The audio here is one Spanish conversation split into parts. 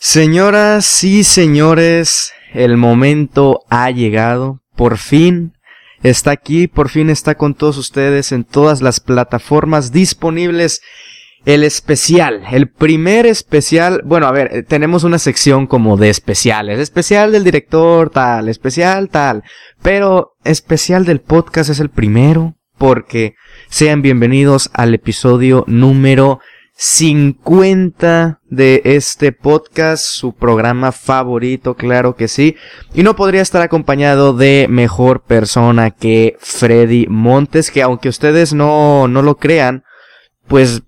Señoras y señores, el momento ha llegado. Por fin está aquí, por fin está con todos ustedes en todas las plataformas disponibles. El especial, el primer especial, bueno, a ver, tenemos una sección como de especiales, especial del director tal, especial tal, pero especial del podcast es el primero, porque sean bienvenidos al episodio número 50 de este podcast, su programa favorito, claro que sí. Y no podría estar acompañado de mejor persona que Freddy Montes, que aunque ustedes no, no lo crean, pues,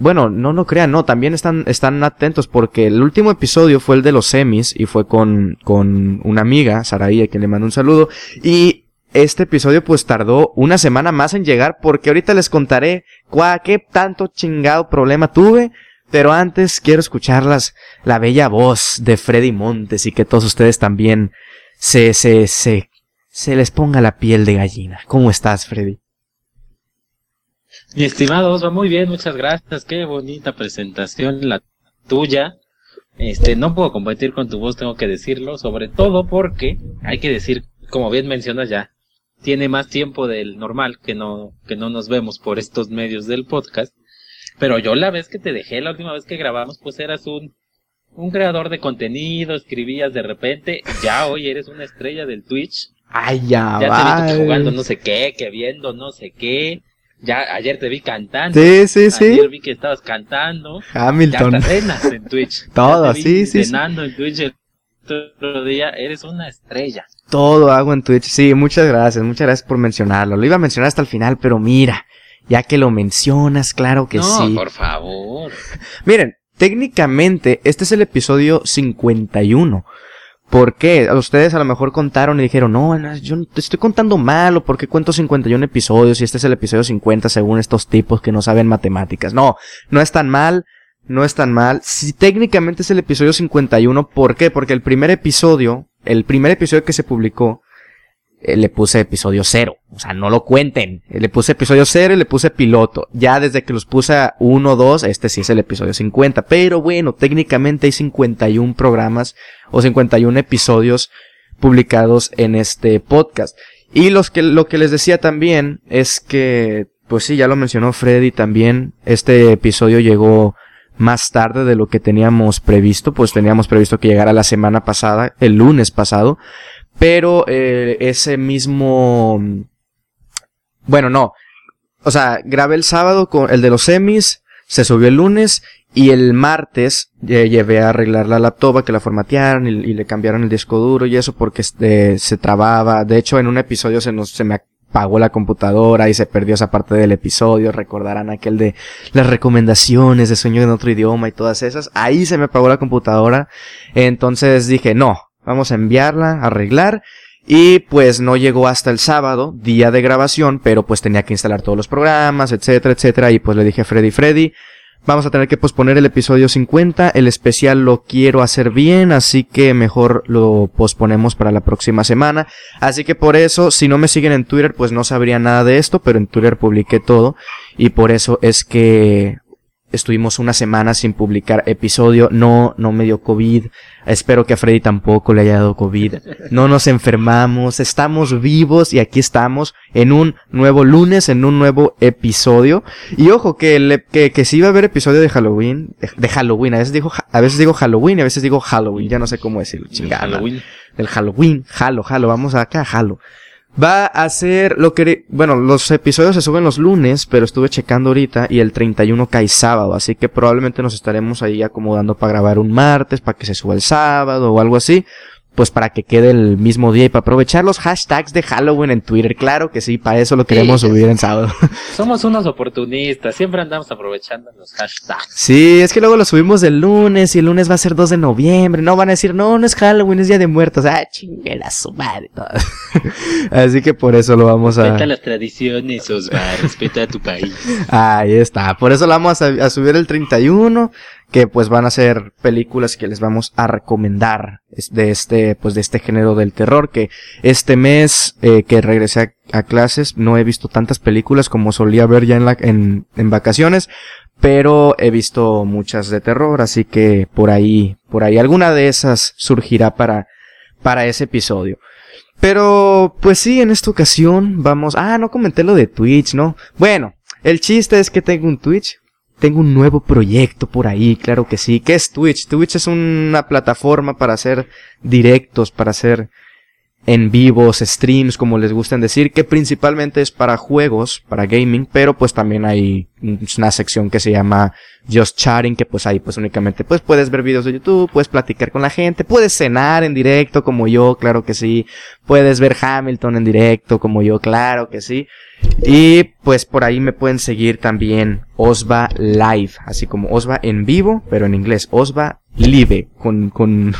bueno, no lo crean, no, también están, están atentos porque el último episodio fue el de los semis y fue con, con una amiga, Saraí, a quien le mando un saludo. Y este episodio pues tardó una semana más en llegar porque ahorita les contaré cuá, qué tanto chingado problema tuve. Pero antes quiero escucharlas, la bella voz de Freddy Montes y que todos ustedes también se, se, se, se les ponga la piel de gallina. ¿Cómo estás, Freddy? Mi estimado va muy bien, muchas gracias. Qué bonita presentación la tuya. Este, no puedo competir con tu voz, tengo que decirlo, sobre todo porque hay que decir, como bien mencionas ya, tiene más tiempo del normal que no, que no nos vemos por estos medios del podcast. Pero yo la vez que te dejé, la última vez que grabamos, pues eras un, un creador de contenido, escribías de repente, ya hoy eres una estrella del Twitch. Ay, ya, Ya te vi jugando no sé qué, que viendo no sé qué. Ya ayer te vi cantando. Sí, sí, sí. Ayer vi que estabas cantando. Hamilton. Ya cenas en Twitch. Todo, sí, sí. Cenando en Twitch el otro día. Eres una estrella todo hago en Twitch. Sí, muchas gracias, muchas gracias por mencionarlo. Lo iba a mencionar hasta el final, pero mira, ya que lo mencionas, claro que sí. No, por favor. Miren, técnicamente este es el episodio 51. ¿Por qué? Ustedes a lo mejor contaron y dijeron, no, yo te estoy contando mal, o por qué cuento 51 episodios y este es el episodio 50 según estos tipos que no saben matemáticas. No, no es tan mal, no es tan mal. Si técnicamente es el episodio 51, ¿por qué? Porque el primer episodio el primer episodio que se publicó, eh, le puse episodio cero. O sea, no lo cuenten. Le puse episodio cero y le puse piloto. Ya desde que los puse a 1, 2, este sí es el episodio 50. Pero bueno, técnicamente hay 51 programas o 51 episodios publicados en este podcast. Y los que, lo que les decía también es que, pues sí, ya lo mencionó Freddy también. Este episodio llegó más tarde de lo que teníamos previsto, pues teníamos previsto que llegara la semana pasada, el lunes pasado, pero eh, ese mismo... Bueno, no. O sea, grabé el sábado con el de los semis, se subió el lunes y el martes llevé a arreglar la laptop, que la formatearon y, le cambiaron el disco duro y eso porque este, se trababa. De hecho, en un episodio se nos, se me pagó la computadora y se perdió esa parte del episodio. Recordarán aquel de las recomendaciones de sueño en otro idioma y todas esas. Ahí se me pagó la computadora. Entonces dije, no, vamos a enviarla, arreglar. Y pues no llegó hasta el sábado, día de grabación, pero pues tenía que instalar todos los programas, etcétera, etcétera. Y pues le dije a Freddy, Freddy, Vamos a tener que posponer el episodio 50. El especial lo quiero hacer bien, así que mejor lo posponemos para la próxima semana. Así que por eso, si no me siguen en Twitter, pues no sabría nada de esto, pero en Twitter publiqué todo. Y por eso es que estuvimos una semana sin publicar episodio. No, no me dio COVID. Espero que a Freddy tampoco le haya dado COVID. No nos enfermamos. Estamos vivos y aquí estamos en un nuevo lunes, en un nuevo episodio. Y ojo, que, le, que, que si iba a haber episodio de Halloween, de, Halloween. A veces digo, a veces digo Halloween y a veces digo Halloween. Ya no sé cómo decirlo. Chingada. Halloween. El Halloween. Halo, Halo. Vamos acá, Halo. Va a ser lo que... Bueno, los episodios se suben los lunes, pero estuve checando ahorita y el 31 cae sábado, así que probablemente nos estaremos ahí acomodando para grabar un martes, para que se suba el sábado o algo así pues para que quede el mismo día y para aprovechar los hashtags de Halloween en Twitter. Claro que sí, para eso lo queremos subir en sábado. Somos unos oportunistas, siempre andamos aprovechando los hashtags. Sí, es que luego lo subimos el lunes y el lunes va a ser 2 de noviembre. No van a decir, no, no es Halloween, es Día de Muertos. Ah, chinguera su madre. Así que por eso lo vamos a... Respeta las tradiciones, Osvar, respeta a tu país. Ahí está, por eso lo vamos a, a subir el 31 que pues van a ser películas que les vamos a recomendar de este, pues de este género del terror, que este mes eh, que regresé a, clases no he visto tantas películas como solía ver ya en, en, en vacaciones, pero he visto muchas de terror, así que por ahí, por ahí alguna de esas surgirá para, para ese episodio. Pero, pues sí, en esta ocasión vamos, ah, no comenté lo de Twitch, ¿no? Bueno, el chiste es que tengo un Twitch, tengo un nuevo proyecto por ahí, claro que sí. ¿Qué es Twitch? Twitch es una plataforma para hacer directos, para hacer en vivos, streams, como les gustan decir, que principalmente es para juegos, para gaming, pero pues también hay una sección que se llama Just Chatting, que pues ahí pues únicamente pues puedes ver videos de YouTube, puedes platicar con la gente, puedes cenar en directo como yo, claro que sí, puedes ver Hamilton en directo como yo, claro que sí. Y pues por ahí me pueden seguir también Osva Live, así como Osva en vivo, pero en inglés, Osva Live, con, con,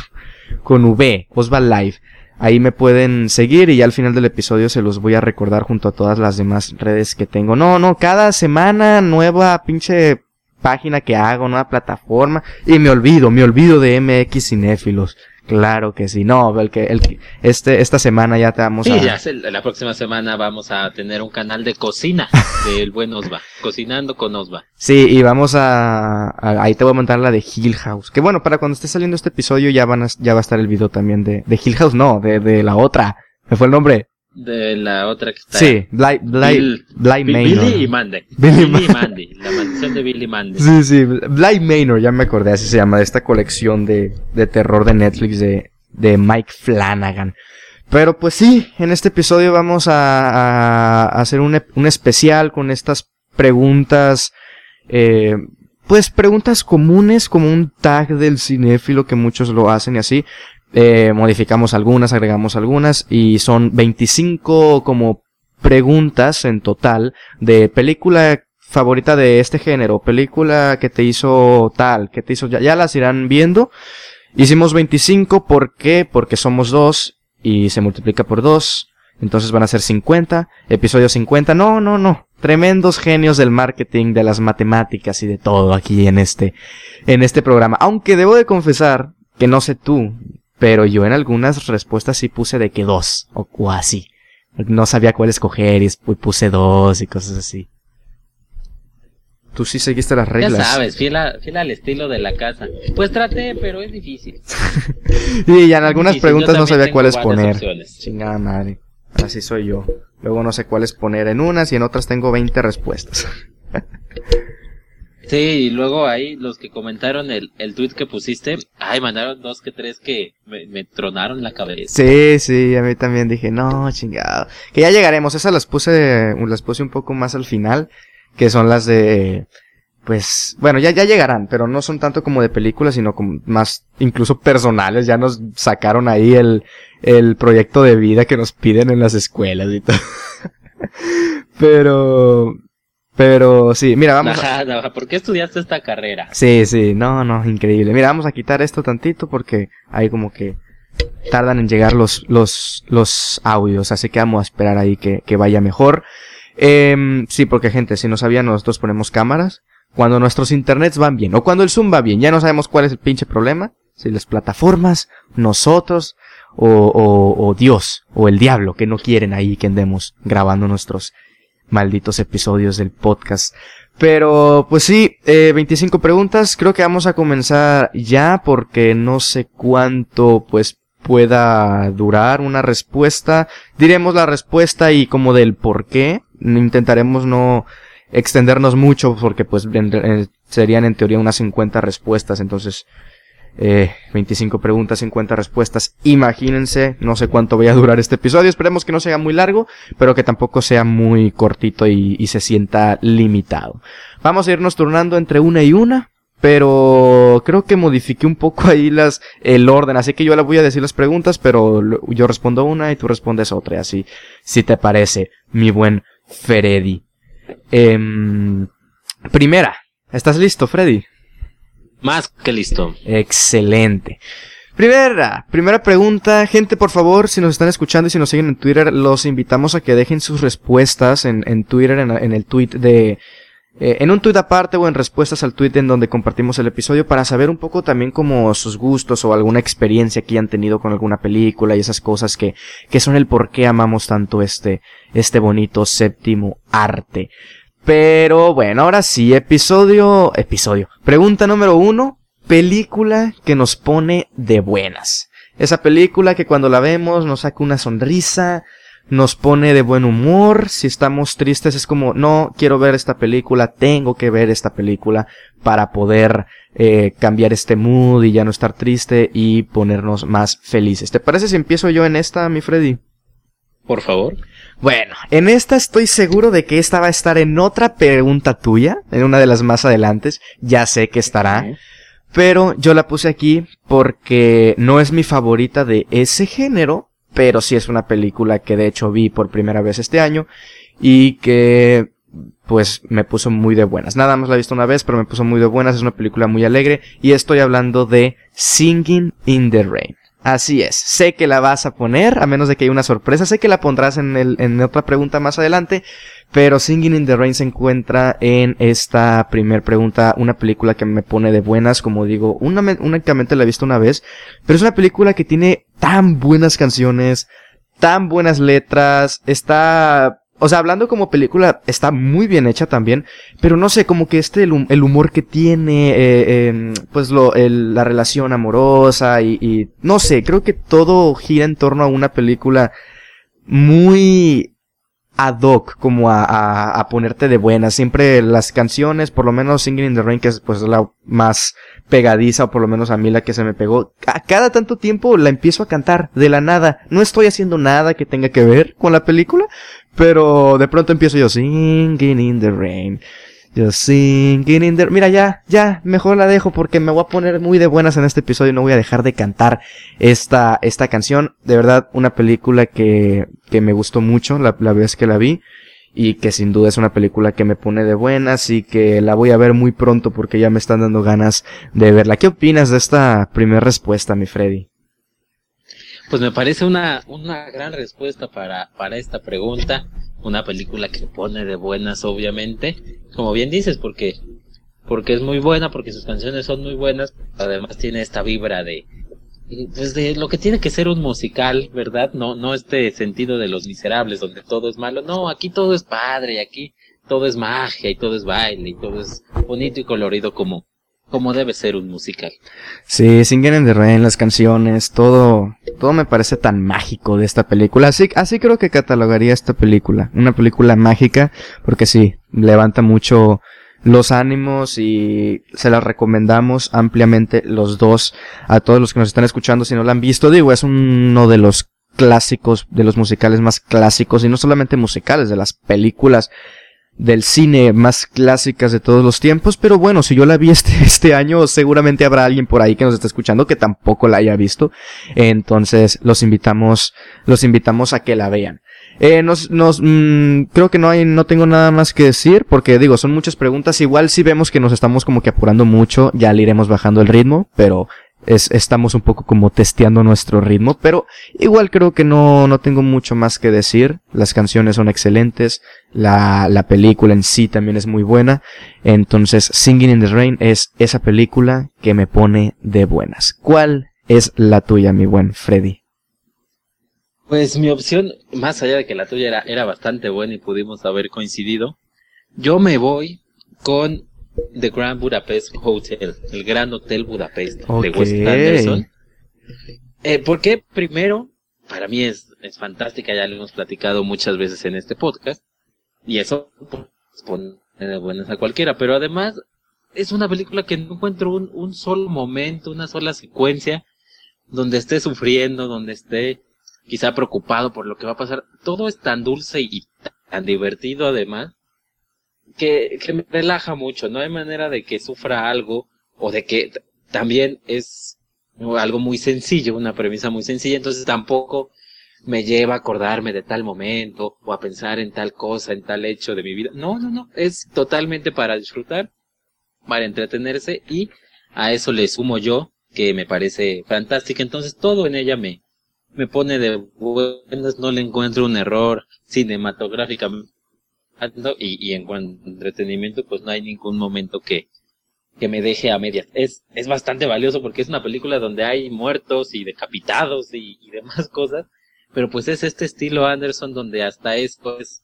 con V, Osva Live. Ahí me pueden seguir y ya al final del episodio se los voy a recordar junto a todas las demás redes que tengo. No, no, cada semana nueva pinche página que hago, nueva plataforma y me olvido, me olvido de MX Cinéfilos. Claro que sí. No, el que, el este, esta semana ya te vamos sí, ya la próxima semana vamos a tener un canal de cocina del buen Osva. Cocinando con Osva. Sí, y vamos a, ahí te voy a montar la de Hill House. Que bueno, para cuando esté saliendo este episodio ya van a, ya va a estar el video también de, de Hill House, no, de, de la otra. Me fue el nombre. De la otra que está. Sí, Bly, Bly, Bly Manor. Billy y Mandy. Billy, Billy Mandy. La maldición de Billy Mandy. Sí, sí, Bly Manor, ya me acordé, así se llama, de esta colección de, de terror de Netflix de, de Mike Flanagan. Pero pues sí, en este episodio vamos a, a hacer un, un, especial con estas preguntas, eh, pues preguntas comunes como un tag del cinéfilo que muchos lo hacen y así. Eh, modificamos algunas, agregamos algunas y son 25 como preguntas en total de película favorita de este género, película que te hizo tal, que te hizo, ya, ya las irán viendo. Hicimos 25, ¿por qué? Porque somos dos y se multiplica por dos. Entonces van a ser 50, episodio 50. No, no, no. Tremendos genios del marketing, de las matemáticas y de todo aquí en este, en este programa. Aunque debo de confesar que no sé tú, pero yo en algunas respuestas sí puse de que dos, o, así. No sabía cuál escoger y puse dos y cosas así. Tú sí seguiste las reglas. Ya sabes, fiel, al estilo de la casa. Pues traté, pero es difícil. y en algunas preguntas no sabía cuáles poner. Chingada madre. Así soy yo. Luego no sé cuáles poner en unas y en otras tengo 20 respuestas. Sí, y luego ahí los que comentaron el, el tweet que pusiste, ay, mandaron dos que tres que me, tronaron la cabeza. Sí, sí, a mí también dije, no, chingado. Que ya llegaremos, esas las puse, las puse un poco más al final, que son las de, pues, bueno, ya, ya llegarán, pero no son tanto como de películas, sino como más, incluso personales, ya nos sacaron ahí el, el proyecto de vida que nos piden en las escuelas y todo. pero, pero sí, mira, vamos. a... ¿Por qué estudiaste esta carrera? Sí, sí, no, no, increíble. Mira, vamos a quitar esto tantito porque hay como que tardan en llegar los, los, los audios, así que vamos a esperar ahí que, que vaya mejor. Eh, sí, porque gente, si no sabían, nosotros ponemos cámaras cuando nuestros internets van bien o cuando el Zoom va bien, ya no sabemos cuál es el pinche problema. Si las plataformas, nosotros o, o, o Dios o el diablo que no quieren ahí que andemos grabando nuestros malditos episodios del podcast. Pero, pues sí, eh, 25 preguntas. Creo que vamos a comenzar ya porque no sé cuánto, pues, pueda durar una respuesta. Diremos la respuesta y como del por qué. Intentaremos no extendernos mucho porque, pues, serían en teoría unas 50 respuestas. Entonces, eh, 25 preguntas, 50 respuestas. Imagínense, no sé cuánto voy a durar este episodio. Esperemos que no sea muy largo, pero que tampoco sea muy cortito y, se sienta limitado. Vamos a irnos turnando entre una y una. Pero creo que modifiqué un poco ahí el orden, así que yo le voy a decir las preguntas, pero yo respondo una y tú respondes otra, así, si te parece, mi buen Freddy. Eh, primera, ¿estás listo, Freddy? Más que listo. Excelente. Primera, primera pregunta, gente por favor, si nos están escuchando y si nos siguen en Twitter, los invitamos a que dejen sus respuestas en, en Twitter, en, el tweet de, eh, en un tuit aparte o en respuestas al tuit en donde compartimos el episodio para saber un poco también como sus gustos o alguna experiencia que hayan tenido con alguna película y esas cosas que, que son el por qué amamos tanto este, este bonito séptimo arte. Pero bueno, ahora sí, episodio, episodio. Pregunta número uno, película que nos pone de buenas. Esa película que cuando la vemos nos saca una sonrisa, nos pone de buen humor. Si estamos tristes es como, no quiero ver esta película, tengo que ver esta película para poder eh, cambiar este mood y ya no estar triste y ponernos más felices. ¿Te parece si empiezo yo en esta, mi Freddy? Por favor. Bueno, en esta estoy seguro de que esta va a estar en otra pregunta tuya, en una de las más adelantes. Ya sé que estará. Pero yo la puse aquí porque no es mi favorita de ese género, pero sí es una película que de hecho vi por primera vez este año y que pues me puso muy de buenas. Nada más la he visto una vez, pero me puso muy de buenas. Es una película muy alegre y estoy hablando de Singing in the Rain. Así es, sé que la vas a poner, a menos de que haya una sorpresa, sé que la pondrás en, el, en otra pregunta más adelante, pero Singing in the Rain se encuentra en esta primer pregunta, una película que me pone de buenas, como digo, únicamente la he visto una vez, pero es una película que tiene tan buenas canciones, tan buenas letras, está o sea, hablando como película, está muy bien hecha también, pero no sé, como que este, el, humor que tiene, eh, em, pues lo, la relación amorosa y, no sé, creo que todo gira en torno a una película muy ad hoc, como a, a, a ponerte de buena. Siempre las canciones, por lo menos Singing in the Rain, que es pues la más pegadiza, o por lo menos a mí la que se me pegó, a cada tanto tiempo la empiezo a cantar de la nada. No estoy haciendo nada que tenga que ver con la película, pero de pronto empiezo yo, Singing in the Rain. Yo singing in the... Mira, ya, ya, mejor la dejo porque me voy a poner muy de buenas en este episodio y no voy a dejar de cantar esta, esta canción. De verdad, una película que, que me gustó mucho la, la vez que la vi y que sin duda es una película que me pone de buenas y que la voy a ver muy pronto porque ya me están dando ganas de verla. ¿Qué opinas de esta primera respuesta, mi Freddy? Pues me parece una, una gran respuesta para, para esta pregunta. Una película que pone de buenas, obviamente. Como bien dices, porque, porque es muy buena, porque sus canciones son muy buenas. Además tiene esta vibra de, pues lo que tiene que ser un musical, ¿verdad? No, no este sentido de los miserables donde todo es malo. No, aquí todo es padre, aquí todo es magia y todo es baile y todo es bonito y colorido como, como debe ser un musical. Sí, Singing in the Rain, las canciones, todo, todo me parece tan mágico de esta película. Así, así creo que catalogaría esta película. Una película mágica, porque sí, levanta mucho los ánimos y se la recomendamos ampliamente los dos a todos los que nos están escuchando si no la han visto. Digo, es uno de los clásicos, de los musicales más clásicos y no solamente musicales, de las películas del cine más clásicas de todos los tiempos, pero bueno, si yo la vi este, este año, seguramente habrá alguien por ahí que nos está escuchando que tampoco la haya visto. Entonces, los invitamos, los invitamos a que la vean. Eh, nos, nos, mmm, creo que no hay, no tengo nada más que decir, porque digo, son muchas preguntas. Igual si vemos que nos estamos como que apurando mucho, ya le iremos bajando el ritmo, pero es, estamos un poco como testeando nuestro ritmo, pero igual creo que no, no tengo mucho más que decir. Las canciones son excelentes, la, la película en sí también es muy buena. Entonces, Singing in the Rain es esa película que me pone de buenas. ¿Cuál es la tuya, mi buen Freddy? Pues mi opción, más allá de que la tuya era, era bastante buena y pudimos haber coincidido, yo me voy con The Grand Budapest Hotel, el Gran Hotel Budapest de Wes Anderson. Eh, porque primero, para mí es, es fantástica, ya lo hemos platicado muchas veces en este podcast, y eso pues, pone de buenas a cualquiera, pero además es una película que no encuentro un, un solo momento, una sola secuencia donde esté sufriendo, donde esté quizá preocupado por lo que va a pasar. Todo es tan dulce y tan divertido además que, que me relaja mucho. No hay manera de que sufra algo o de que también es algo muy sencillo, una premisa muy sencilla, entonces tampoco me lleva a acordarme de tal momento o a pensar en tal cosa, en tal hecho de mi vida. No, no, no, es totalmente para disfrutar, para entretenerse y a eso le sumo yo, que me parece fantástica. Entonces todo en ella me, me pone de buenas, no le encuentro un error cinematográficamente y, en cuanto a entretenimiento, pues no hay ningún momento que, que me deje a medias. Es, es bastante valioso porque es una película donde hay muertos y decapitados y, y demás cosas, pero pues es este estilo Anderson donde hasta es pues,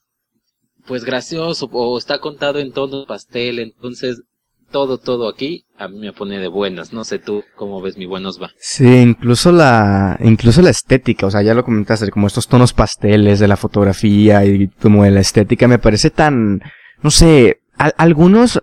pues gracioso o está contado en tono pastel, entonces todo, todo aquí a mí me pone de buenas. No sé tú cómo ves mi buenos va. Sí, incluso la, incluso la estética, o sea, ya lo comentaste, como estos tonos pasteles de la fotografía y como de la estética me parece tan, no sé, algunos,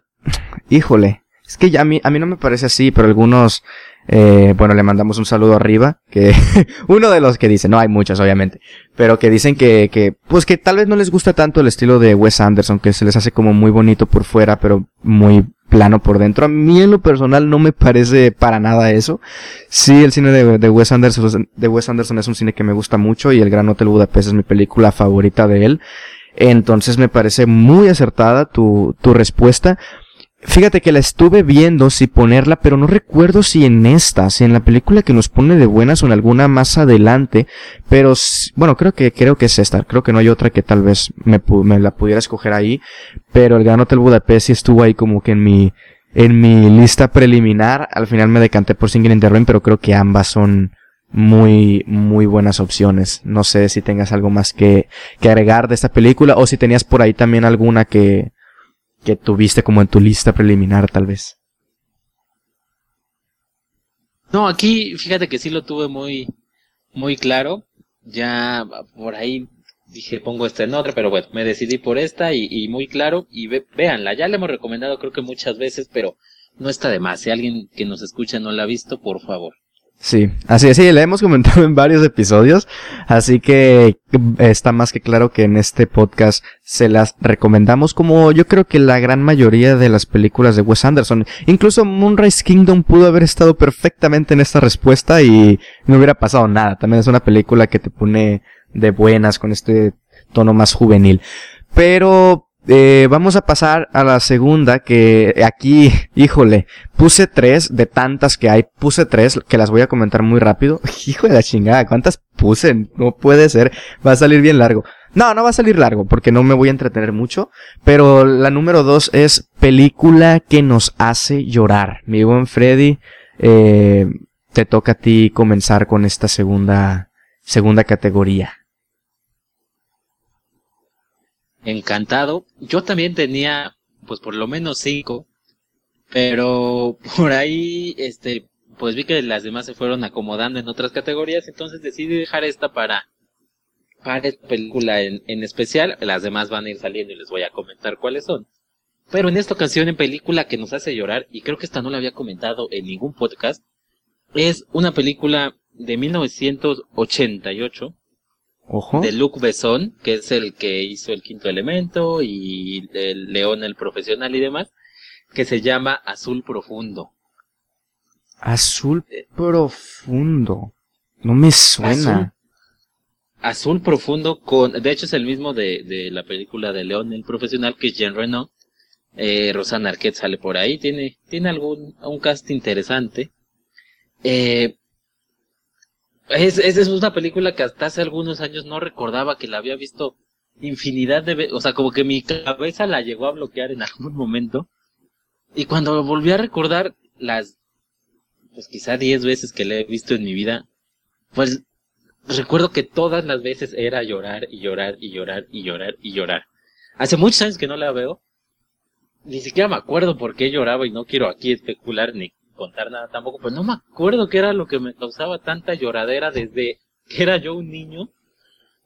híjole, es que ya a mí, a mí no me parece así, pero algunos, eh, bueno, le mandamos un saludo arriba, que uno de los que dice, no hay muchos obviamente, pero que dicen que, que, pues que tal vez no les gusta tanto el estilo de Wes Anderson, que se les hace como muy bonito por fuera, pero muy plano por dentro. A mí en lo personal no me parece para nada eso. Sí, el cine de, de, Wes Anderson, de Wes Anderson es un cine que me gusta mucho y El Gran Hotel Budapest es mi película favorita de él. Entonces me parece muy acertada tu, tu respuesta. Fíjate que la estuve viendo si ponerla, pero no recuerdo si en esta, si en la película que nos pone de buenas o en alguna más adelante, pero bueno, creo que creo que es esta, creo que no hay otra que tal vez me, me la pudiera escoger ahí, pero el Gran Hotel Budapest sí estuvo ahí como que en mi en mi lista preliminar, al final me decanté por Singing in the Rain, pero creo que ambas son muy, muy buenas opciones. No sé si tengas algo más que, que agregar de esta película o si tenías por ahí también alguna que, que tuviste como en tu lista preliminar tal vez. No, aquí fíjate que sí lo tuve muy, muy claro. Ya por ahí dije pongo esta en otra, pero bueno, me decidí por esta y, muy claro. Y ve, ya le hemos recomendado creo que muchas veces, pero no está de más. Si alguien que nos escucha no la ha visto, por favor, Sí, así es, sí, le hemos comentado en varios episodios, así que está más que claro que en este podcast se las recomendamos como yo creo que la gran mayoría de las películas de Wes Anderson. Incluso Moonrise Kingdom pudo haber estado perfectamente en esta respuesta y no hubiera pasado nada. También es una película que te pone de buenas con este tono más juvenil. Pero eh, vamos a pasar a la segunda, que aquí, híjole, puse tres de tantas que hay, puse tres, que las voy a comentar muy rápido. Hijo de la chingada, ¿cuántas puse? No puede ser, va a salir bien largo. No, no va a salir largo, porque no me voy a entretener mucho, pero la número dos es película que nos hace llorar. Mi buen Freddy, eh, te toca a ti comenzar con esta segunda, segunda categoría. Encantado. Yo también tenía, pues por lo menos cinco, pero por ahí, este, pues vi que las demás se fueron acomodando en otras categorías, entonces decidí dejar esta para, para esta película en, en especial. Las demás van a ir saliendo y les voy a comentar cuáles son. Pero en esta ocasión, en película que nos hace llorar, y creo que esta no la había comentado en ningún podcast, es una película de 1988 de Luc Besson, que es el que hizo el quinto elemento y el León el profesional y demás, que se llama Azul Profundo. Azul Profundo. No me suena. Azul, Profundo con, de hecho es el mismo de, de la película de León el profesional, que es Jean Reno. Eh, Rosana Arquette sale por ahí, tiene, tiene algún, un cast interesante. Eh, es, es, una película que hasta hace algunos años no recordaba que la había visto infinidad de veces. O sea, como que mi cabeza la llegó a bloquear en algún momento. Y cuando volví a recordar, las, pues quizá 10 veces que la he visto en mi vida, pues recuerdo que todas las veces era llorar y llorar y llorar y llorar y llorar. Hace muchos años que no la veo. Ni siquiera me acuerdo por qué lloraba y no quiero aquí especular ni contar nada tampoco, pues no me acuerdo qué era lo que me causaba tanta lloradera desde que era yo un niño.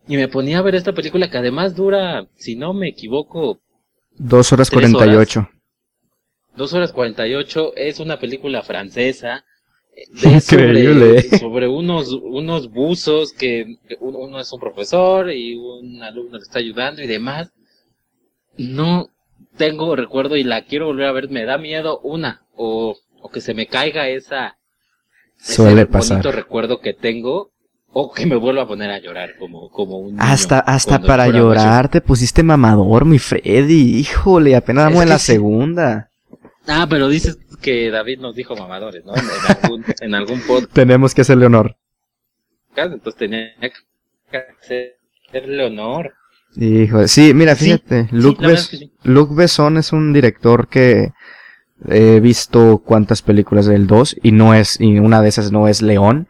Y me ponía a ver esta película que además dura, si no me equivoco, dos horas cuarenta y ocho. Dos horas cuarenta y ocho es una película francesa. Increíble. Sobre, sobre, unos, unos buzos que uno es un profesor y un alumno le está ayudando y demás. No tengo recuerdo y la quiero volver a ver. Me da miedo una o o que se me caiga esa Suele ese bonito recuerdo que tengo o que me vuelva a poner a llorar como, como un niño Hasta, hasta para llorar te pusiste mamador, mi Freddy. Híjole, apenas vamos en la segunda. Ah, pero dices que David nos dijo mamadores, ¿no? En, algún, en algún podcast. Tenemos que hacerle honor. Entonces tenía que hacerle honor. Hijo, sí, mira, fíjate, Luc, Besson es un director que he visto cuántas películas del 2 y no es, y una de esas no es León.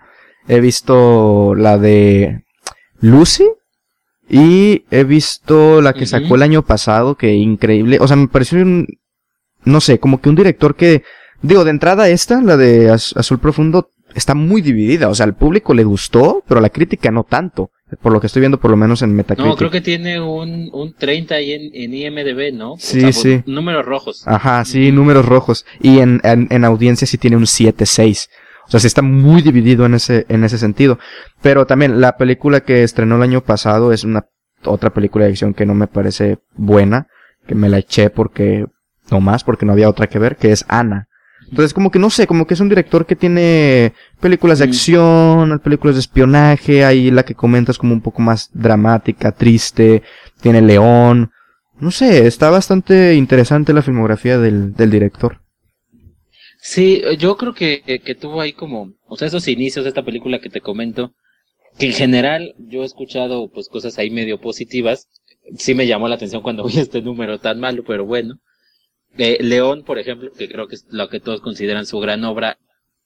He visto la de Lucy y he visto la que sacó el año pasado, que increíble, o sea, me pareció un, no sé, como que un director que, digo, de entrada esta, la de Azul Profundo, está muy dividida, o sea, al público le gustó, pero a la crítica no tanto. Por lo que estoy viendo, por lo menos en Metacritic. No, creo que tiene un, un 30 ahí en, en IMDB, ¿no? Sí, sí. Números rojos. Ajá, sí, números rojos. Y en, en, audiencia sí tiene un 7-6. O sea, sí está muy dividido en ese, en ese sentido. Pero también la película que estrenó el año pasado es una otra película de acción que no me parece buena. Que me la eché porque, no más, porque no había otra que ver, que es Ana. Entonces, como que no sé, como que es un director que tiene películas de acción, películas de espionaje, ahí la que comentas como un poco más dramática, triste, tiene León. No sé, está bastante interesante la filmografía del, del director. Sí, yo creo que, que, tuvo ahí como, o sea, esos inicios de esta película que te comento, que en general yo he escuchado pues cosas ahí medio positivas. Sí me llamó la atención cuando vi este número tan malo, pero bueno. León, por ejemplo, que creo que es lo que todos consideran su gran obra,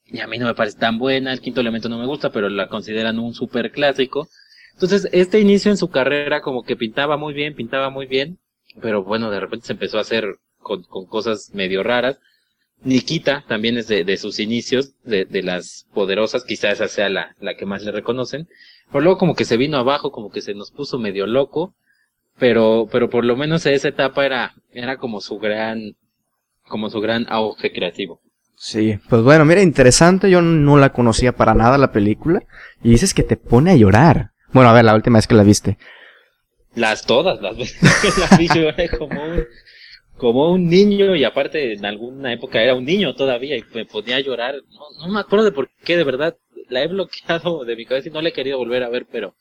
y a mí no me parece tan buena, el quinto elemento no me gusta, pero la consideran un super clásico. Entonces, este inicio en su carrera como que pintaba muy bien, pintaba muy bien, pero bueno, de repente se empezó a hacer con, cosas medio raras. Nikita también es de, sus inicios, de, de, las poderosas, quizás esa sea la, la que más le reconocen. Pero luego como que se vino abajo, como que se nos puso medio loco pero, pero por lo menos esa etapa era, era como su gran, como su gran auge creativo. Sí, pues bueno, mira, interesante, yo no la conocía para nada la película, y dices que te pone a llorar. Bueno, a ver, la última vez que la viste. Las todas, las veces que la vi lloré como un, como un niño, y aparte en alguna época era un niño todavía, y me ponía a llorar, no, no me acuerdo de por qué, de verdad, la he bloqueado de mi cabeza y no la he querido volver a ver, pero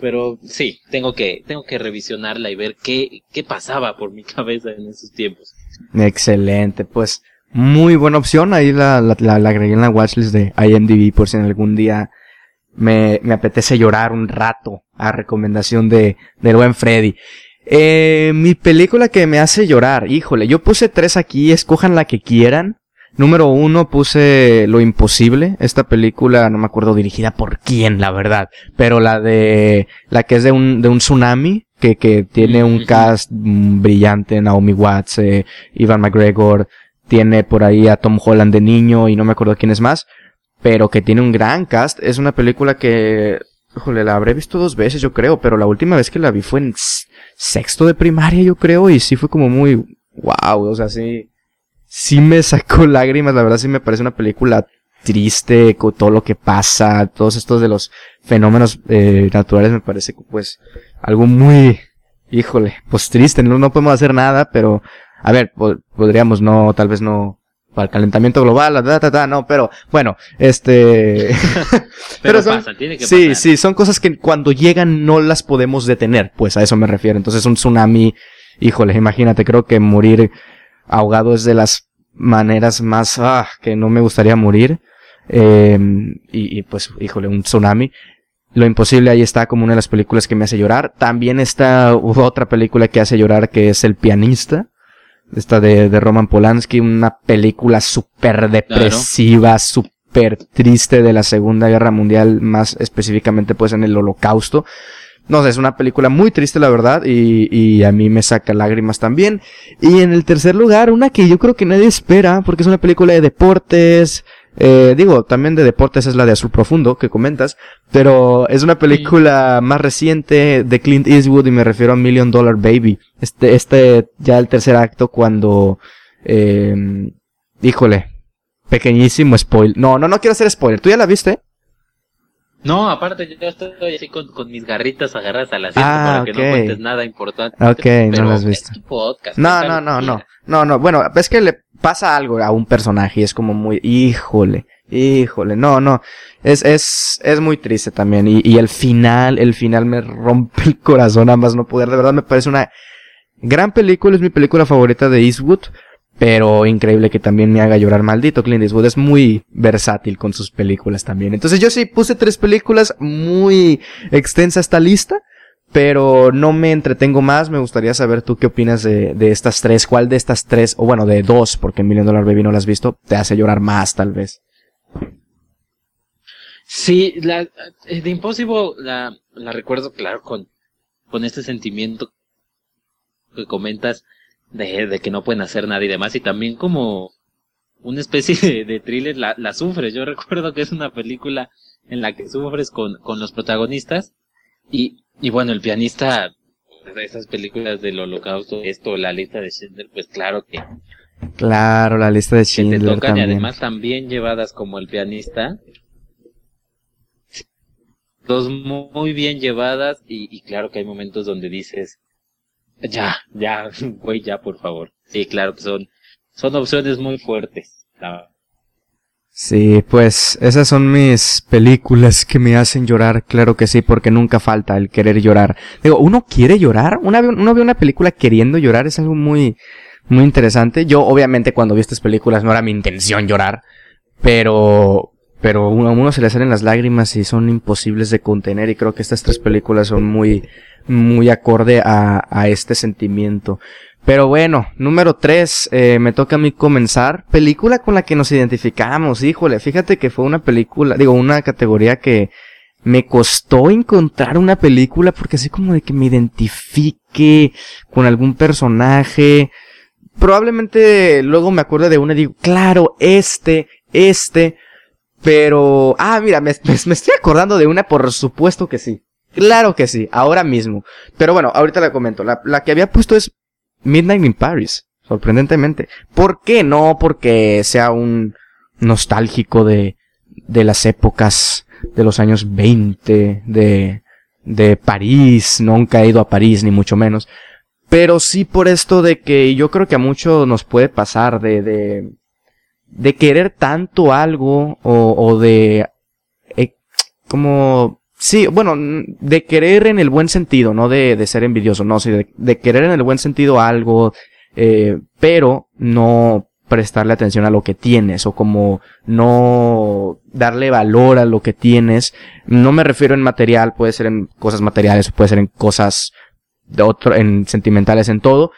pero sí, tengo que, tengo que revisionarla y ver qué, qué pasaba por mi cabeza en esos tiempos. Excelente, pues muy buena opción. Ahí la, la, la, agregué en la watchlist de IMDb por si en algún día me, me apetece llorar un rato a recomendación de, del buen Freddy. Eh, mi película que me hace llorar, híjole, yo puse tres aquí, escojan la que quieran. Número uno puse Lo Imposible, esta película, no me acuerdo dirigida por quién, la verdad, pero la de, la que es de un, de un tsunami, que, que tiene un cast brillante, Naomi Watts, eh, Ivan McGregor, tiene por ahí a Tom Holland de niño y no me acuerdo quién es más, pero que tiene un gran cast, es una película que, híjole, la habré visto dos veces yo creo, pero la última vez que la vi fue en sexto de primaria yo creo y sí fue como muy, wow, o sea, sí, sí me sacó lágrimas, la verdad sí me parece una película triste con todo lo que pasa, todos estos de los fenómenos eh, naturales me parece pues algo muy, híjole, pues triste, no, no podemos hacer nada, pero a ver, podríamos no, tal vez no, para el calentamiento global, ta, ta, ta, no, pero bueno, este... pero, son, pasa, tiene que sí, sí, son cosas que cuando llegan no las podemos detener, pues a eso me refiero. Entonces un tsunami, híjole, imagínate, creo que morir ahogado es de las maneras más ah, que no me gustaría morir. Eh, y, y, pues, híjole, un tsunami. Lo imposible ahí está como una de las películas que me hace llorar. También está otra película que hace llorar que es El pianista. Esta de, de Roman Polanski, una película súper depresiva, súper triste de la Segunda Guerra Mundial, más específicamente pues en el Holocausto. No sé, es una película muy triste, la verdad, y, y a mí me saca lágrimas también. Y en el tercer lugar, una que yo creo que nadie espera, porque es una película de deportes, eh, digo, también de deportes es la de Azul Profundo que comentas, pero es una película más reciente de Clint Eastwood y me refiero a Million Dollar Baby. Este, este, ya el tercer acto cuando, eh, híjole, pequeñísimo spoiler. No, no, no quiero hacer spoiler. ¿Tú ya la viste? No, aparte yo estoy así con, con mis garritas agarradas a la ah, para que no cuentes nada importante. Ok, no lo has visto. no, no, no, no, no, no, bueno, es que le pasa algo a un personaje y es como muy, híjole, híjole, no, no, es, es, es muy triste también y, y el final, el final me rompe el corazón a más no poder, de verdad me parece una gran película, es mi película favorita de Eastwood, pero increíble que también me haga llorar maldito. Clint Eastwood es muy versátil con sus películas también. Entonces yo sí puse tres películas muy extensa esta lista. pero no me entretengo más. Me gustaría saber tú qué opinas de, de estas tres. ¿Cuál de estas tres, o bueno, de dos, porque Million Dollar Baby no la has visto, te hace llorar más tal vez? Sí, la eh, de Impossible la, la recuerdo claro con, con este sentimiento que comentas de, de que no pueden hacer nada y demás, y también como una especie de, de thriller la, la sufres. Yo recuerdo que es una película en la que sufres con, con los protagonistas y, y bueno, el pianista esas películas del holocausto, esto, la lista de Schindler, pues claro que... Claro, la lista de Schindler que te tocan también. y además también llevadas como el pianista. Dos muy bien llevadas y, y claro que hay momentos donde dices, ya, ya, güey, ya, por favor. Sí, claro que son, son opciones muy fuertes. Sí, pues esas son mis películas que me hacen llorar, claro que sí, porque nunca falta el querer llorar. Digo, uno quiere llorar, una, uno ve una película queriendo llorar, es algo muy, muy interesante. Yo, obviamente, cuando vi estas películas no era mi intención llorar, pero, pero a uno se le salen las lágrimas y son imposibles de contener y creo que estas tres películas son muy, muy acorde a, a este sentimiento. Pero bueno, número tres, eh, me toca a mí comenzar. Película con la que nos identificamos, híjole, fíjate que fue una película, digo, una categoría que me costó encontrar una película porque así como de que me identifique con algún personaje. Probablemente luego me acuerdo de una y digo, claro, este, este. Pero, ah, mira, me, me- me estoy acordando de una, por supuesto que sí. Claro que sí, ahora mismo. Pero bueno, ahorita la comento. La, la que había puesto es Midnight in Paris, sorprendentemente. ¿Por qué? No porque sea un nostálgico de, de las épocas de los años 20, de, de París, nunca he ido a París, ni mucho menos. Pero sí por esto de que yo creo que a muchos nos puede pasar de, de, de querer tanto algo o, o de, eh, como, sí, bueno, de querer en el buen sentido, no de, de ser envidioso, no, sí, de, de querer en el buen sentido algo, eh, pero no prestarle atención a lo que tienes o como no darle valor a lo que tienes. No me refiero en material, puede ser en cosas materiales, puede ser en cosas de otro, en sentimentales, en todo.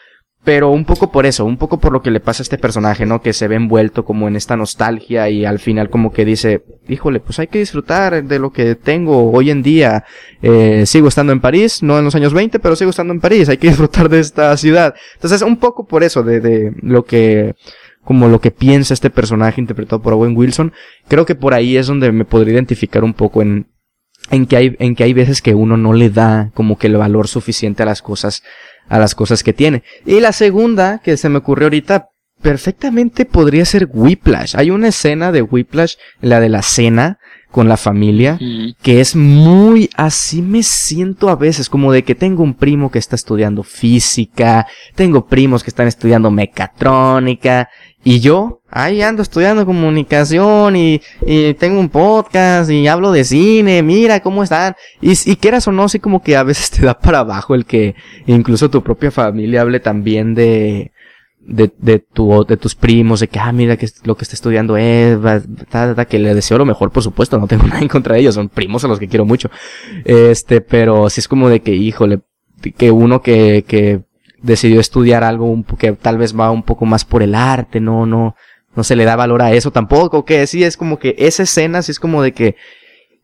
Pero un poco por eso, un poco por lo que le pasa a este personaje, ¿no? Que se ve envuelto como en esta nostalgia y al final como que dice, híjole, pues hay que disfrutar de lo que tengo hoy en día. Eh, sigo estando en París, no en los años 20, pero sigo estando en París, hay que disfrutar de esta ciudad. Entonces, un poco por eso, de, de lo que, como lo que piensa este personaje interpretado por Owen Wilson, creo que por ahí es donde me podría identificar un poco en, en que hay, en que hay veces que uno no le da como que el valor suficiente a las cosas, a las cosas que tiene. Y la segunda que se me ocurrió ahorita, perfectamente podría ser Whiplash. Hay una escena de Whiplash, la de la cena con la familia, que es muy así me siento a veces como de que tengo un primo que está estudiando física, tengo primos que están estudiando mecatrónica y yo ahí ando estudiando comunicación y, y tengo un podcast y hablo de cine, mira cómo están. Y, y quieras o no, sí como que a veces te da para abajo el que incluso tu propia familia hable también de de, de, tu, de tus primos, de que, ah, mira que es- lo que está estudiando Eva, ta, ta, que le deseo lo mejor, por supuesto, no tengo nada en contra de ellos, son primos a los que quiero mucho. Este, pero sí es como de que, híjole, que uno que, que decidió estudiar algo un que tal vez va un poco más por el arte, no, no, no se le da valor a eso tampoco, que sí es como que esa escena sí es como de que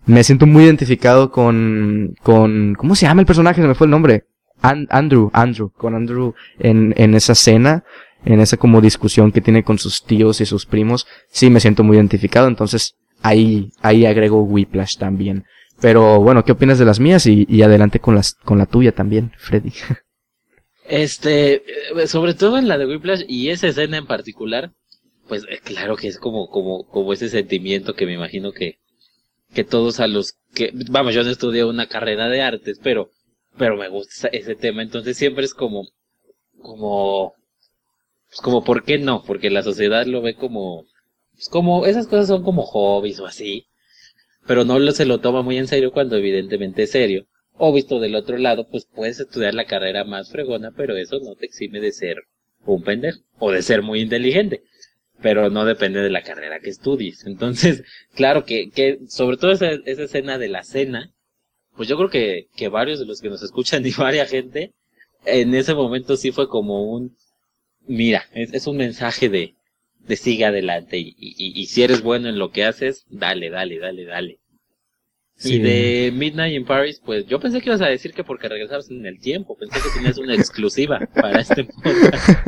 me siento muy identificado con, con, ¿cómo se llama el personaje? Se me fue el nombre. An- Andrew, Andrew, con Andrew en, en esa escena, en esa como discusión que tiene con sus tíos y sus primos, sí me siento muy identificado, entonces ahí, ahí agrego Whiplash también. Pero bueno, ¿qué opinas de las mías? Y, y adelante con las, con la tuya también, Freddy. Este, eh, sobre todo en la de Whiplash y esa escena en particular, pues eh, claro que es como, como, como ese sentimiento que me imagino que, que todos a los que, vamos, yo no estudié una carrera de artes, pero, pero me gusta ese tema, entonces siempre es como, como, pues como, ¿por qué no? Porque la sociedad lo ve como, pues como, esas cosas son como hobbies o así, pero no se lo toma muy en serio cuando evidentemente es serio. O visto del otro lado, pues puedes estudiar la carrera más fregona, pero eso no te exime de ser un pendejo o de ser muy inteligente. Pero no depende de la carrera que estudies. Entonces, claro que, que sobre todo esa, esa escena de la cena, pues yo creo que, que varios de los que nos escuchan y varias gente, en ese momento sí fue como un, mira, es, un mensaje de, de sigue adelante y, y, si eres bueno en lo que haces, dale, dale, dale, dale. Y de Midnight in Paris, pues yo pensé que ibas a decir que porque regresabas en el tiempo, pensé que tenías una exclusiva para este podcast.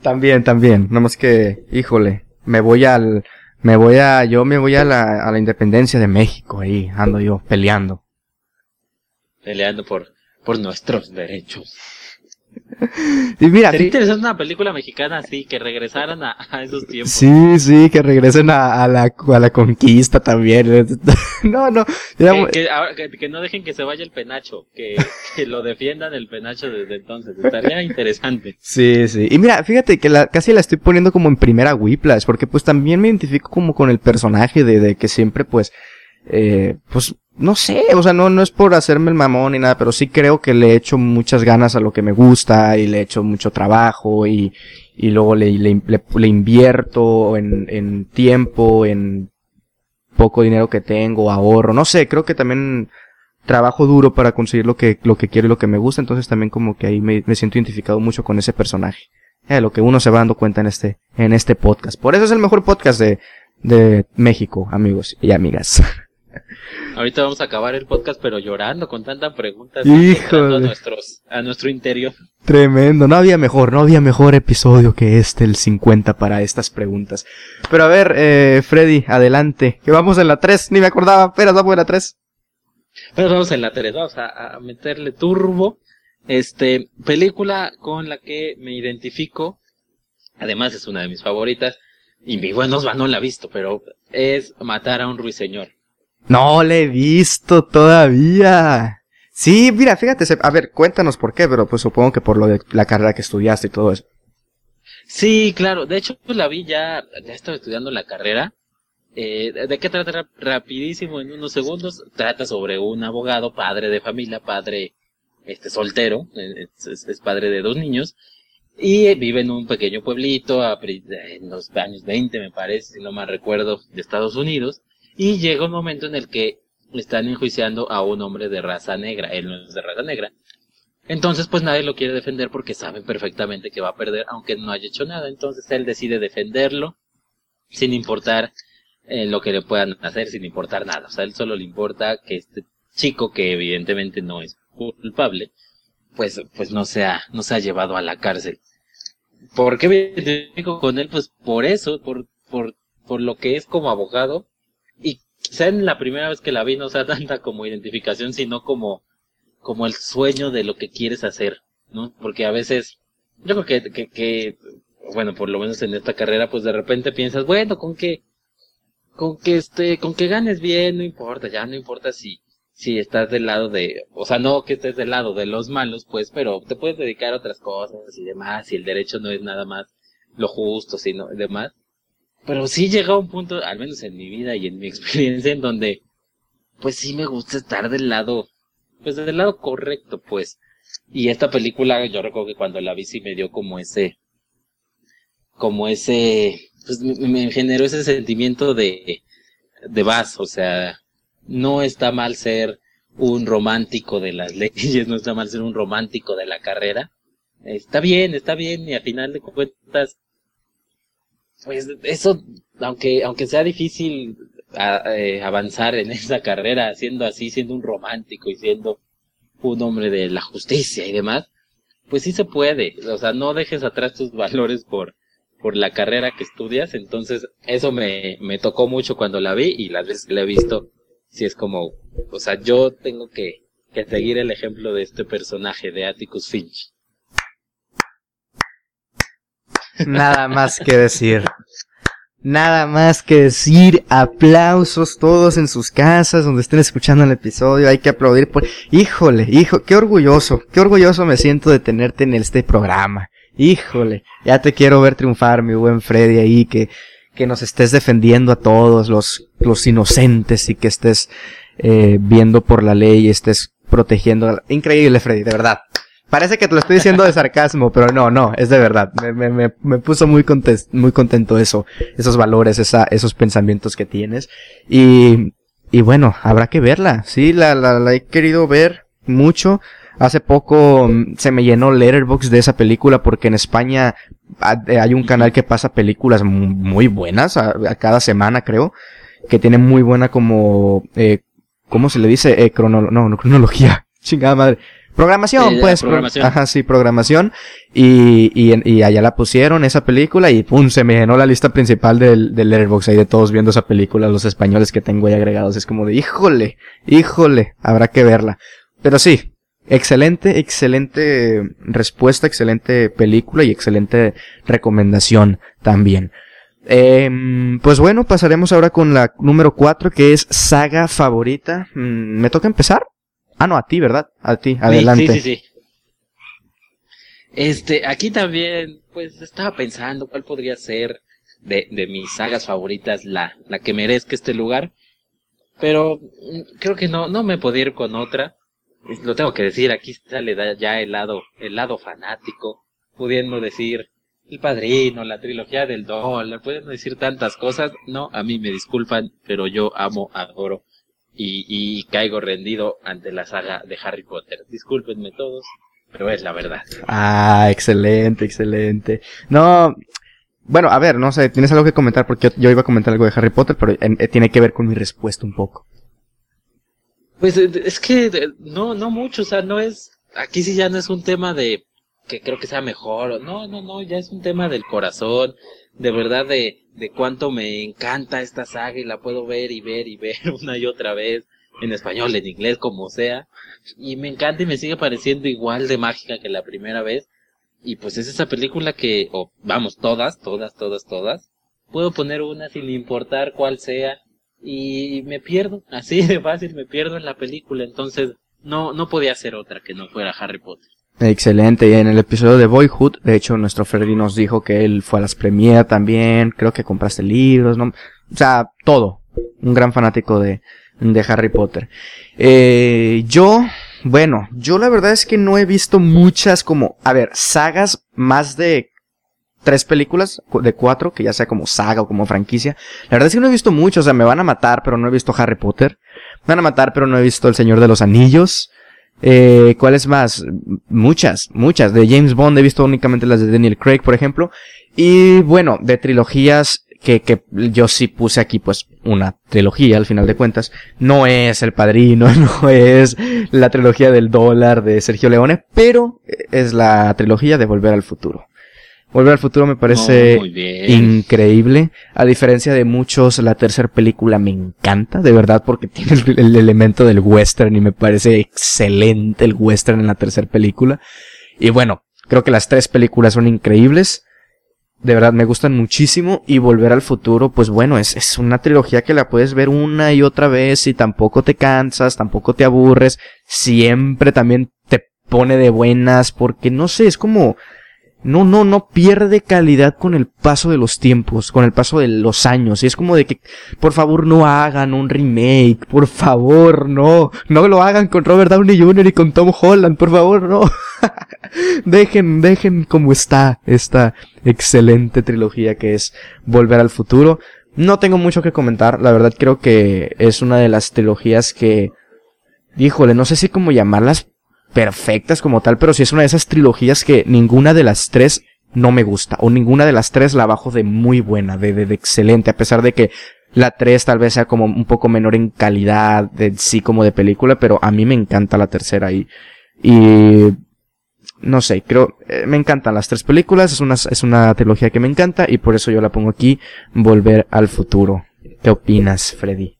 También, también, más que, híjole, me voy al, me voy a, yo me voy a la, a la independencia de México, ahí ando yo peleando. Peleando por, por nuestros derechos. y mira, Sería interesante una película mexicana así, que regresaran a, esos tiempos. Sí, sí, que regresen a, la, a la conquista también. no, no. Que, no dejen que se vaya el penacho, que, lo defiendan el penacho desde entonces. Estaría interesante. Sí, sí. Y mira, fíjate que la, casi la estoy poniendo como en primera Whiplash, porque pues también me identifico como con el personaje de, de que siempre pues, eh, pues no sé, o sea, no, no es por hacerme el mamón ni nada, pero sí creo que le echo muchas ganas a lo que me gusta y le echo mucho trabajo y, y luego le, le, invierto en, en tiempo, en poco dinero que tengo, ahorro, no sé, creo que también trabajo duro para conseguir lo que, lo que quiero y lo que me gusta, entonces también como que ahí me, me siento identificado mucho con ese personaje. Eh, lo que uno se va dando cuenta en este, en este podcast. Por eso es el mejor podcast de, de México, amigos y amigas. Ahorita vamos a acabar el podcast, pero llorando con tantas preguntas. Hijo. A, nuestros, a nuestro interior. Tremendo. No había mejor, no había mejor episodio que este, el 50, para estas preguntas. Pero a ver, eh, Freddy, adelante. Que vamos en la 3. Ni me acordaba. Espera, vamos en la 3. Pero vamos en la 3. Vamos a, a meterle turbo. Este, película con la que me identifico. Además es una de mis favoritas. Y mi buenos no la ha visto, pero es Matar a un ruiseñor. No le he visto todavía. Sí, mira, fíjate, a ver, cuéntanos por qué, pero pues supongo que por lo de la carrera que estudiaste y todo eso. Sí, claro, de hecho pues la vi ya, ya estaba estudiando la carrera. Eh, ¿De qué trata rapidísimo en unos segundos? Trata sobre un abogado, padre de familia, padre este soltero, eh, es, padre de dos niños, y vive en un pequeño pueblito en los años 20, me parece, si no mal recuerdo, de Estados Unidos. Y llega un momento en el que están enjuiciando a un hombre de raza negra. Él no es de raza negra. Entonces, pues nadie lo quiere defender porque saben perfectamente que va a perder, aunque no haya hecho nada. Entonces él decide defenderlo, sin importar eh, lo que le puedan hacer, sin importar nada. O sea, él solo le importa que este chico, que evidentemente no es culpable, pues, pues no sea, no se ha llevado a la cárcel. ¿Por qué me identifico con él? Pues por eso, por, por, por lo que es como abogado, y sea en la primera vez que la vi no sea tanta como identificación, sino como, como el sueño de lo que quieres hacer, ¿no? Porque a veces, yo creo que, que, que, bueno, por lo menos en esta carrera, pues de repente piensas, bueno, con que, con que este, con que ganes bien, no importa, ya no importa si, si estás del lado de, o sea, no que estés del lado de los malos, pues, pero te puedes dedicar a otras cosas y demás, y el derecho no es nada más lo justo, sino demás. Pero sí llega a un punto, al menos en mi vida y en mi experiencia, en donde, pues sí me gusta estar del lado, pues del lado correcto, pues. Y esta película, yo recuerdo que cuando la vi sí me dio como ese, como ese, pues me, generó ese sentimiento de, de vas, o sea, no está mal ser un romántico de las leyes, no está mal ser un romántico de la carrera. Está bien, está bien, y al final de cuentas, pues eso, aunque, aunque sea difícil eh, avanzar en esa carrera siendo así, siendo un romántico y siendo un hombre de la justicia y demás, pues sí se puede. O sea, no dejes atrás tus valores por, por la carrera que estudias. Entonces, eso me, me tocó mucho cuando la vi y las veces que la he visto, sí es como, o sea, yo tengo que, que seguir el ejemplo de este personaje de Atticus Finch. Nada más que decir. Nada más que decir. Aplausos todos en sus casas donde estén escuchando el episodio. Hay que aplaudir por... Híjole, hijo, qué orgulloso. Qué orgulloso me siento de tenerte en este programa. Híjole, ya te quiero ver triunfar, mi buen Freddy, ahí, que, que nos estés defendiendo a todos los, los inocentes y que estés eh, viendo por la ley y estés protegiendo. Increíble, Freddy, de verdad. Parece que te lo estoy diciendo de sarcasmo, pero no, no, es de verdad. Me, me, me puso muy, muy contento eso, esos valores, esa, esos pensamientos que tienes. Y, y bueno, habrá que verla. Sí, la, la, la he querido ver mucho. Hace poco mm, se me llenó Letterbox de esa película porque en España eh, hay un canal que pasa películas muy buenas a, cada semana, creo, que tiene muy buena como, eh, ¿cómo se le dice? Eh, crono no, no, cronología. Chingada madre. Programación, pues. Programación. ajá, sí, programación. Y, y, y, allá la pusieron, esa película, y pum, se me llenó la lista principal del, del Letterboxd ahí de todos viendo esa película, los españoles que tengo ahí agregados. Es como de, híjole, híjole, habrá que verla. Pero sí, excelente, excelente respuesta, excelente película y excelente recomendación también. Eh, pues bueno, pasaremos ahora con la número 4 que es saga favorita. Mm, ¿Me toca empezar? Ah, no, a ti, ¿verdad? A ti, adelante. Sí, sí, sí. Este, aquí también, pues estaba pensando cuál podría ser de, de mis sagas favoritas la, la que merezca este lugar. Pero mm, creo que no, no me podía ir con otra. Lo tengo que decir, aquí sale ya el lado, el lado fanático, pudiendo decir el padrino, la trilogía del dólar, pueden decir tantas cosas. No, a mí me disculpan, pero yo amo, adoro y, caigo rendido ante la saga de Harry Potter. Discúlpenme todos, pero es la verdad. Ah, excelente, excelente. No, bueno, a ver, no sé, tienes algo que comentar porque yo, iba a comentar algo de Harry Potter, pero eh, tiene que ver con mi respuesta un poco. Pues eh, es que no, no mucho, o sea, no es, aquí sí ya no es un tema de que creo que sea mejor, no, no, no, ya es un tema del corazón, de verdad de, de cuánto me encanta esta saga y la puedo ver y ver y ver una y otra vez, en español, en inglés, como sea, y me encanta y me sigue pareciendo igual de mágica que la primera vez, y pues es esa película que, o vamos, todas, todas, todas, todas, puedo poner una sin importar cuál sea, y me pierdo, así de fácil me pierdo en la película, entonces no, no podía ser otra que no fuera Harry Potter. Excelente, y en el episodio de Boyhood, de hecho nuestro Freddy nos dijo que él fue a las premiere también, creo que compraste libros. O sea, todo. Un gran fanático de, de Harry Potter. Eh, yo, bueno, yo la verdad es que no he visto muchas como, a ver, sagas más de tres películas, de cuatro, que ya sea como saga o como franquicia. La verdad es que no he visto mucho, o sea, me van a matar, pero no he visto Harry Potter. Me van a matar, pero no he visto El Señor de los Anillos. Eh, ¿Cuáles más? Muchas, muchas. De James Bond he visto únicamente las de Daniel Craig, por ejemplo. Y bueno, de trilogías que, que yo sí puse aquí, pues, una trilogía al final de cuentas. No es El Padrino, no es la trilogía del dólar de Sergio Leone, pero es la trilogía de Volver al Futuro. Volver al futuro me parece increíble. A diferencia de muchos, la tercera película me encanta, de verdad, porque tiene el, elemento del western y me parece excelente el western en la tercera película. Y bueno, creo que las tres películas son increíbles. De verdad me gustan muchísimo y Volver al futuro, pues bueno, es, es una trilogía que la puedes ver una y otra vez y tampoco te cansas, tampoco te aburres, siempre también te pone de buenas porque no sé, es como no, no, no pierde calidad con el paso de los tiempos, con el paso de los años. Y es como de que, por favor, no hagan un remake, por favor, no. No lo hagan con Robert Downey Jr. y con Tom Holland, por favor, no. dejen, dejen como está esta excelente trilogía que es Volver al Futuro. No tengo mucho que comentar, la verdad creo que es una de las trilogías que, híjole, no sé si cómo llamarlas, perfectas como tal, pero si es una de esas trilogías que ninguna de las tres no me gusta, o ninguna de las tres la bajo de muy buena, de, de, excelente, a pesar de que la tres tal vez sea como un poco menor en calidad, de sí como de película, pero a mí me encanta la tercera y, y no sé, creo, eh, me encantan las tres películas, es una, es una trilogía que me encanta y por eso yo la pongo aquí, Volver al Futuro. ¿Qué opinas, Freddy?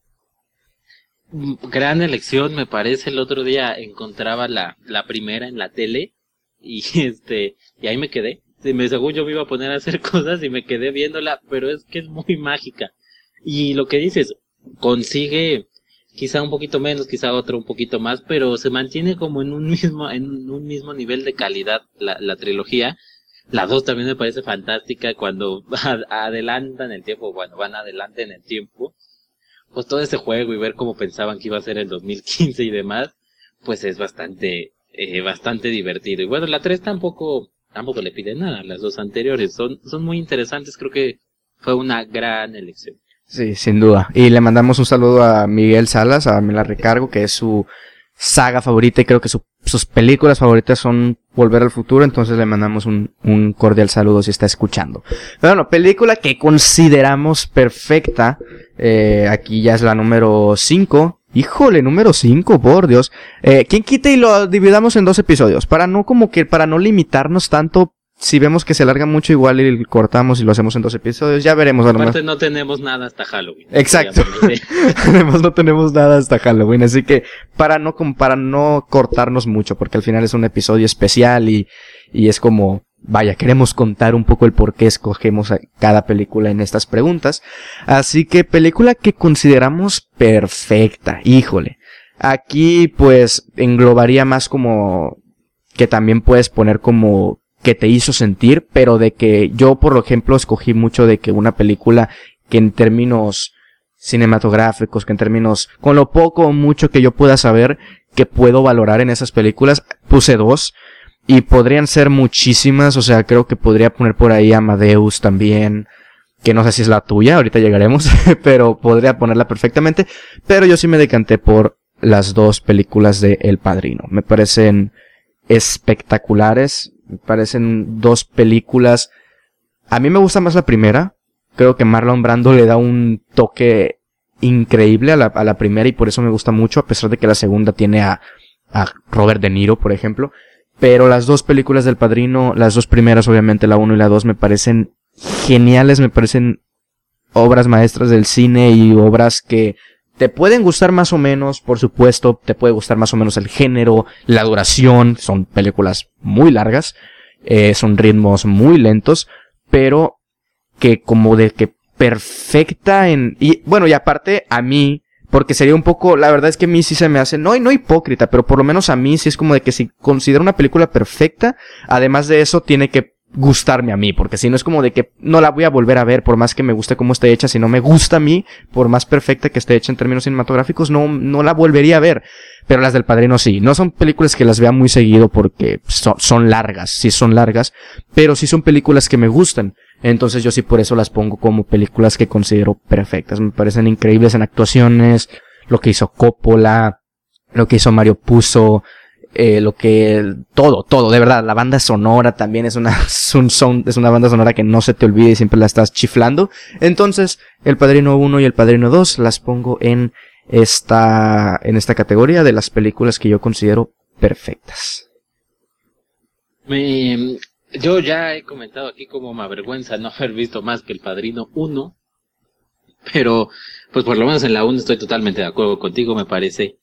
Gran elección, me parece. El otro día encontraba la, la primera en la tele y este, y ahí me quedé. Me, según yo me iba a poner a hacer cosas y me quedé viéndola, pero es que es muy mágica. Y lo que dices, consigue quizá un poquito menos, quizá otro un poquito más, pero se mantiene como en un mismo, en un mismo nivel de calidad la, la trilogía. La dos también me parece fantástica cuando adelantan el tiempo, bueno, van adelante en el tiempo pues todo ese juego y ver cómo pensaban que iba a ser el 2015 y demás, pues es bastante, eh, bastante divertido. Y bueno, la 3 tampoco, tampoco le pide nada, las dos anteriores son, son muy interesantes, creo que fue una gran elección. Sí, sin duda. Y le mandamos un saludo a Miguel Salas, a Mila Recargo, que es su saga favorita y creo que sus películas favoritas son Volver al Futuro, entonces le mandamos un, un cordial saludo si está escuchando. Pero bueno, película que consideramos perfecta, eh, aquí ya es la número 5. Híjole, número 5, por Dios. Eh, ¿Quién quita y lo dividamos en dos episodios? Para no como que, para no limitarnos tanto si vemos que se alarga mucho, igual y cortamos y lo hacemos en dos episodios. Ya veremos. Aparte, no tenemos nada hasta Halloween. Exacto. Además, no tenemos nada hasta Halloween. Así que, para no, para no cortarnos mucho, porque al final es un episodio especial y, y es como, vaya, queremos contar un poco el por qué escogemos cada película en estas preguntas. Así que, película que consideramos perfecta. Híjole. Aquí, pues, englobaría más como, que también puedes poner como que te hizo sentir, pero de que yo, por ejemplo, escogí mucho de que una película que en términos cinematográficos, que en términos, con lo poco o mucho que yo pueda saber, que puedo valorar en esas películas, puse dos. Y podrían ser muchísimas, o sea, creo que podría poner por ahí Amadeus también, que no sé si es la tuya, ahorita llegaremos, pero podría ponerla perfectamente. Pero yo sí me decanté por las dos películas de El Padrino. Me parecen espectaculares, me parecen dos películas. A mí me gusta más la primera. Creo que Marlon Brando le da un toque increíble a la, a la primera y por eso me gusta mucho, a pesar de que la segunda tiene a, a Robert De Niro, por ejemplo. Pero las dos películas del Padrino, las dos primeras, obviamente la 1 y la 2, me parecen geniales, me parecen obras maestras del cine y obras que te pueden gustar más o menos, por supuesto, te puede gustar más o menos el género, la duración, son películas muy largas, eh, son ritmos muy lentos, pero que como de que perfecta en... Y bueno, y aparte a mí, porque sería un poco, la verdad es que a mí sí se me hace, no, no hipócrita, pero por lo menos a mí sí es como de que si considero una película perfecta, además de eso tiene que gustarme a mí, porque si no es como de que no la voy a volver a ver por más que me guste cómo esté hecha, si no me gusta a mí, por más perfecta que esté hecha en términos cinematográficos, no, no la volvería a ver. Pero las del Padrino sí, no son películas que las vea muy seguido porque son, son largas, sí son largas, pero sí son películas que me gustan. Entonces yo sí por eso las pongo como películas que considero perfectas. Me parecen increíbles en actuaciones, lo que hizo Coppola, lo que hizo Mario Puzo, eh, lo que todo, todo, de verdad, la banda sonora también es una es un es una banda sonora que no se te olvide y siempre la estás chiflando. Entonces, El Padrino 1 y El Padrino 2 las pongo en esta en esta categoría de las películas que yo considero perfectas. Me, yo ya he comentado aquí como me avergüenza no haber visto más que El Padrino 1, pero pues por lo menos en la 1 estoy totalmente de acuerdo contigo, me parece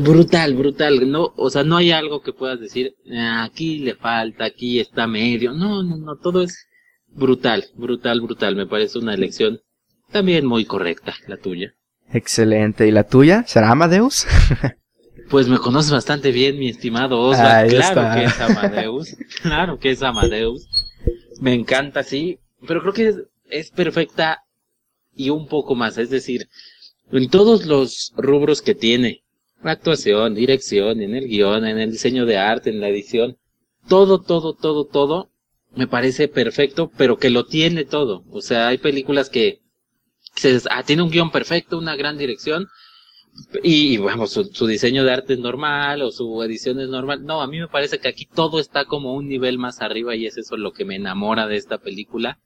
brutal, brutal, no, o sea, no hay algo que puedas decir, ah, aquí le falta, aquí está medio, no, no, no, todo es brutal, brutal, brutal, me parece una elección también muy correcta, la tuya. Excelente, ¿y la tuya? ¿Será Amadeus? pues me conoces bastante bien, mi estimado Osvaldo, claro que es Amadeus, claro que es Amadeus, me encanta, sí, pero creo que es, es perfecta y un poco más, es decir, en todos los rubros que tiene, actuación, dirección, en el guion, en el diseño de arte, en la edición, todo, todo, todo, todo, me parece perfecto, pero que lo tiene todo. O sea, hay películas que se, ah, tiene un guion perfecto, una gran dirección, y, vamos, su, su, diseño de arte es normal o su edición es normal. No, a mí me parece que aquí todo está como un nivel más arriba y es eso lo que me enamora de esta película.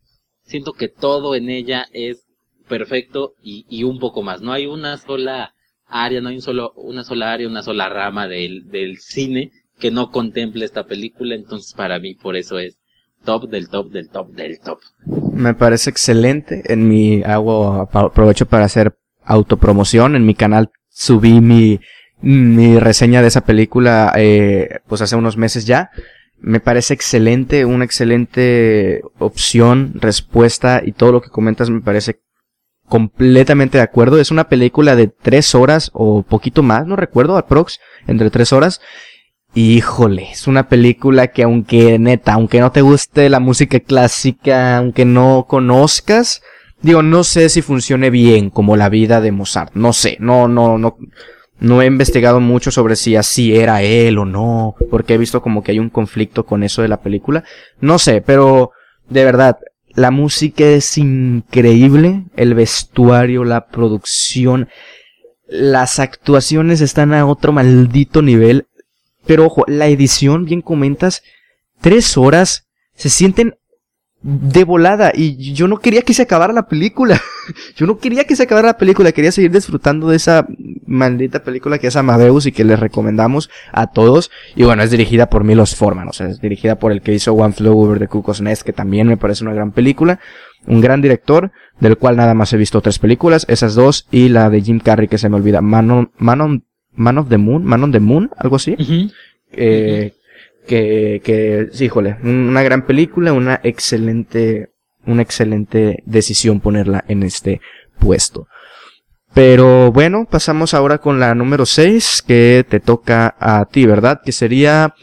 Siento que todo en ella es perfecto y, y un poco más. No hay una sola área, no hay un solo, una sola área, una sola rama del, del cine que no contemple esta película, entonces para mí por eso es top del top del top del top. Me parece excelente. En mi hago aprovecho para hacer autopromoción. En mi canal subí mi, mi reseña de esa película eh, pues hace unos meses ya. Me parece excelente, una excelente opción, respuesta y todo lo que comentas me parece completamente de acuerdo. Es una película de tres horas o poquito más, no recuerdo, aprox, entre tres horas. Híjole, es una película que aunque neta, aunque no te guste la música clásica, aunque no conozcas, digo, no sé si funcione bien como la vida de Mozart, no sé, no, no, no, no he investigado mucho sobre si así era él o no, porque he visto como que hay un conflicto con eso de la película, no sé, pero de verdad, La música es increíble, el vestuario, la producción, las actuaciones están a otro maldito nivel. Pero ojo, la edición, bien comentas, tres horas se sienten de volada y yo no quería que se acabara la película. yo no quería que se acabara la película, quería seguir disfrutando de esa maldita película que es Amadeus y que les recomendamos a todos. Y bueno, es dirigida por Milos Forman, o sea, es dirigida por el que hizo One Flew Over the Cuckoo's Nest, que también me parece una gran película. Un gran director, del cual nada más he visto tres películas, esas dos, y la de Jim Carrey que se me olvida, Man on, Man Man of the Moon, Man on the Moon, algo así. eh, que, que, sí, híjole, una gran película, una excelente, una excelente decisión ponerla en este puesto. Pero bueno, pasamos ahora con la número 6 que te toca a ti, ¿verdad? Que sería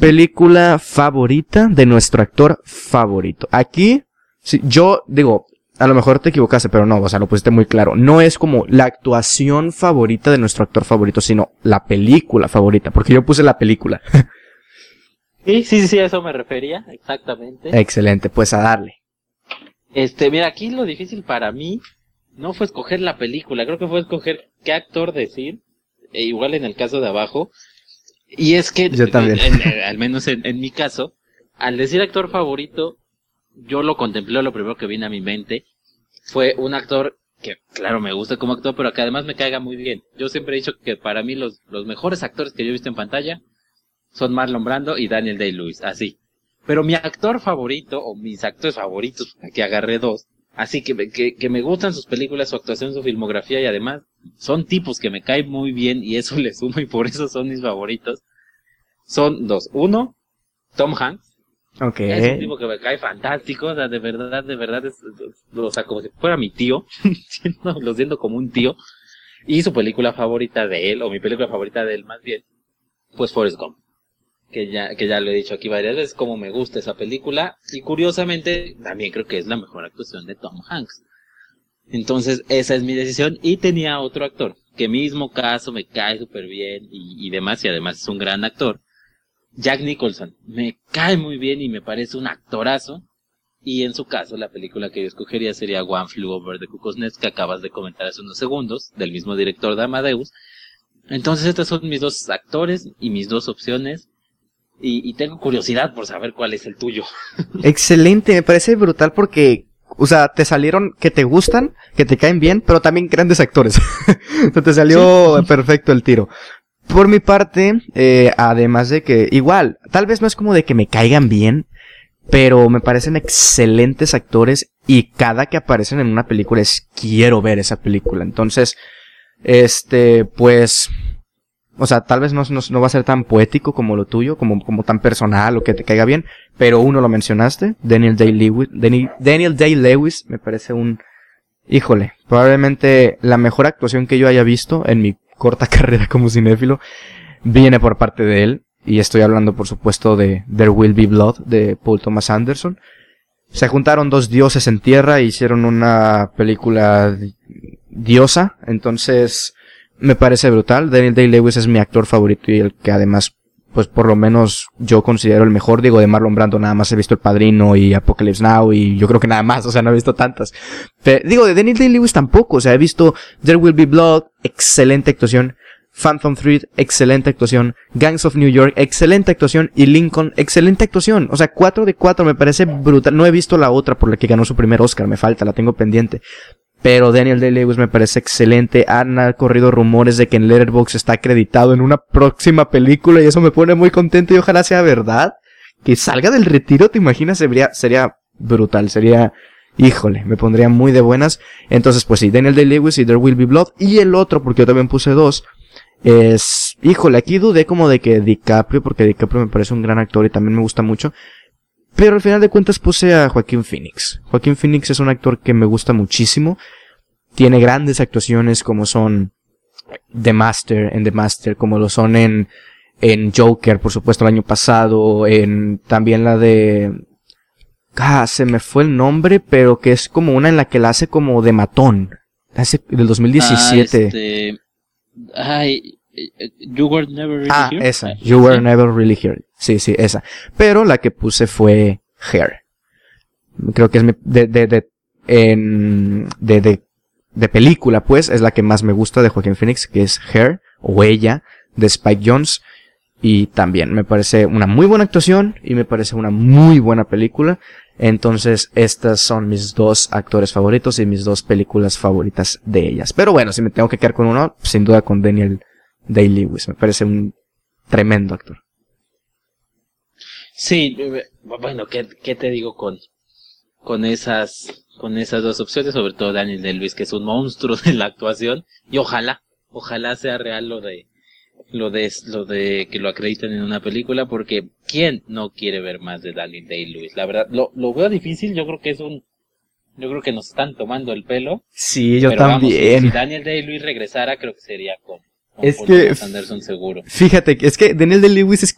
película favorita de nuestro actor favorito. Aquí, sí, yo digo, a lo mejor te equivocaste, pero no, o sea, lo pusiste muy claro. No es como la actuación favorita de nuestro actor favorito, sino la película favorita, porque yo puse la película. Sí, sí, sí, a eso me refería, exactamente. Excelente, pues a darle. Este, mira, aquí lo difícil para mí no fue escoger la película, creo que fue escoger qué actor decir, e igual en el caso de abajo. Y es que, yo también. al menos en, en mi caso, al decir actor favorito, yo lo contemplé, lo primero que vino a mi mente fue un actor que, claro, me gusta como actor, pero que además me caiga muy bien. Yo siempre he dicho que para mí los, los mejores actores que yo he visto en pantalla son Marlon Brando y Daniel Day-Lewis, así. Pero mi actor favorito, o mis actores favoritos, aquí agarré dos, así que, que, que me gustan sus películas, su actuación, su filmografía y además son tipos que me caen muy bien y eso les sumo y por eso son mis favoritos. Son dos. Uno, Tom Hanks. Okay. Es un tipo que me cae fantástico, o sea, de verdad, de verdad, es, o sea, como si fuera mi tío, lo siento como un tío. Y su película favorita de él, o mi película favorita de él más bien, pues Forrest Gump que ya, que ya lo he dicho aquí varias veces, como me gusta esa película, y curiosamente también creo que es la mejor actuación de Tom Hanks. Entonces, esa es mi decisión, y tenía otro actor, que mismo caso me cae súper bien y, y demás, y además es un gran actor. Jack Nicholson, me cae muy bien y me parece un actorazo, y en su caso, la película que yo escogería sería One Flew Over the Cuckoo's Nest, que acabas de comentar hace unos segundos, del mismo director de Amadeus. Entonces, estos son mis dos actores y mis dos opciones. Y, y, tengo curiosidad por saber cuál es el tuyo. Excelente, me parece brutal porque, o sea, te salieron que te gustan, que te caen bien, pero también grandes actores. te salió sí. perfecto el tiro. Por mi parte, eh, además de que, igual, tal vez no es como de que me caigan bien, pero me parecen excelentes actores y cada que aparecen en una película es quiero ver esa película. Entonces, este, pues, o sea, tal vez no, no, no, va a ser tan poético como lo tuyo, como, como tan personal o que te caiga bien, pero uno lo mencionaste, Daniel Day-Lewis, Daniel, Day-Lewis me parece un, híjole, probablemente la mejor actuación que yo haya visto en mi corta carrera como cinéfilo viene por parte de él, y estoy hablando por supuesto de There Will Be Blood de Paul Thomas Anderson. Se juntaron dos dioses en tierra e hicieron una película diosa, entonces me parece brutal. Daniel Day-Lewis es mi actor favorito y el que además, pues por lo menos yo considero el mejor. Digo, de Marlon Brando nada más he visto El Padrino y Apocalypse Now y yo creo que nada más, o sea, no he visto tantas. Pero, digo, de Daniel Day-Lewis tampoco, o sea, he visto There Will Be Blood, excelente actuación. Phantom Thread, excelente actuación. Gangs of New York, excelente actuación. Y Lincoln, excelente actuación. O sea, 4 de 4 me parece brutal. No he visto la otra por la que ganó su primer Oscar, me falta, la tengo pendiente. Pero Daniel Day-Lewis me parece excelente. Han corrido rumores de que en Letterboxd está acreditado en una próxima película y eso me pone muy contento y ojalá sea verdad. Que salga del retiro, ¿te imaginas? Sería, sería brutal, sería... Híjole, me pondría muy de buenas. Entonces, pues sí, Daniel Day-Lewis y There Will Be Blood. Y el otro, porque yo también puse dos, es... Híjole, aquí dudé como de que DiCaprio, porque DiCaprio me parece un gran actor y también me gusta mucho. Pero al final de cuentas puse a Joaquín Phoenix. Joaquín Phoenix es un actor que me gusta muchísimo. Tiene grandes actuaciones como son The Master, en The Master, como lo son en, en Joker, por supuesto, el año pasado, en también la de... Ah, se me fue el nombre, pero que es como una en la que la hace como de matón. Hace del 2017. Ah, este... Ay, You Were Never Really ah, Here. esa. You Were Never Really Here. Sí, sí, esa. Pero la que puse fue Hair. Creo que es mi, de, de, de, en, de, de, de película, pues, es la que más me gusta de Joaquín Phoenix, que es Her, o ella, de Spike Jones. Y también me parece una muy buena actuación y me parece una muy buena película. Entonces, estas son mis dos actores favoritos y mis dos películas favoritas de ellas. Pero bueno, si me tengo que quedar con uno, sin duda con Daniel Day-Lewis. Me parece un tremendo actor. Sí, bueno, ¿qué, qué te digo con, con esas, con esas dos opciones? Sobre todo Daniel Day-Lewis, que es un monstruo de la actuación. Y ojalá, ojalá sea real lo de, lo de, lo de que lo acrediten en una película, porque ¿quién no quiere ver más de Daniel Day-Lewis? La verdad, lo, lo veo difícil, yo creo que es un, yo creo que nos están tomando el pelo. Sí, yo también. si Daniel Day-Lewis regresara, creo que sería como es que Anderson seguro. Fíjate, es que Daniel de Lewis es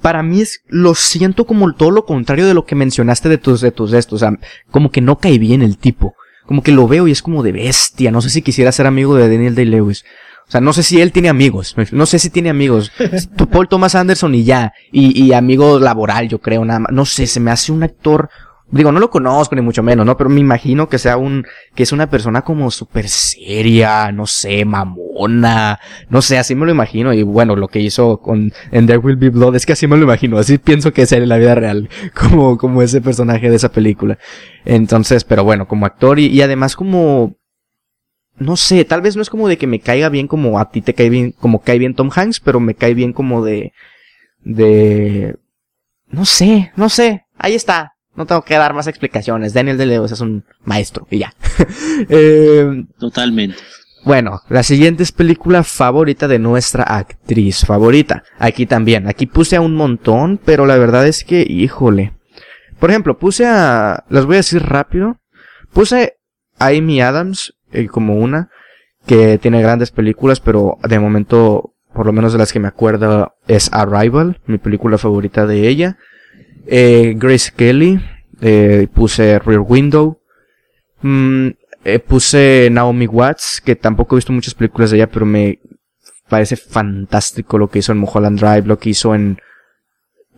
para mí es lo siento como todo lo contrario de lo que mencionaste de tus de tus estos, o sea, como que no cae bien el tipo. Como que lo veo y es como de bestia, no sé si quisiera ser amigo de Daniel Day Lewis. O sea, no sé si él tiene amigos. No sé si tiene amigos. Paul Thomas Anderson y ya. Y, y amigo laboral, yo creo, nada más. No sé, se me hace un actor Digo, no lo conozco ni mucho menos, ¿no? Pero me imagino que sea un, que es una persona como súper seria, no sé, mamona, no sé, así me lo imagino. Y bueno, lo que hizo con en There Will Be Blood es que así me lo imagino, así pienso que es él en la vida real, como, como ese personaje de esa película. Entonces, pero bueno, como actor y, y además como, no sé, tal vez no es como de que me caiga bien como a ti te cae bien, como cae bien Tom Hanks, pero me cae bien como de, de, no sé, no sé, ahí está, no tengo que dar más explicaciones. Daniel de Leos es un maestro y ya. eh, Totalmente. Bueno, la siguiente es película favorita de nuestra actriz favorita. Aquí también. Aquí puse a un montón, pero la verdad es que, híjole. Por ejemplo, puse a... Las voy a decir rápido. Puse a Amy Adams eh, como una que tiene grandes películas, pero de momento, por lo menos de las que me acuerdo, es Arrival, mi película favorita de ella. Eh, Grace Kelly, eh, puse Rear Window, mm, eh, puse Naomi Watts, que tampoco he visto muchas películas de ella, pero me parece fantástico lo que hizo en Mulholland Drive, lo que hizo en,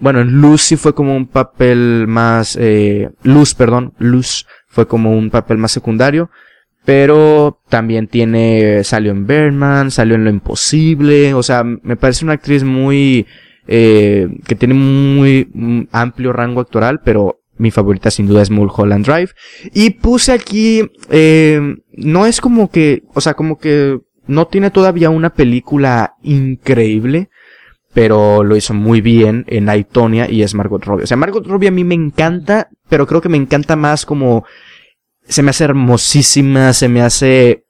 bueno, en Lucy fue como un papel más, eh, Luz, perdón, Luz fue como un papel más secundario, pero también tiene, salió en Birdman, salió en Lo Imposible, o sea, me parece una actriz muy, eh, que tiene muy amplio rango actoral, pero mi favorita sin duda es Mulholland Drive. Y puse aquí, eh, no es como que, o sea, como que no tiene todavía una película increíble, pero lo hizo muy bien en Aitonia y es Margot Robbie. O sea, Margot Robbie a mí me encanta, pero creo que me encanta más como se me hace hermosísima, se me hace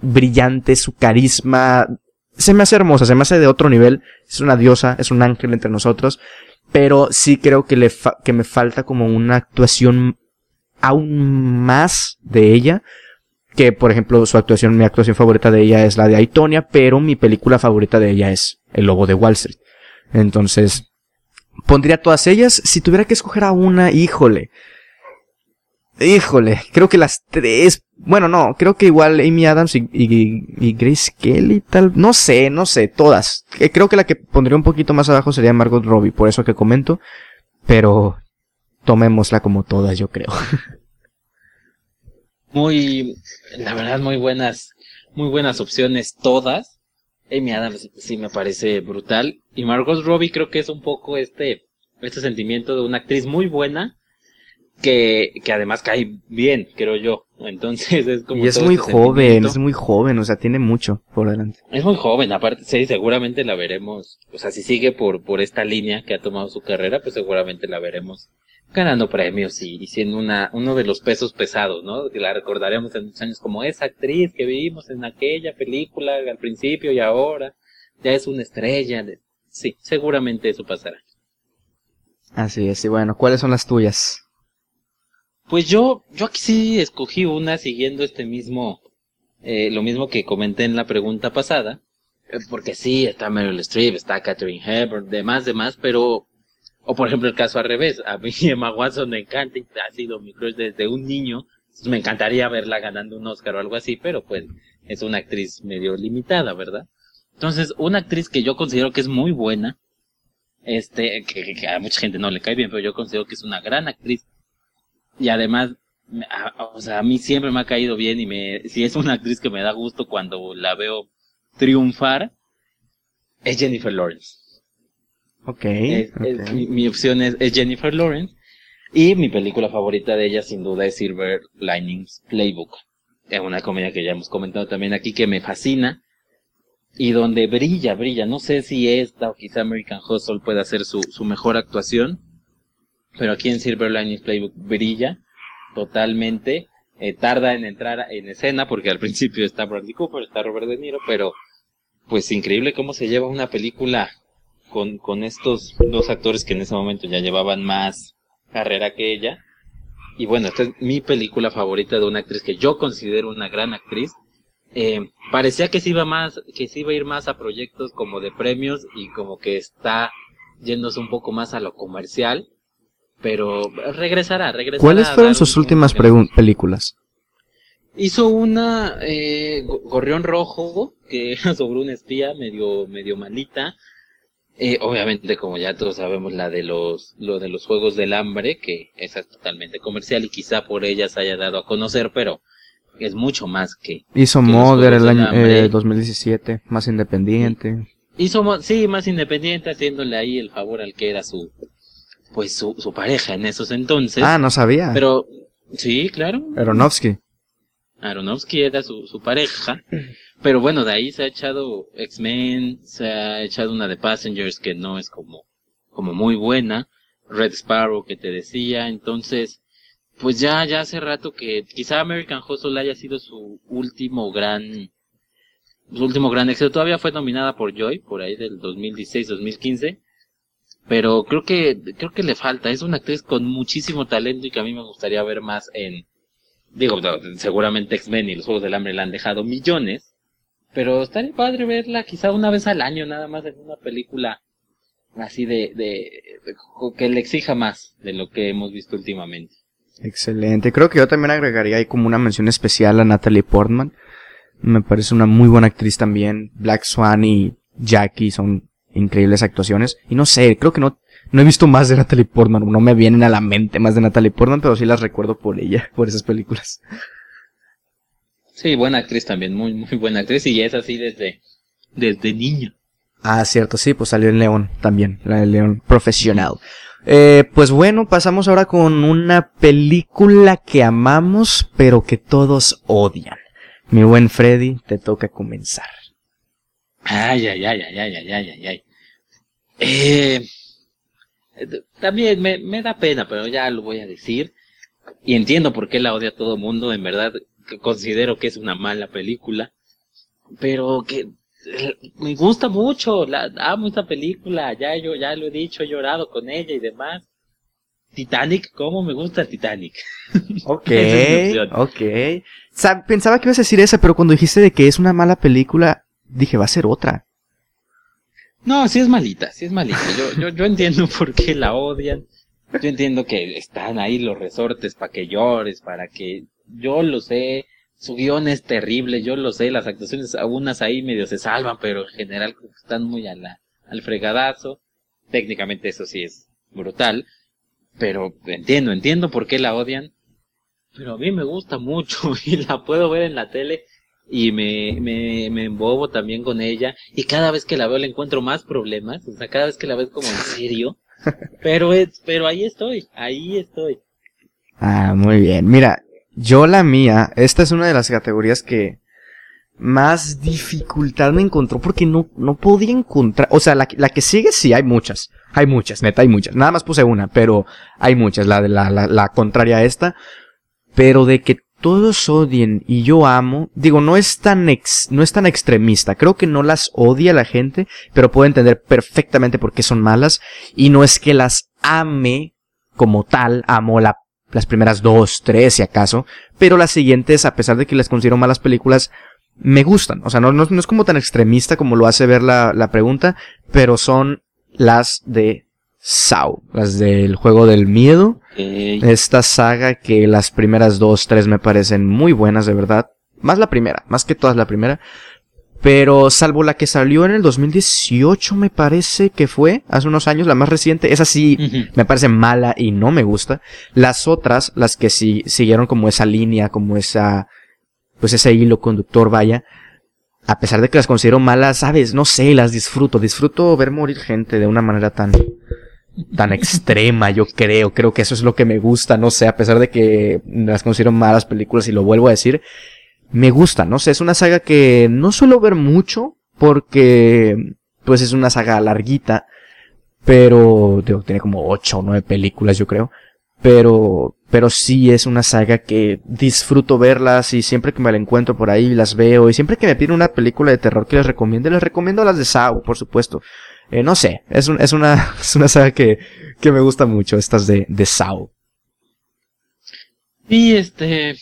brillante su carisma, se me hace hermosa, se me hace de otro nivel. Es una diosa, es un ángel entre nosotros. Pero sí creo que, le que me falta como una actuación aún más de ella. Que, por ejemplo, su actuación, mi actuación favorita de ella es la de Aitonia, pero mi película favorita de ella es El Lobo de Wall Street. Entonces, pondría todas ellas. Si tuviera que escoger a una, híjole. Híjole, creo que las tres. Bueno, no, creo que igual Amy Adams y, y, Grace Kelly, tal. No sé, no sé, todas. Eh, creo que la que pondría un poquito más abajo sería Margot Robbie, por eso que comento. Pero tomémosla como todas, yo creo. Muy, la verdad, muy buenas, muy buenas opciones todas. Amy Adams sí me parece brutal. Y Margot Robbie creo que es un poco este, este sentimiento de una actriz muy buena que, que además cae bien, creo yo. Entonces es como... Y es muy joven, es muy joven, o sea, tiene mucho por delante. Es muy joven, aparte, sí, seguramente la veremos, o sea, si sigue por, por esta línea que ha tomado su carrera, pues seguramente la veremos ganando premios y, siendo una, uno de los pesos pesados, ¿no? Que la recordaremos en muchos años como esa actriz que vimos en aquella película al principio y ahora ya es una estrella. De... Sí, seguramente eso pasará. Así es, y bueno, ¿cuáles son las tuyas? Pues yo, yo aquí sí escogí una siguiendo este mismo, eh, lo mismo que comenté en la pregunta pasada, eh, porque sí, está Meryl Streep, está Catherine Hepburn, demás, demás, pero, o por ejemplo el caso al revés, a mí Emma Watson me encanta y ha sido mi crush desde un niño, me encantaría verla ganando un Oscar o algo así, pero pues es una actriz medio limitada, ¿verdad? Entonces, una actriz que yo considero que es muy buena, este, que a mucha gente no le cae bien, pero yo considero que es una gran actriz, y además, o sea, a mí siempre me ha caído bien y me, si es una actriz que me da gusto cuando la veo triunfar, es Jennifer Lawrence. Ok. mi, opción es, Jennifer Lawrence. Y mi película favorita de ella, sin duda, es Silver Linings Playbook. Es una comedia que ya hemos comentado también aquí que me fascina. Y donde brilla, brilla. No sé si esta o quizá American Hustle pueda ser su, su mejor actuación. Pero aquí en Silver Linings Playbook brilla totalmente. Eh, tarda en entrar en escena porque al principio está Bradley Cooper, está Robert De Niro, pero pues increíble cómo se lleva una película con, con estos dos actores que en ese momento ya llevaban más carrera que ella. Y bueno, esta es mi película favorita de una actriz que yo considero una gran actriz. Eh, parecía que se iba más, que se iba a ir más a proyectos como de premios y como que está yéndose un poco más a lo comercial, pero regresará, regresará. ¿Cuáles fueron sus últimas películas? Hizo una eh, Gorrión Rojo, que era sobre un espía medio, medio malita. Eh, obviamente, como ya todos sabemos, la de los, lo de los Juegos del Hambre, que esa es totalmente comercial y quizá por ella se haya dado a conocer, pero es mucho más que... Hizo Mother el año eh, 2017, más independiente. Hizo, sí, más independiente, haciéndole ahí el favor al que era su, pues su, su pareja en esos entonces. Ah, no sabía. Pero, sí, claro. Aronofsky. Aronofsky era su, su pareja. Pero bueno, de ahí se ha echado X-Men, se ha echado una de Passengers que no es como, como muy buena. Red Sparrow que te decía. Entonces, pues ya, ya hace rato que quizá American Hustle haya sido su último gran, su último gran éxito. Todavía fue nominada por Joy, por ahí del 2016-2015. Pero creo que, creo que le falta. Es una actriz con muchísimo talento y que a mí me gustaría ver más en, Digo, seguramente X-Men y los Juegos del Hambre le han dejado millones. Pero estaría padre verla quizá una vez al año, nada más en una película así de, de, que le exija más de lo que hemos visto últimamente. Excelente. Creo que yo también agregaría ahí como una mención especial a Natalie Portman. Me parece una muy buena actriz también. Black Swan y Jackie son increíbles actuaciones. Y no sé, creo que no, no he visto más de Natalie Portman, no me vienen a la mente más de Natalie Portman, pero sí las recuerdo por ella, por esas películas. Sí, buena actriz también, muy, muy buena actriz, y es así desde, desde niño. Ah, cierto, sí, pues salió en León también, la de León profesional. Eh, pues bueno, pasamos ahora con una película que amamos, pero que todos odian. Mi buen Freddy, te toca comenzar. Ay, ay, ay, ay, ay, ay, ay, ay. Eh, también me, me da pena, pero ya lo voy a decir. Y entiendo por qué la odia todo el mundo. En verdad, considero que es una mala película. Pero que me gusta mucho. La, amo esta película. Ya, yo, ya lo he dicho, he llorado con ella y demás. Titanic, ¿cómo me gusta Titanic? Ok, ok. pensaba que ibas a decir esa, pero cuando dijiste de que es una mala película, dije, va a ser otra. No, sí es malita, sí es malita. Yo, yo, yo entiendo por qué la odian. Yo entiendo que están ahí los resortes para que llores, para que yo lo sé. Su guion es terrible, yo lo sé. Las actuaciones, algunas ahí medio se salvan, pero en general están muy a al fregadazo. Técnicamente eso sí es brutal. Pero entiendo, entiendo por qué la odian. Pero a mí me gusta mucho y la puedo ver en la tele y me, me, me embobo también con ella y cada vez que la veo le encuentro más problemas, o sea, cada vez que la veo como en serio, pero es, pero ahí estoy, ahí estoy. Ah, muy bien. Mira, yo la mía, esta es una de las categorías que más dificultad me encontró porque no, no podía encontrar, o sea, la, la que sigue sí hay muchas, hay muchas, neta, hay muchas, nada más puse una, pero hay muchas, la de la, la, la contraria a esta, pero de que todos odien y yo amo, digo, no es tan ex, no es tan extremista, creo que no las odia la gente, pero puedo entender perfectamente por qué son malas, y no es que las ame como tal, amo la, las primeras dos, tres si acaso, pero las siguientes, a pesar de que las considero malas películas, me gustan, o sea, no, no, es como tan extremista como lo hace ver la, la pregunta, pero son las de Saw, las del juego del miedo. Esta saga que las primeras dos, tres me parecen muy buenas, de verdad. Más la primera, más que todas la primera. Pero salvo la que salió en el 2018, me parece que fue, hace unos años, la más reciente, esa sí me parece mala y no me gusta. Las otras, las que sí siguieron como esa línea, como esa, pues ese hilo conductor, vaya, a pesar de que las considero malas, sabes, no sé, las disfruto, disfruto ver morir gente de una manera tan, tan extrema, yo creo, creo que eso es lo que me gusta, no sé, a pesar de que las considero malas películas y lo vuelvo a decir, me gusta, no sé, es una saga que no suelo ver mucho porque pues es una saga larguita, pero tiene como ocho o nueve películas yo creo, pero pero sí es una saga que disfruto verlas y siempre que me la encuentro por ahí las veo y siempre que me piden una película de terror que les recomiende, les recomiendo las de Saw, por supuesto. Eh, no sé, es, es, una, es una saga que, que me gusta mucho, estas de, de Saw. Y este,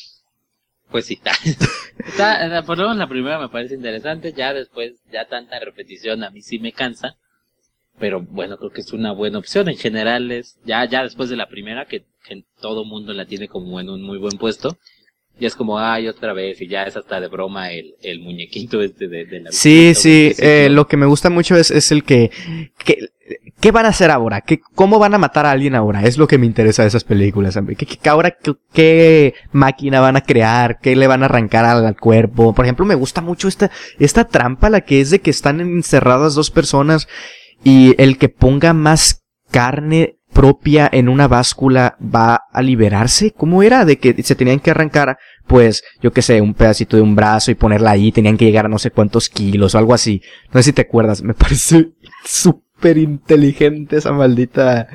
pues sí, está, por lo menos la primera me parece interesante, ya después, ya tanta repetición a mí sí me cansa, pero bueno, creo que es una buena opción, en general es, ya, ya después de la primera, que, que todo mundo la tiene como en un muy buen puesto, y es como, ay, otra vez, y ya es hasta de broma el, el muñequito este de, de la... Sí, sí, eh, lo que me gusta mucho es, es el que, que ¿Qué van a hacer ahora? ¿Qué, ¿Cómo van a matar a alguien ahora? Es lo que me interesa de esas películas. ¿Qué, qué, ahora qué, máquina van a crear? ¿Qué le van a arrancar al, cuerpo? Por ejemplo, me gusta mucho esta, esta trampa, la que es de que están encerradas dos personas y el que ponga más carne propia en una báscula va a liberarse. ¿Cómo era? De que se tenían que arrancar, pues, yo qué sé, un pedacito de un brazo y ponerla ahí, tenían que llegar a no sé cuántos kilos o algo así. No sé si te acuerdas, me parece súper inteligente esa maldita,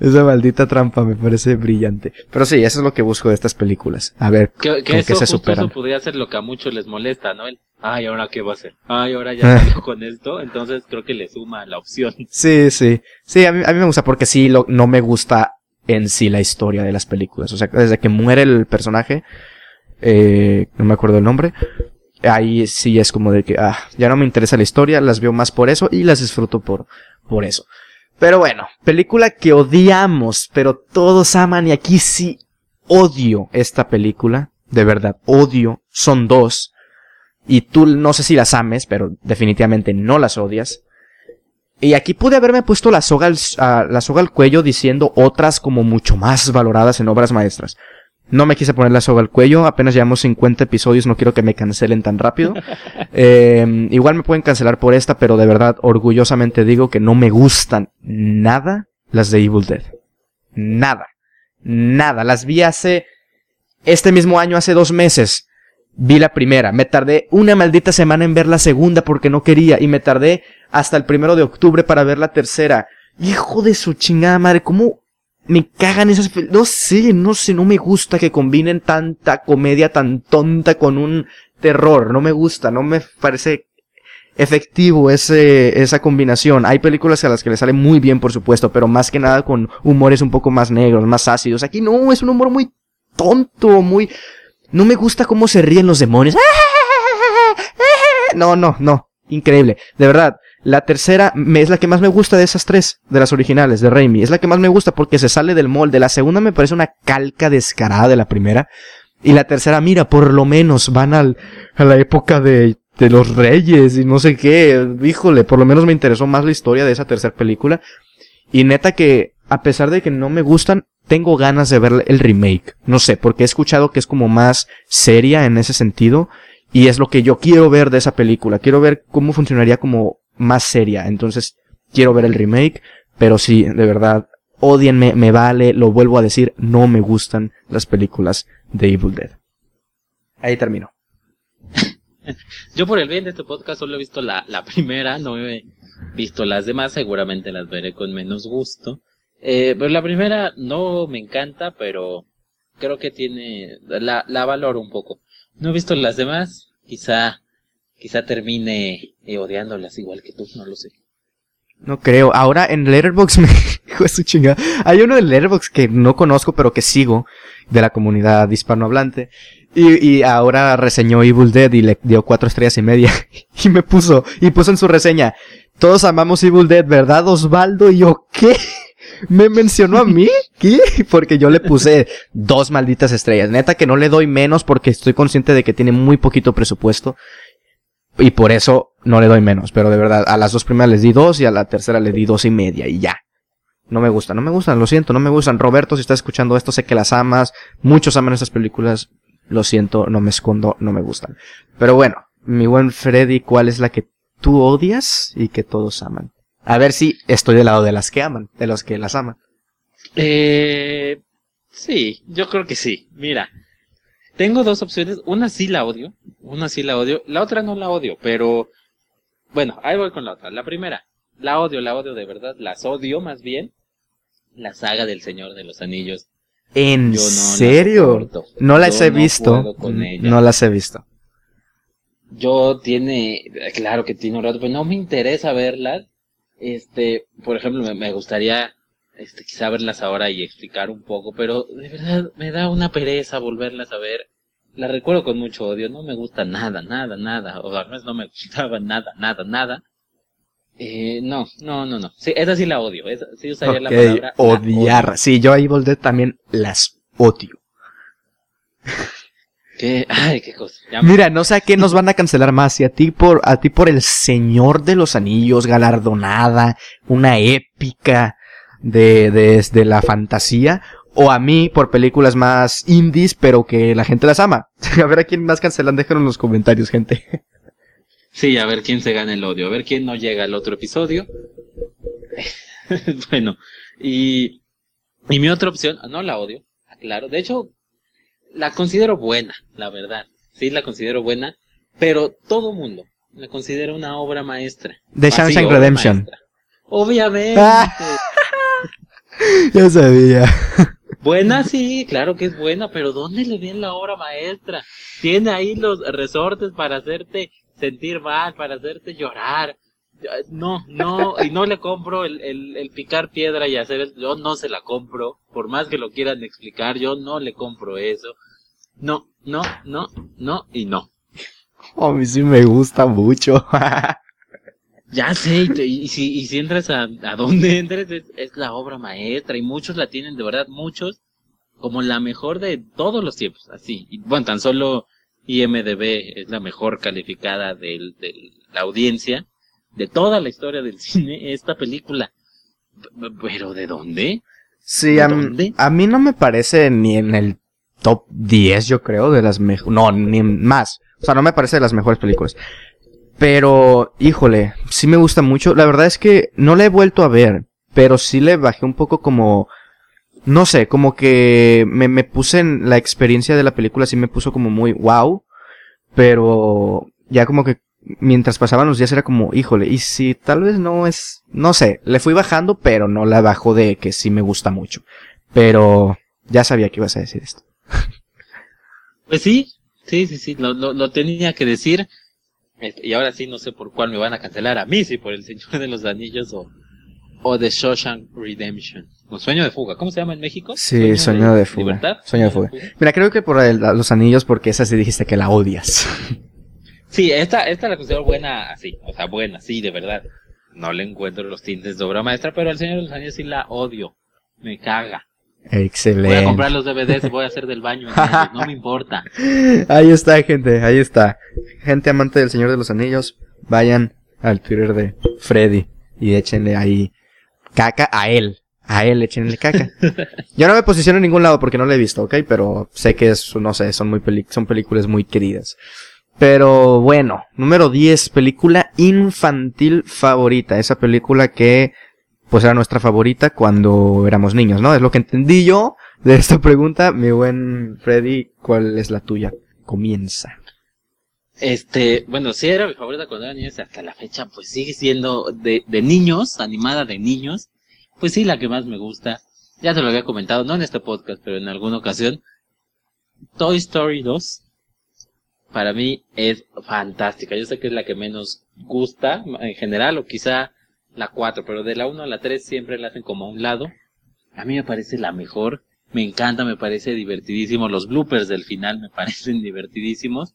esa maldita trampa, me parece brillante. Pero sí, eso es lo que busco de estas películas. A ver, que, que eso, se superan. Eso podría ser lo que a muchos les molesta, ¿no? El, ay, ahora qué va a hacer. Ay, ahora ya salió con esto. Entonces creo que le suma la opción. Sí, sí. Sí, a mí, a mí me gusta porque sí, lo, no me gusta en sí la historia de las películas. O sea, desde que muere el personaje, eh, no me acuerdo el nombre, ahí sí es como de que, ah, ya no me interesa la historia, las veo más por eso y las disfruto por, por eso. Pero bueno, película que odiamos, pero todos aman y aquí sí odio esta película. De verdad, odio. Son dos. Y tú no sé si las ames, pero definitivamente no las odias. Y aquí pude haberme puesto la soga al, la soga al cuello diciendo otras como mucho más valoradas en obras maestras. No me quise poner la soga al cuello, apenas llevamos 50 episodios, no quiero que me cancelen tan rápido. Eh, igual me pueden cancelar por esta, pero de verdad, orgullosamente digo que no me gustan nada las de Evil Dead. Nada. Nada. Las vi hace, este mismo año, hace dos meses. Vi la primera. Me tardé una maldita semana en ver la segunda porque no quería. Y me tardé hasta el primero de octubre para ver la tercera. Hijo de su chingada madre, ¿cómo me cagan esas no sé, no sé, no me gusta que combinen tanta comedia tan tonta con un terror, no me gusta, no me parece efectivo ese, esa combinación. Hay películas a las que le sale muy bien, por supuesto, pero más que nada con humores un poco más negros, más ácidos. Aquí no, es un humor muy tonto, muy, no me gusta cómo se ríen los demonios. No, no, no, increíble, de verdad. La tercera es la que más me gusta de esas tres, de las originales, de Raimi. Es la que más me gusta porque se sale del molde. La segunda me parece una calca descarada de la primera. Y la tercera, mira, por lo menos van al, a la época de, de los reyes y no sé qué. Híjole, por lo menos me interesó más la historia de esa tercera película. Y neta que, a pesar de que no me gustan, tengo ganas de ver el remake. No sé, porque he escuchado que es como más seria en ese sentido. Y es lo que yo quiero ver de esa película. Quiero ver cómo funcionaría como más seria. Entonces, quiero ver el remake, pero sí, de verdad, odienme, me vale, lo vuelvo a decir, no me gustan las películas de Evil Dead. Ahí termino. Yo por el bien de este podcast solo he visto la, la primera, no he visto las demás, seguramente las veré con menos gusto. Eh, pero la primera no me encanta, pero creo que tiene, la, la valoro un poco. No he visto las demás, quizá quizá termine eh, odiándolas igual que tú, no lo sé. No creo. Ahora en Letterboxd me dijo su chingada. Hay uno de Letterboxd que no conozco, pero que sigo, de la comunidad hispanohablante. Y, y ahora reseñó Evil Dead y le dio cuatro estrellas y media. Y me puso, y puso en su reseña, todos amamos Evil Dead, ¿verdad, Osvaldo? Y yo, ¿qué? ¿Me mencionó a mí? ¿Qué? Porque yo le puse dos malditas estrellas. Neta que no le doy menos porque estoy consciente de que tiene muy poquito presupuesto. Y por eso no le doy menos. Pero de verdad, a las dos primeras les di dos y a la tercera le di dos y media y ya. No me gustan, no me gustan, lo siento, no me gustan. Roberto, si estás escuchando esto, sé que las amas. Muchos aman estas películas. Lo siento, no me escondo, no me gustan. Pero bueno, mi buen Freddy, ¿cuál es la que tú odias y que todos aman? A ver si estoy del lado de las que aman, de los que las aman. Eh, sí, yo creo que sí. Mira, tengo dos opciones. Una sí la odio, una sí la odio. La otra no la odio, pero bueno, ahí voy con la otra. La primera, la odio, la odio de verdad, las odio más bien. La saga del Señor de los Anillos. ¿En Yo no serio? no las Yo he no visto. No las he visto. Yo tiene, claro que tiene un rato, pero no me interesa verlas. Este, por ejemplo, me, me gustaría, este, quizá verlas ahora y explicar un poco, pero de verdad me da una pereza volverlas a ver. La recuerdo con mucho odio, no me gusta nada, nada, nada, o al menos no me gustaba nada, nada, nada. Eh, no, no, no, no. Sí, esa sí la odio, esa, sí usaría la palabra. la odiar. odio. Sí, yo a Evil Dead también las odio. ¿Qué? Ay, qué cosa. Ya me- Mira, no sé a qué nos van a cancelar más, si a ti por, a ti por el Señor de los Anillos, galardonada, una épica de, de, de la fantasía, o a mí por películas más indies, pero que la gente las ama. A ver a quién más cancelan, déjenlo en los comentarios, gente. Sí, a ver quién se gana el odio, a ver quién no llega al otro episodio. bueno, y, y mi otra opción, no la odio, claro, de hecho, la considero buena, la verdad, sí la considero buena, pero todo mundo la considera una obra maestra. Así, Shawshank Redemption. maestra. Obviamente. Ah. Ya sabía. Buena sí, claro que es buena, pero ¿dónde le ven la obra maestra? Tiene ahí los resortes para hacerte sentir mal, para hacerte llorar. No, no, y no le compro el, el, el picar piedra y hacer el, yo no se la compro, por más que lo quieran explicar, yo no le compro eso. No, no, no, no y no. A mí sí me gusta mucho. Ya sé, y, te- y si, y si entras a, a donde entres, es, es la obra maestra, y muchos la tienen, de verdad, muchos, como la mejor de todos los tiempos, así. Y, bueno, tan solo IMDB es la mejor calificada del- de la audiencia, de toda la historia del cine, esta película. ¿Pero de dónde? Sí, a, ¿Dónde? a mí no me parece ni en el top 10, yo creo, de las mejores. No, ni más. O sea, no me parece de las mejores películas. Pero, híjole, sí me gusta mucho. La verdad es que no la he vuelto a ver, pero sí le bajé un poco como... No sé, como que me, me puse en la experiencia de la película, sí me puso como muy wow. Pero ya como que mientras pasaban los días era como, híjole, y si tal vez no es... No sé, le fui bajando, pero no la bajo de que sí me gusta mucho. Pero ya sabía que ibas a decir esto. Pues sí, sí, sí, sí, lo, lo, lo tenía que decir. Este, Y ahora sí, no sé por cuál me van a cancelar. A mí, si por el Señor de los Anillos o, o The Shawshank Redemption. O Sueño de Fuga. ¿Cómo se llama en México? Sí, Sueño de Fuga. ¿Libertad? Sueño de Fuga. Mira, creo que por el- los anillos, porque esa sí dijiste que la odias. Sí, esta, esta la considero buena así. O sea, buena, sí, de verdad. No le encuentro los tintes de obra maestra, pero al Señor de los Anillos sí la odio. Me caga. Excelente. Voy a comprar los DVDs voy a hacer del baño. No me importa. Ahí está, gente, ahí está. Gente amante del Señor de los Anillos, vayan al Twitter de Freddy y échenle ahí caca a él. A él échenle caca. Yo no me posiciono en ningún lado porque no lo he visto, ¿ok? Pero sé que es, no sé, son muy peli- son películas muy queridas. Pero bueno, número 10, película infantil favorita. Esa película que pues era nuestra favorita cuando éramos niños, ¿no? Es lo que entendí yo de esta pregunta. Mi buen Freddy, ¿cuál es la tuya? Comienza. Este, bueno, sí era mi favorita cuando era niño, hasta la fecha, pues sigue siendo de, de niños, animada de niños, pues sí, la que más me gusta. Ya te lo había comentado, no en este podcast, pero en alguna ocasión. Toy Story 2, para mí es fantástica. Yo sé que es la que menos gusta en general, o quizá la 4, pero de la 1 a la 3 siempre la hacen como a un lado. A mí me parece la mejor, me encanta, me parece divertidísimo. Los bloopers del final me parecen divertidísimos.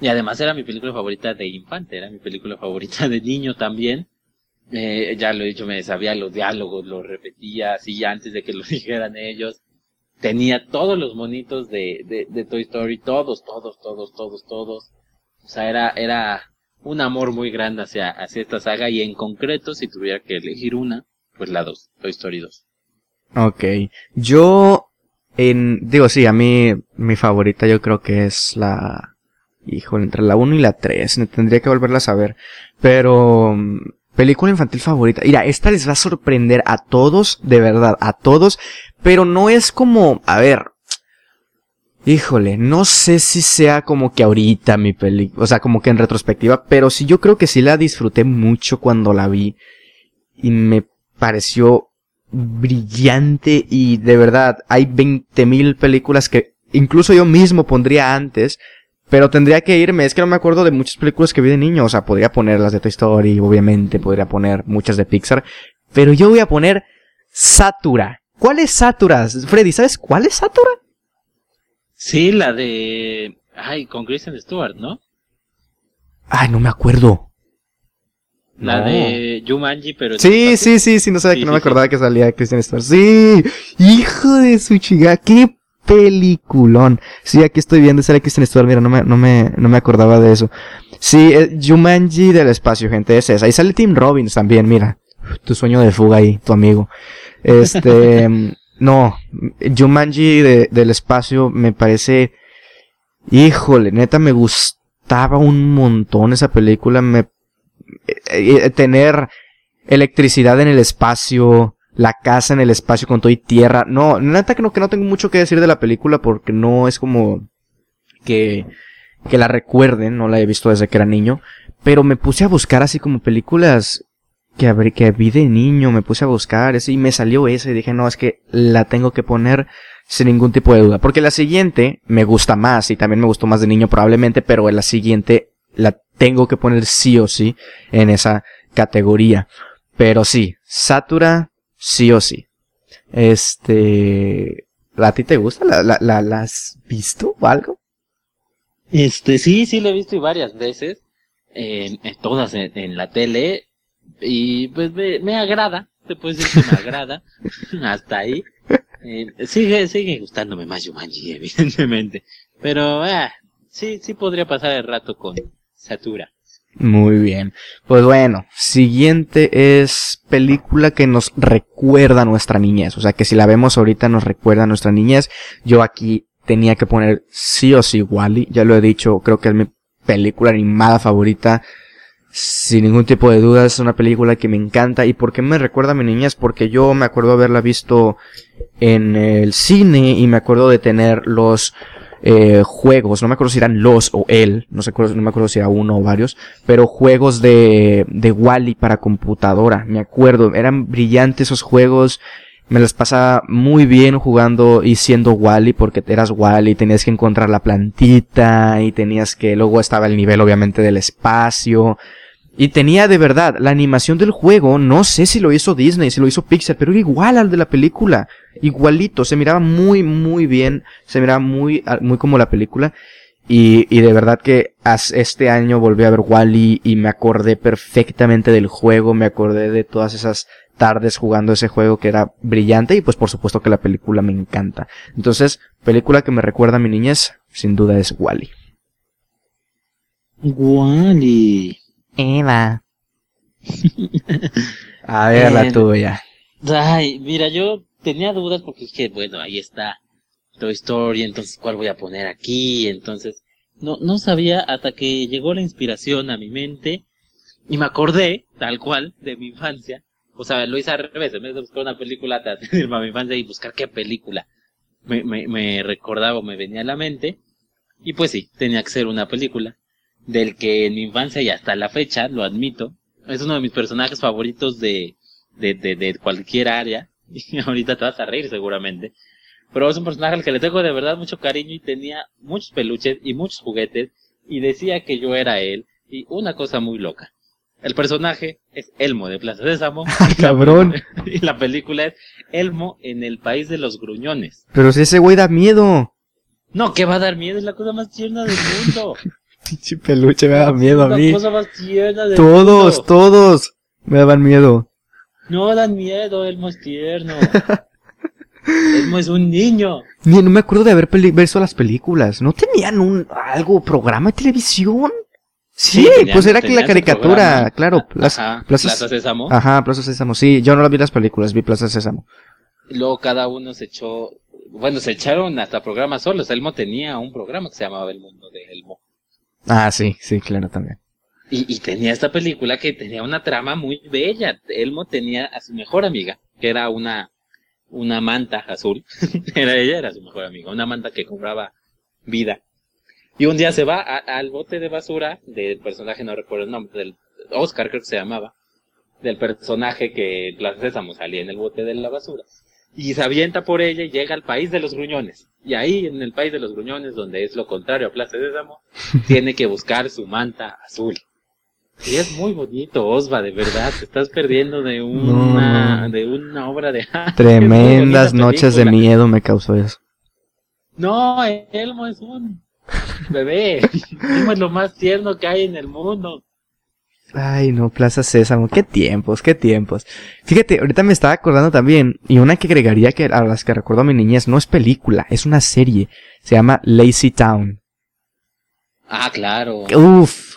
Y además era mi película favorita de infante, era mi película favorita de niño también. Eh, ya lo he dicho, me sabía los diálogos, los repetía así antes de que lo dijeran ellos. Tenía todos los monitos de, de, de Toy Story, todos, todos, todos, todos, todos. O sea, era, era un amor muy grande hacia, hacia esta saga y en concreto, si tuviera que elegir una, pues la 2, Toy Story 2. Ok. Yo, en, digo, sí, a mí, mi favorita yo creo que es la, híjole, entre la 1 y la 3, tendría que volverlas a ver. Pero, mm, película infantil favorita. Mira, esta les va a sorprender a todos, de verdad, a todos, pero no es como, a ver, Híjole, no sé si sea como que ahorita mi película, o sea, como que en retrospectiva, pero sí yo creo que sí la disfruté mucho cuando la vi y me pareció brillante y de verdad hay 20.000 películas que incluso yo mismo pondría antes, pero tendría que irme, es que no me acuerdo de muchas películas que vi de niño, o sea, podría poner las de Toy Story, obviamente, podría poner muchas de Pixar, pero yo voy a poner Satura. ¿Cuál es Satura? Freddy, ¿sabes cuál es Satura? Sí, la de. Ay, con Kristen Stewart, ¿no? Ay, no me acuerdo. La de Jumanji, pero. Sí, sí, sí, sí, no sabía que no me acordaba que salía Kristen Stewart. Sí, hijo de su chica, qué peliculón. Sí, aquí estoy viendo, sale Kristen Stewart, mira, no me, no me, no me acordaba de eso. Sí, eh, Jumanji del espacio, gente, es esa. Ahí sale Tim Robbins también, mira. Tu sueño de fuga ahí, tu amigo. Este. No, Jumanji de, del espacio me parece... Híjole, neta me gustaba un montón esa película. Me, eh, eh, tener electricidad en el espacio, la casa en el espacio con todo y tierra. No, neta que no, que no tengo mucho que decir de la película porque no es como que, que la recuerden, no la he visto desde que era niño. Pero me puse a buscar así como películas que, que vi de niño, me puse a buscar ese y me salió ese y dije, no, es que la tengo que poner sin ningún tipo de duda. Porque la siguiente me gusta más y también me gustó más de niño probablemente, pero la siguiente la tengo que poner sí o sí en esa categoría. Pero sí, Satura sí o sí. Este, ¿a ti te gusta? ¿La, la, la, has visto o algo? Este, sí, sí, la he visto varias veces. En, todas en, la tele. Y pues me, agrada, te puedes decir que me agrada, hasta ahí. Eh, sigue, sigue gustándome más Yumanji, evidentemente. Pero, ah, sí, sí podría pasar el rato con Satura. Muy bien. Pues bueno, siguiente es película que nos recuerda a nuestra niñez. O sea que si la vemos ahorita nos recuerda a nuestra niñez. Yo aquí tenía que poner sí o sí Wally. Ya lo he dicho, creo que es mi película animada favorita sin ningún tipo de duda, es una película que me encanta. ¿Y por qué me recuerda a mi niñez? Porque yo me acuerdo haberla visto en el cine y me acuerdo de tener los eh, juegos, no me acuerdo si eran los o él, no, sé, no me acuerdo si era uno o varios, pero juegos de, de Wally para computadora, me acuerdo, eran brillantes esos juegos, me las pasaba muy bien jugando y siendo Wally porque eras Wally, tenías que encontrar la plantita y tenías que, luego estaba el nivel obviamente del espacio, y tenía de verdad, la animación del juego, no sé si lo hizo Disney, si lo hizo Pixar, pero era igual al de la película. Igualito, se miraba muy, muy bien, se miraba muy, muy como la película. Y, y de verdad que este año volví a ver Wally y me acordé perfectamente del juego, me acordé de todas esas tardes jugando ese juego que era brillante y pues por supuesto que la película me encanta. Entonces, película que me recuerda a mi niñez, sin duda es Wally. Wally. Eva. A ver, la eh, tuya. Ay, mira, yo tenía dudas porque dije, bueno, ahí está Toy Story, entonces, ¿cuál voy a poner aquí? Entonces, no, no sabía hasta que llegó la inspiración a mi mente y me acordé, tal cual, de mi infancia. O sea, lo hice al revés, en vez de buscar una película, irme a mi infancia y buscar qué película me, me, me recordaba o me venía a la mente. Y pues sí, tenía que ser una película del que en mi infancia y hasta la fecha, lo admito, es uno de mis personajes favoritos de, de, de, de cualquier área. Y ahorita te vas a reír seguramente. Pero es un personaje al que le tengo de verdad mucho cariño y tenía muchos peluches y muchos juguetes y decía que yo era él y una cosa muy loca. El personaje es Elmo de Plaza Sésamo. Cabrón. Y la película es Elmo en el país de los gruñones. Pero si ese güey da miedo. No, que va a dar miedo, es la cosa más tierna del mundo. Pinche peluche me da miedo a mí. Todos, todos me daban miedo. No dan miedo, Elmo es tierno. Elmo es un niño. no me acuerdo de haber visto las películas. ¿No tenían un algo, programa de televisión? Sí, Sí, tenían- pues era que la caricatura, claro. Las, Ajá, Plaza Sésamo. Ajá, Plaza Sésamo. Sí, yo no vi las películas, vi Plaza Sésamo. Luego cada uno se echó, bueno, se echaron hasta programas solos. Elmo tenía un programa que se llamaba El Mundo de Elmo. Ah, sí, sí, claro, también. Y, y tenía esta película que tenía una trama muy bella. Elmo tenía a su mejor amiga, que era una, una manta azul. era ella, era su mejor amiga, una manta que cobraba vida. Y un día se va al bote de basura del personaje, no recuerdo el nombre, del Oscar creo que se llamaba, del personaje que salía en el bote de la basura. Y se avienta por ella y llega al país de los gruñones. Y ahí, en el país de los gruñones, donde es lo contrario a Plaza Sésamo, tiene que buscar su manta azul. Y es muy bonito, Osva, de verdad. Te estás perdiendo de una, No. de una obra de arte. Tremendas noches de miedo me causó eso. No, Elmo es un bebé. Elmo es lo más tierno que hay en el mundo. Ay, no, Plaza Sésamo, qué tiempos, qué tiempos. Fíjate, ahorita me estaba acordando también, y una que agregaría que a las que recuerdo a mi niñez, no es película, es una serie. Se llama Lazy Town. Ah, claro. Uf.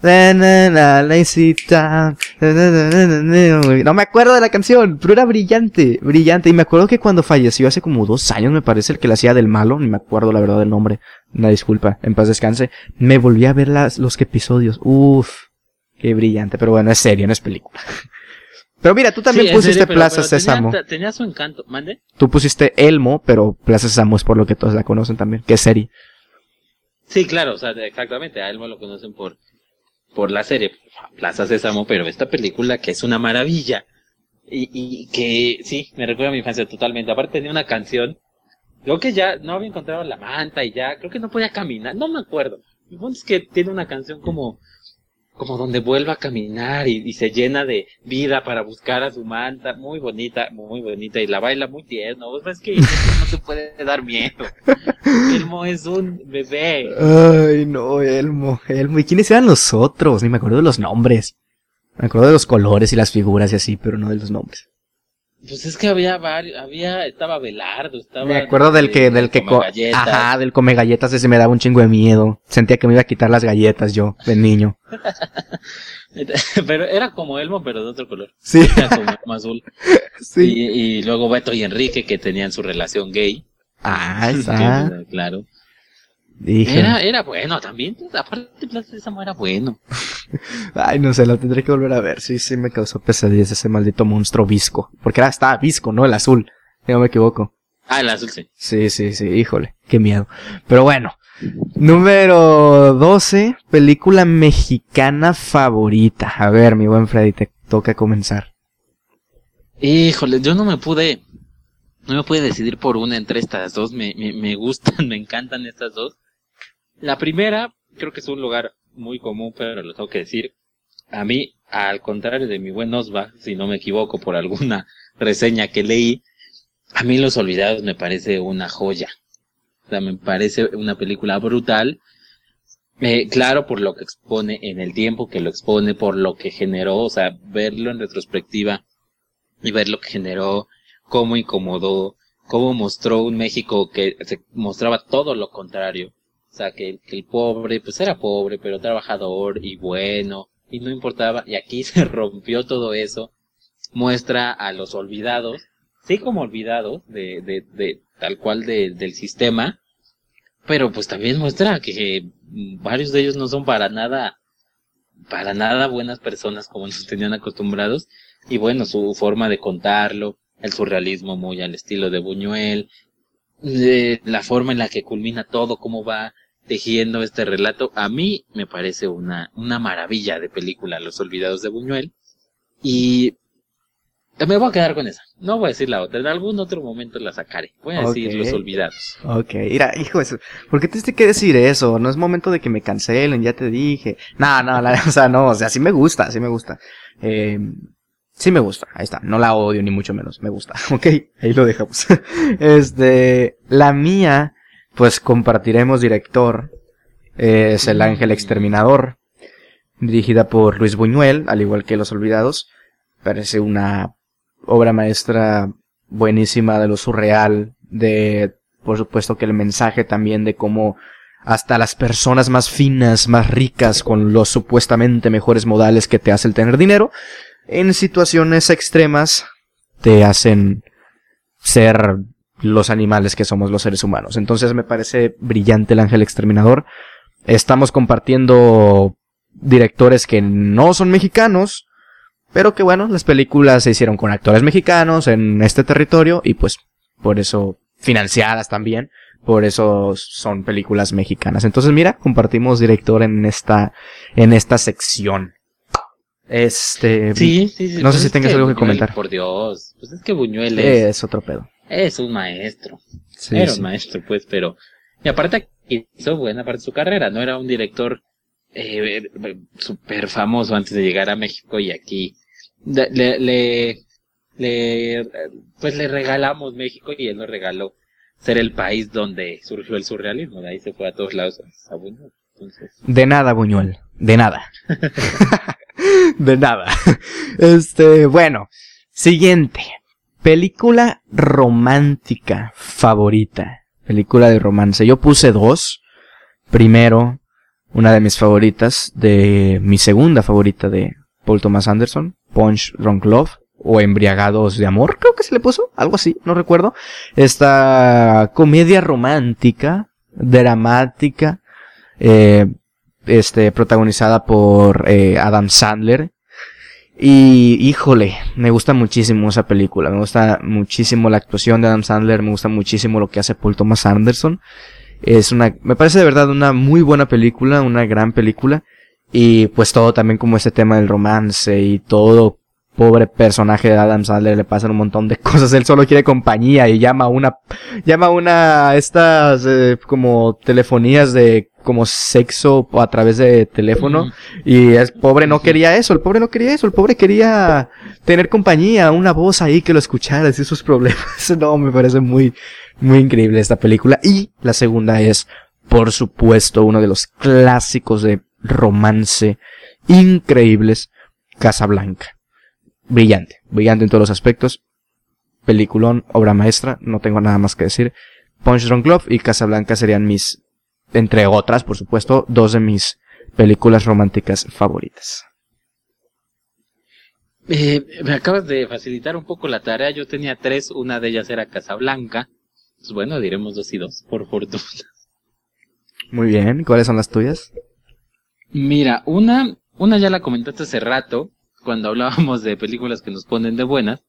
Lazy Town. No me acuerdo de la canción, pero era brillante, brillante. Y me acuerdo que cuando falleció hace como dos años, me parece, el que la hacía del malo, ni me acuerdo la verdad del nombre. Una disculpa, en paz descanse. Me volví a ver las, los episodios. Uf, qué brillante. Pero bueno, es serio, no es película. Pero mira, tú también Sí, pusiste serio, pero- Plaza pero Sésamo. Tenía, su encanto. ¿Mande? Tú pusiste Elmo, pero Plaza Sésamo es por lo que todos la conocen también, que es serie. Sí, claro, o sea, exactamente. A Elmo lo conocen por, por la serie Plaza Sésamo, pero esta película que es una maravilla. Y, y que sí, me recuerda a mi infancia totalmente. Aparte tenía una canción. Creo que ya no había encontrado la manta y ya, creo que no podía caminar, no me acuerdo. El es que tiene una canción como, como donde vuelve a caminar y, y se llena de vida para buscar a su manta. Muy bonita, muy bonita. Y la baila muy tierno. O sea, es que no te puede dar miedo. Elmo es un bebé. Ay, no, Elmo, Elmo. ¿Y quiénes eran los otros? Ni me acuerdo de los nombres. Me acuerdo de los colores y las figuras y así, pero no de los nombres. Pues es que había varios, había, estaba Belardo, estaba... Me acuerdo del que, del que, co- Galletas. ajá, del come galletas, ese me daba un chingo de miedo. Sentía que me iba a quitar las galletas yo, de niño. pero era como Elmo, pero de otro color. Sí, Era como Elmo azul. sí. Y, y luego Beto y Enrique, que tenían su relación gay. Ah, está. Que, claro. Dije. Era, era bueno también, aparte Plaza Sésamo era bueno. Ay, no sé, lo tendré que volver a ver. Sí, sí, me causó pesadillas ese maldito monstruo visco. Porque era, estaba visco, ¿no? El azul. Si no me equivoco. Ah, el azul sí. Sí, sí, sí, híjole, qué miedo. Pero bueno, número 12, película mexicana favorita. A ver, mi buen Freddy, te toca comenzar. Híjole, yo no me pude, no me pude decidir por una entre estas dos, me, me, me gustan, me encantan estas dos. La primera, creo que es un lugar muy común, pero lo tengo que decir. A mí, al contrario de mi buen Osva, si no me equivoco por alguna reseña que leí, a mí Los Olvidados me parece una joya. O sea, me parece una película brutal. Eh, claro, por lo que expone en el tiempo que lo expone, por lo que generó, o sea, verlo en retrospectiva y ver lo que generó, cómo incomodó, cómo mostró un México que se mostraba todo lo contrario. Sea, que, que el pobre, pues era pobre, pero trabajador y bueno, y no importaba. Y aquí se rompió todo eso. Muestra a los olvidados, sí como olvidados de, de, de tal cual de- del sistema, pero pues también muestra que varios de ellos no son para nada, para nada buenas personas como nos tenían acostumbrados. Y bueno, su forma de contarlo, el surrealismo muy al estilo de Buñuel, de la forma en la que culmina todo, cómo va tejiendo este relato, a mí me parece una, una maravilla de película, Los Olvidados de Buñuel. Y me voy a quedar con esa. No voy a decir la otra. En algún otro momento la sacaré. Voy a decir. Los Olvidados. Ok, mira, hijo, de su- ¿por qué tienes que decir eso? No es momento de que me cancelen, ya te dije. No, no, la- o sea, no, o sea, sí me gusta, sí me gusta. Eh, sí me gusta, ahí está, no la odio ni mucho menos, me gusta, ok, ahí lo dejamos. este, la mía, pues compartiremos director, eh, es El Ángel Exterminador, dirigida por Luis Buñuel, al igual que Los Olvidados. Parece una obra maestra buenísima de lo surreal, de, por supuesto que el mensaje también de cómo hasta las personas más finas, más ricas, con los supuestamente mejores modales que te hace el tener dinero, en situaciones extremas te hacen ser los animales que somos los seres humanos. Entonces me parece brillante el ángel exterminador. Estamos compartiendo directores que no son mexicanos, pero que bueno, las películas se hicieron con actores mexicanos en este territorio y pues por eso financiadas también, por eso son películas mexicanas. Entonces mira, compartimos director en esta en esta sección. Este, sí, sí, sí. no sé si tengas algo que comentar. Por Dios, pues es que Buñuel es, es otro pedo. Es un maestro. era un maestro, pues, pero y aparte hizo buena parte de su carrera, no era un director eh, súper famoso antes de llegar a México y aquí le, le, le, pues le regalamos México y él nos regaló ser el país donde surgió el surrealismo. De ahí se fue a todos lados a Buñuel. De nada, Buñuel. De nada. de nada. Este, bueno. Siguiente. Película romántica favorita. Película de romance. Yo puse dos. Primero, una de mis favoritas, de mi segunda favorita de Paul Thomas Anderson, Punch Drunk Love, o Embriagados de Amor, creo que se le puso, algo así, no recuerdo. Esta comedia romántica, dramática, eh, este, protagonizada por eh, Adam Sandler. Y híjole, me gusta muchísimo esa película, me gusta muchísimo la actuación de Adam Sandler, me gusta muchísimo lo que hace Paul Thomas Anderson. Es una, me parece de verdad una muy buena película, una gran película. Y pues todo también como ese tema del romance y todo pobre personaje de Adam Sandler le pasan un montón de cosas. Él solo quiere compañía y llama una, llama una, estas, eh, como telefonías de, como sexo a través de teléfono. Y el pobre no quería eso, el pobre no quería eso, el pobre quería tener compañía, una voz ahí que lo escuchara, decir sus problemas. No, me parece muy, muy increíble esta película. Y la segunda es, por supuesto, uno de los clásicos de romance increíbles, Casablanca brillante, brillante en todos los aspectos. Peliculón, obra maestra, no tengo nada más que decir. Punch Drunk Love y Casablanca serían mis, entre otras, por supuesto, dos de mis películas románticas favoritas. Eh, me acabas de facilitar un poco la tarea. Yo tenía tres, una de ellas era Casablanca. Pues bueno, diremos dos y dos, por fortuna. Muy bien, ¿cuáles son las tuyas? Mira, una, una ya la comentaste hace rato, cuando hablábamos de películas que nos ponen de buenas,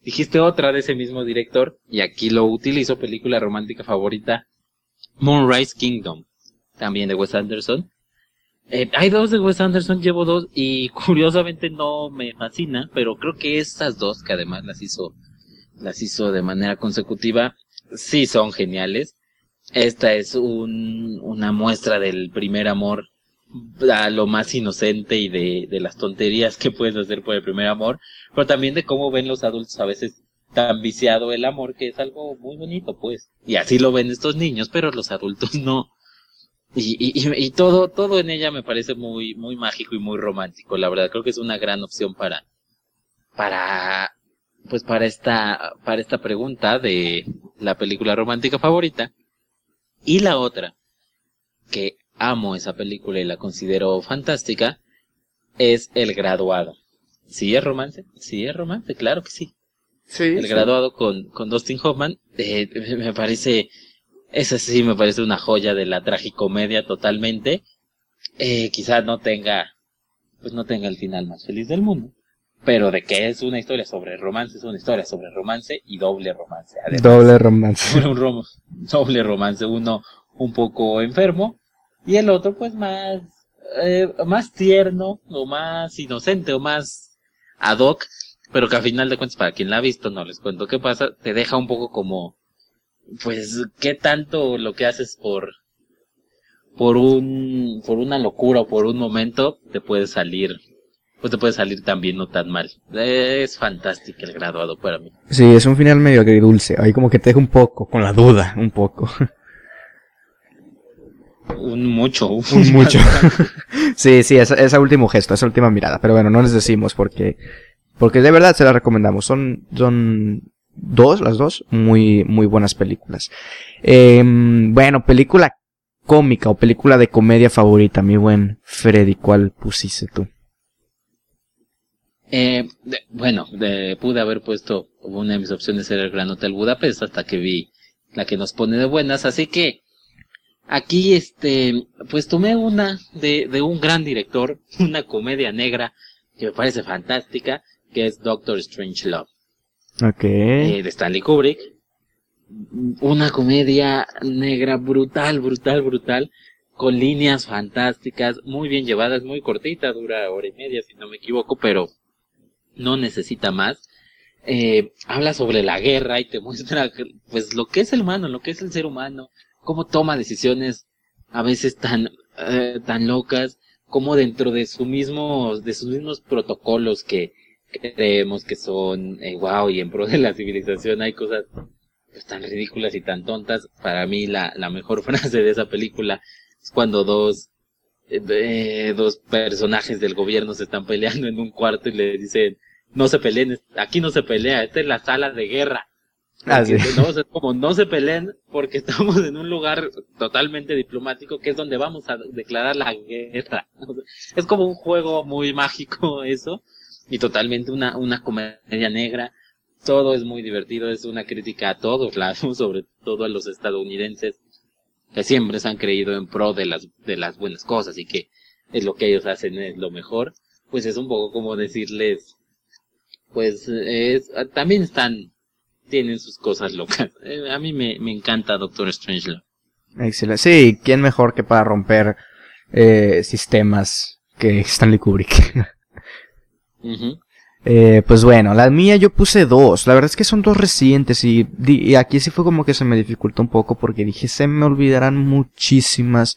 dijiste otra de ese mismo director, y aquí lo utilizo, película romántica favorita, Moonrise Kingdom, también de Wes Anderson. Eh, hay dos de Wes Anderson, llevo dos, y curiosamente no me fascina, pero creo que estas dos, que además las hizo, las hizo de manera consecutiva, sí son geniales. Esta es un, una muestra del primer amor a lo más inocente y de, de las tonterías que puedes hacer por el primer amor, pero también de cómo ven los adultos a veces tan viciado el amor que es algo muy bonito, pues. Y así lo ven estos niños, pero los adultos no. Y, y, todo, todo en ella me parece muy, muy mágico y muy romántico. La verdad, creo que es una gran opción para, para, pues para esta, para esta pregunta de la película romántica favorita. Y la otra, que amo esa película y la considero fantástica, es El Graduado. ¿Sí es romance? Sí es romance, claro que sí. Sí. El Graduado con, con Dustin Hoffman, eh, me parece, esa sí me parece una joya de la tragicomedia totalmente. Eh, quizás no tenga, pues no tenga el final más feliz del mundo. Pero de que es una historia sobre romance, es una historia sobre romance y doble romance. doble romance. Un, doble romance, uno un poco enfermo y el otro pues más, eh, más tierno o más inocente o más ad hoc, pero que a final de cuentas para quien la ha visto, no les cuento qué pasa, te deja un poco como, pues, qué tanto lo que haces por, por un, por una locura o por un momento, te puede salir, pues te puede salir también no tan mal. Es fantástico el graduado para mí. Sí, es un final medio agridulce, ahí como que te deja un poco, con la duda, un poco. Un mucho. Un, mucho. sí, sí, ese, ese, último gesto, esa última mirada. Pero bueno, no les decimos porque, porque de verdad se la recomendamos. Son, son dos, las dos, muy, muy buenas películas. Eh, bueno, película cómica o película de comedia favorita, mi buen Freddy? ¿Cuál pusiste tú? Eh, bueno, pude haber puesto una de mis opciones era el Gran Hotel Budapest hasta que vi la que nos pone de buenas, así que aquí este, pues tomé una de, de un gran director, una comedia negra que me parece fantástica, que es Doctor Strange Love. Eh, de Stanley Kubrick. Una comedia negra brutal, brutal, brutal, con líneas fantásticas, muy bien llevadas, muy cortita, dura hora y media si no me equivoco, pero no necesita más. Eh, habla sobre la guerra y te muestra pues lo que es el humano, lo que es el ser humano, cómo toma decisiones a veces tan, eh, tan locas, como dentro de su mismo, de sus mismos protocolos que, creemos que son wow eh, y en pro de la civilización hay cosas pues, tan ridículas y tan tontas. Para mí la, la mejor frase de esa película es cuando dos, eh, dos personajes del gobierno se están peleando en un cuarto y le dicen no se peleen, aquí no se pelea, esta es la sala de guerra. Ah, no, es como no se peleen porque estamos en un lugar totalmente diplomático que es donde vamos a declarar la guerra. Es como un juego muy mágico eso y totalmente una, una comedia negra. Todo es muy divertido, es una crítica a todos lados, sobre todo a los estadounidenses que siempre se han creído en pro de las, de las buenas cosas y que es lo que ellos hacen es lo mejor. Pues es un poco como decirles, pues es, también están tienen sus cosas locas. Eh, a mí me, me encanta Doctor Strange. Excelente. Sí, ¿quién mejor que para romper eh, sistemas que Stanley Kubrick? eh, pues bueno, la mía yo puse dos. La verdad es que son dos recientes y, aquí sí fue como que se me dificultó un poco porque dije se me olvidarán muchísimas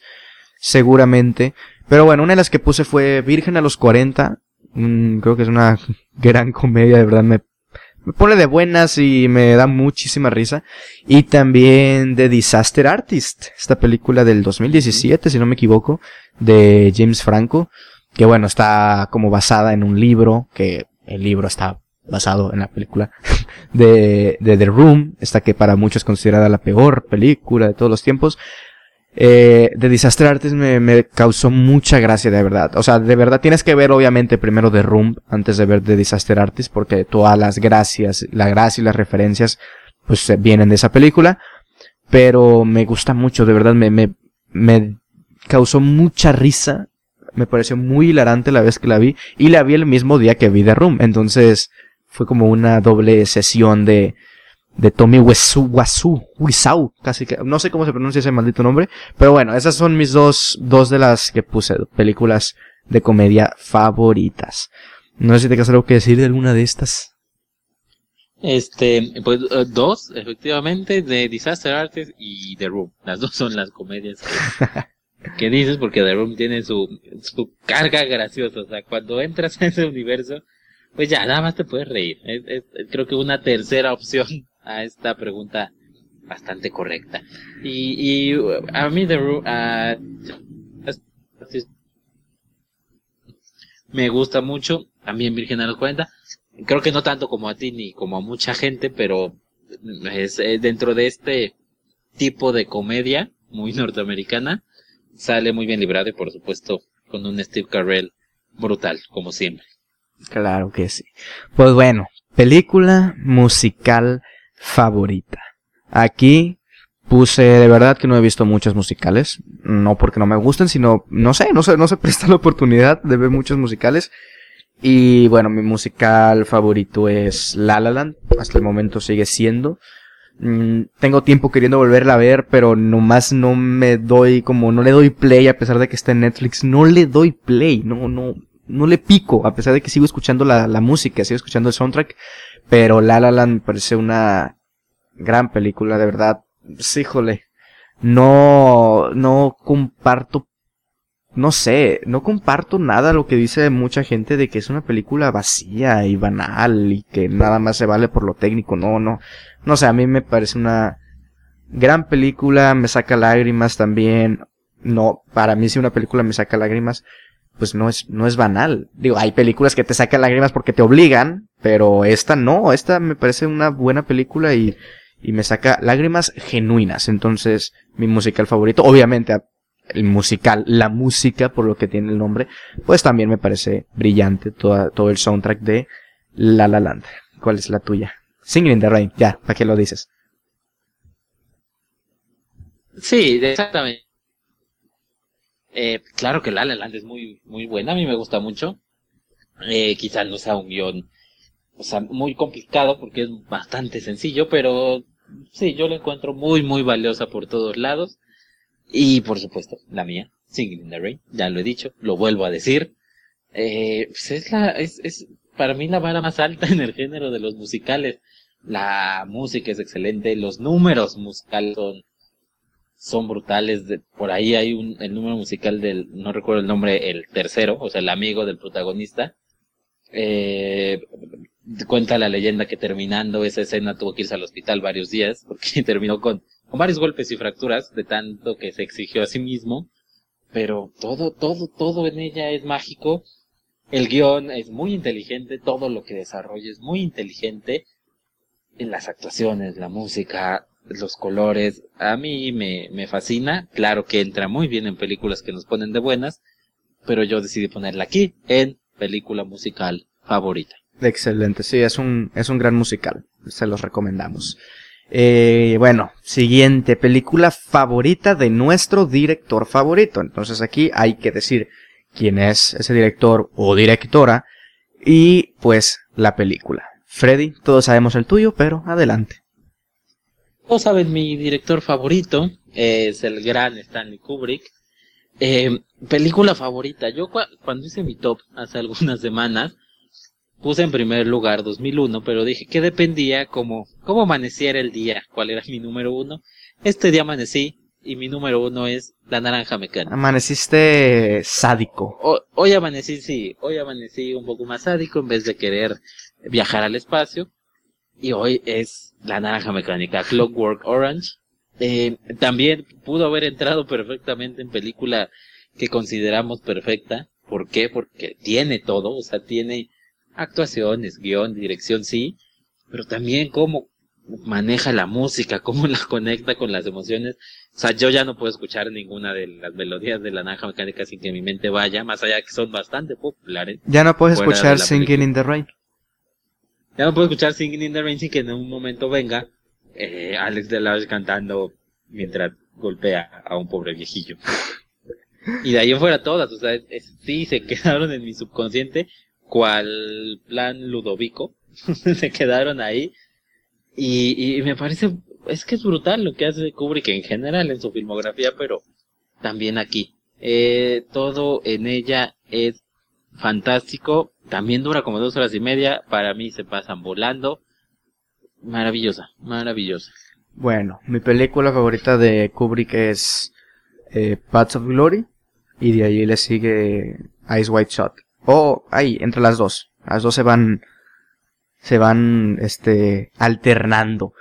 seguramente. Pero bueno, una de las que puse fue Virgen a los 40. Mm, creo que es una gran comedia, de verdad me me pone de buenas y me da muchísima risa. Y también The Disaster Artist, esta película del 2017, si no me equivoco, de James Franco, que bueno, está como basada en un libro, que el libro está basado en la película de, de The Room, esta que para muchos es considerada la peor película de todos los tiempos. Eh, de Disaster Artist me, me, causó mucha gracia, de verdad. O sea, de verdad tienes que ver obviamente primero The Room antes de ver The Disaster Artist porque todas las gracias, la gracia y las referencias pues vienen de esa película. Pero me gusta mucho, de verdad me, me, me causó mucha risa. Me pareció muy hilarante la vez que la vi. Y la vi el mismo día que vi The Room. Entonces fue como una doble sesión de, de Tommy Wiseau, Wiseau, casi que, no sé cómo se pronuncia ese maldito nombre, pero bueno, esas son mis dos, dos de las que puse, películas de comedia favoritas. No sé si te quedas algo que decir de alguna de estas. Este, pues eh, dos, efectivamente, de Disaster Artist y The Room. Las dos son las comedias que, dices, porque The Room tiene su, su carga graciosa. O sea, cuando entras en ese universo, pues ya, nada más te puedes reír. Es, creo que una tercera opción a esta pregunta bastante correcta. Y, y a mí The Room, me gusta mucho, también Virgen a los 40. Creo que no tanto como a ti ni como a mucha gente, pero es eh, dentro de este tipo de comedia muy norteamericana sale muy bien librado y por supuesto con un Steve Carell brutal como siempre. Claro que sí. Pues bueno, película musical favorita. Aquí puse, de verdad que no he visto muchas musicales, no porque no me gusten, sino, no sé, no sé, no se presta la oportunidad de ver muchos musicales. Y bueno, mi musical favorito es La La Land, hasta el momento sigue siendo. Mm, tengo tiempo queriendo volverla a ver, pero nomás no me doy, como no le doy play a pesar de que está en Netflix, no le doy play, no, no, no le pico, a pesar de que sigo escuchando la, la música, sigo escuchando el soundtrack, pero La La Land me parece una gran película, de verdad. Sí, híjole. No, no comparto, no sé, no comparto nada lo que dice mucha gente de que es una película vacía y banal y que nada más se vale por lo técnico. No, no. No sé, a mí me parece una gran película, me saca lágrimas también. No, para mí si una película me saca lágrimas, pues no es, no es banal. Digo, hay películas que te sacan lágrimas porque te obligan, pero esta no, esta me parece una buena película y, y me saca lágrimas genuinas. Entonces, mi musical favorito, obviamente, el musical, la música, por lo que tiene el nombre, pues también me parece brillante toda, todo el soundtrack de La La Land. ¿Cuál es la tuya? Singing in the Rain, ya, ¿para qué lo dices? Sí, exactamente. Eh, claro que La La Land es muy, muy buena, a mí me gusta mucho. Eh, quizás no sea un guion, o sea, muy complicado porque es bastante sencillo, pero sí, yo la encuentro muy, muy valiosa por todos lados. Y por supuesto, la mía, Singing in the Rain, ya lo he dicho, lo vuelvo a decir. Eh, pues es la, es, es para mí la vara más alta en el género de los musicales. La música es excelente, los números musicales son, son brutales. Por ahí hay un, el número musical del, no recuerdo el nombre, el tercero, o sea, el amigo del protagonista. Eh, cuenta la leyenda que terminando esa escena tuvo que irse al hospital varios días porque terminó con con varios golpes y fracturas de tanto que se exigió a sí mismo, pero todo, todo, todo en ella es mágico. El guion es muy inteligente, todo lo que desarrolla es muy inteligente. En las actuaciones, la música, los colores, a mí me, me fascina. Claro que entra muy bien en películas que nos ponen de buenas, pero yo decidí ponerla aquí en película musical favorita. Excelente, sí, es un, es un gran musical, se los recomendamos. Eh, bueno, siguiente película favorita de nuestro director favorito. Entonces aquí hay que decir quién es ese director o directora y pues la película. Freddy, todos sabemos el tuyo, pero adelante. Todos saben mi director favorito es el gran Stanley Kubrick. Eh, película favorita. Yo cuando hice mi top hace algunas semanas puse en primer lugar 2001, pero dije que dependía como cómo amaneciera el día, cuál era mi número uno. Este día amanecí y mi número uno es la naranja mecánica. Amaneciste sádico. hoy amanecí, sí, hoy amanecí un poco más sádico en vez de querer viajar al espacio. Y hoy es la naranja mecánica, Clockwork Orange. Eh, también pudo haber entrado perfectamente en película que consideramos perfecta. ¿Por qué? Porque tiene todo, o sea, tiene actuaciones, guion, dirección, sí, pero también cómo maneja la música, cómo la conecta con las emociones. O sea, yo ya no puedo escuchar ninguna de las melodías de la naranja mecánica sin que mi mente vaya, más allá que son bastante populares. Ya no puedes escuchar Singing in the Rain. Ya no puedo escuchar Singing in the Rain sin que en un momento venga eh, Alex Delage cantando mientras golpea a un pobre viejillo. y de ahí en fuera todas, o sea, sí se quedaron en mi subconsciente cual plan Ludovico, se quedaron ahí. Y, me parece, es que es brutal lo que hace Kubrick en general en su filmografía, pero también aquí. Eh, todo en ella es fantástico. También dura como dos horas y media. Para mí se pasan volando. Maravillosa, maravillosa. Bueno, mi película favorita de Kubrick es eh, Paths of Glory. Y de ahí le sigue Ice White Shot. O ahí, entre las dos. Las dos se van, se van, este, alternando.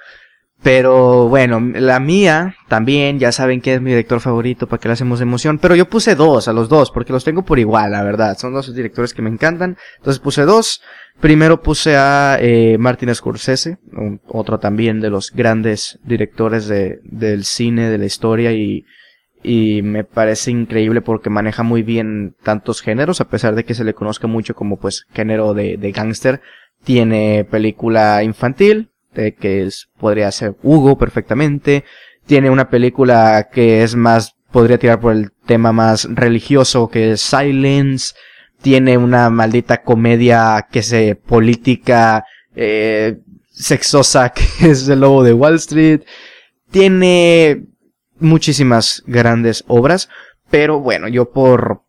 Pero bueno, la mía también, ya saben que es mi director favorito, para que le hacemos emoción. Pero yo puse dos a los dos, porque los tengo por igual, la verdad. Son dos directores que me encantan. Entonces puse dos. Primero puse a eh, Martin Scorsese, otro también de los grandes directores de, del cine, de la historia y y me parece increíble porque maneja muy bien tantos géneros, a pesar de que se le conozca mucho como pues género de, de gángster. Tiene película infantil, de que es, podría ser Hugo perfectamente. Tiene una película que es más, podría tirar por el tema más religioso, que es Silence. Tiene una maldita comedia que se política, eh, sexosa, que es El Lobo de Wall Street. Tiene muchísimas grandes obras, pero bueno, yo por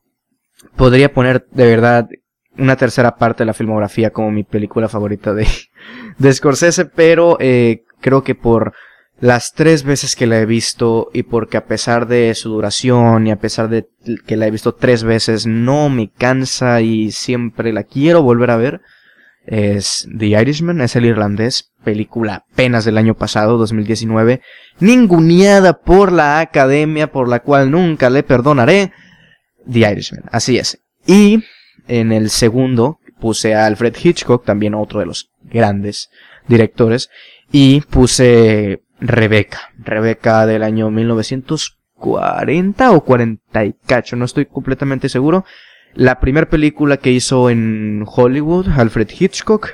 podría poner de verdad una tercera parte de la filmografía como mi película favorita de, de Scorsese, pero eh, creo que por las tres veces que la he visto y porque a pesar de su duración y a pesar de que la he visto tres veces no me cansa y siempre la quiero volver a ver, es The Irishman, es el irlandés, película apenas del año pasado, 2019, ninguneada por la academia, por la cual nunca le perdonaré, The Irishman, así es. Y en el segundo puse a Alfred Hitchcock, también otro de los grandes directores, y puse Rebeca, Rebeca del año 1940 40 o 40 y cacho, no estoy completamente seguro. La primera película que hizo en Hollywood, Alfred Hitchcock,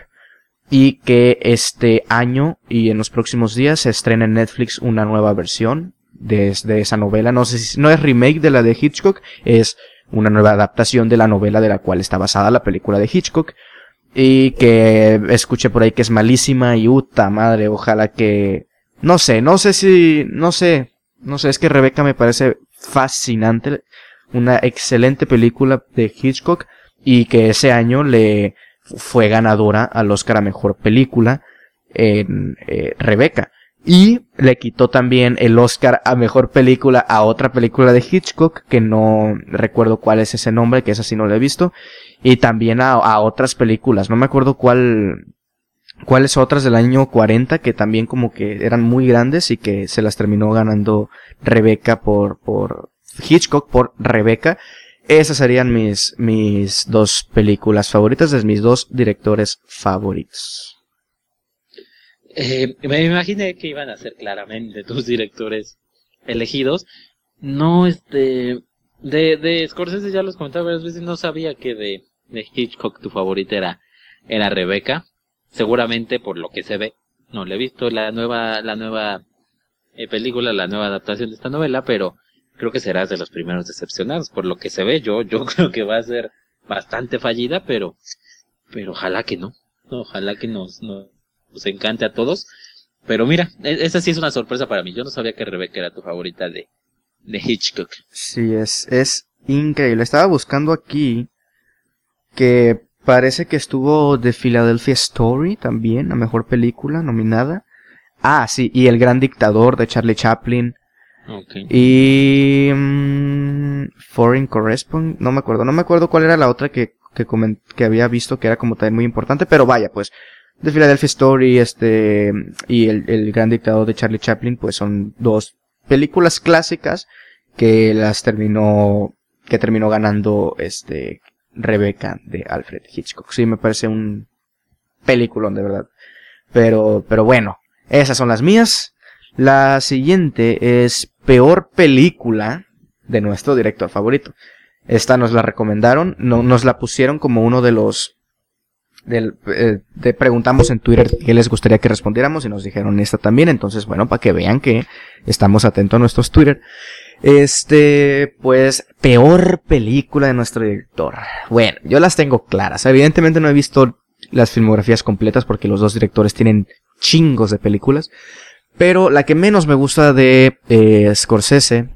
y que este año y en los próximos días se estrena en Netflix una nueva versión de, esa novela. No sé si no es remake de la de Hitchcock, es una nueva adaptación de la novela de la cual está basada la película de Hitchcock. Y que escuché por ahí que es malísima y uta madre, ojalá que... No sé, no sé si... No sé, no sé, es que Rebeca me parece fascinante. Una excelente película de Hitchcock y que ese año le fue ganadora al Oscar a Mejor Película en eh, Rebeca. Y le quitó también el Oscar a Mejor Película a otra película de Hitchcock, que no recuerdo cuál es ese nombre, que esa sí no la he visto. Y también a, a otras películas, no me acuerdo cuál, cuáles otras del año 40 que también como que eran muy grandes y que se las terminó ganando Rebeca por, por Hitchcock por Rebeca. Esas serían mis, mis dos películas favoritas de mis dos directores favoritos. Eh, me imaginé que iban a ser claramente tus directores elegidos. No, este, de, de Scorsese ya los comentaba varias veces, no sabía que de, de Hitchcock tu favorita era, era Rebeca. Seguramente por lo que se ve, no le he visto la nueva, la nueva eh, película, la nueva adaptación de esta novela, pero creo que serás de los primeros decepcionados. Por lo que se ve, yo, yo creo que va a ser bastante fallida, pero, pero ojalá que no. Ojalá que nos, nos, encante a todos. Pero mira, e, esa sí es una sorpresa para mí. Yo no sabía que Rebeca era tu favorita de, de Hitchcock. Sí, es, es increíble. Estaba buscando aquí que parece que estuvo de Philadelphia Story también, la mejor película nominada. Ah, sí, y El Gran Dictador de Charlie Chaplin. Y mm, Foreign Correspondent, no me acuerdo, no me acuerdo cuál era la otra que, que, que había visto que era como también muy importante, pero vaya, pues, The Philadelphia Story, este, y el, el Gran Dictador de Charlie Chaplin, pues son dos películas clásicas que las terminó, que terminó ganando, este, Rebecca de Alfred Hitchcock. Sí, me parece un peliculón, de verdad. Pero, pero bueno, esas son las mías. La siguiente es peor película de nuestro director favorito. Esta nos la recomendaron, no, nos la pusieron como uno de los... Del, eh, preguntamos en Twitter qué les gustaría que respondiéramos y nos dijeron esta también. Entonces, bueno, para que vean que estamos atentos a nuestros Twitter. Este, pues, peor película de nuestro director. Bueno, yo las tengo claras. Evidentemente no he visto las filmografías completas porque los dos directores tienen chingos de películas. Pero la que menos me gusta de eh, Scorsese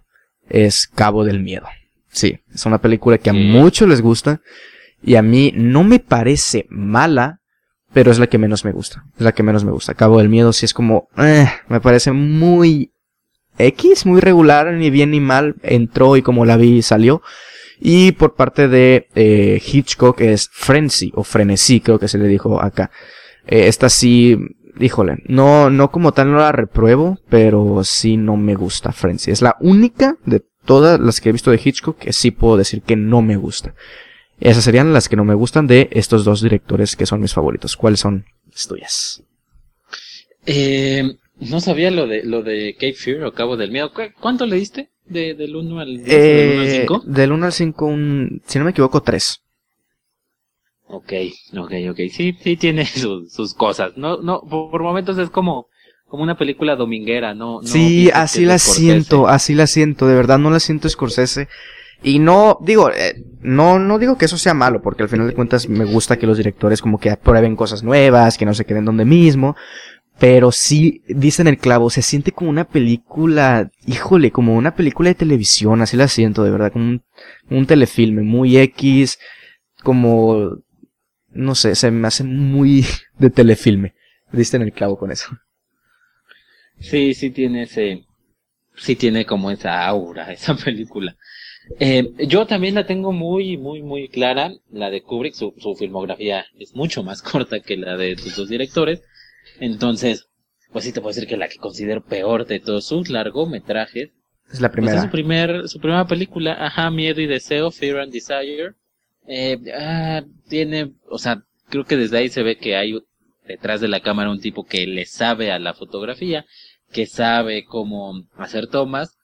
es Cabo del Miedo. Sí, es una película que a muchos les gusta y a mí no me parece mala, pero es la que menos me gusta. Es la que menos me gusta. Cabo del Miedo sí es como, eh, me parece muy X, muy regular, ni bien ni mal, entró y como la vi salió. Y por parte de eh, Hitchcock es Frenzy o Frenesí, creo que se le dijo acá. Eh, esta sí híjole, no, no como tal no la repruebo, pero sí no me gusta Frenzy. Es la única de todas las que he visto de Hitchcock que sí puedo decir que no me gusta. Esas serían las que no me gustan de estos dos directores que son mis favoritos. ¿Cuáles son las tuyas? Eh, no sabía lo de lo de Cape Fear o Cabo del Miedo. ¿Cuánto le diste? De, del 1 al, del 5? Del 1 al 5, un, si no me equivoco, 3. Ok, ok, ok. Sí, sí tiene sus, cosas. No, no, por, momentos es como, como una película dominguera, ¿no? sí, así la siento, así la siento. De verdad no la siento Scorsese. Y no, digo, eh, no, no digo que eso sea malo, porque al final de cuentas me gusta que los directores como que prueben cosas nuevas, que no se queden donde mismo. Pero sí, dicen el clavo, se siente como una película, híjole, como una película de televisión, así la siento, de verdad, como un, un telefilme muy X, como no sé, se me hace muy de telefilme. Diste en el clavo con eso. Sí, sí tiene ese, sí tiene como esa aura, esa película. Eh, yo también la tengo muy, muy, muy clara, la de Kubrick, su, su filmografía es mucho más corta que la de sus dos directores, entonces, pues sí te puedo decir que la que considero peor de todos sus largometrajes es la primera. Pues es su, primer, su primera película, ajá, Miedo y Deseo, Fear and Desire, eh, ah, tiene, o sea, creo que desde ahí se ve que hay detrás de la cámara un tipo que le sabe a la fotografía, que sabe cómo hacer tomas.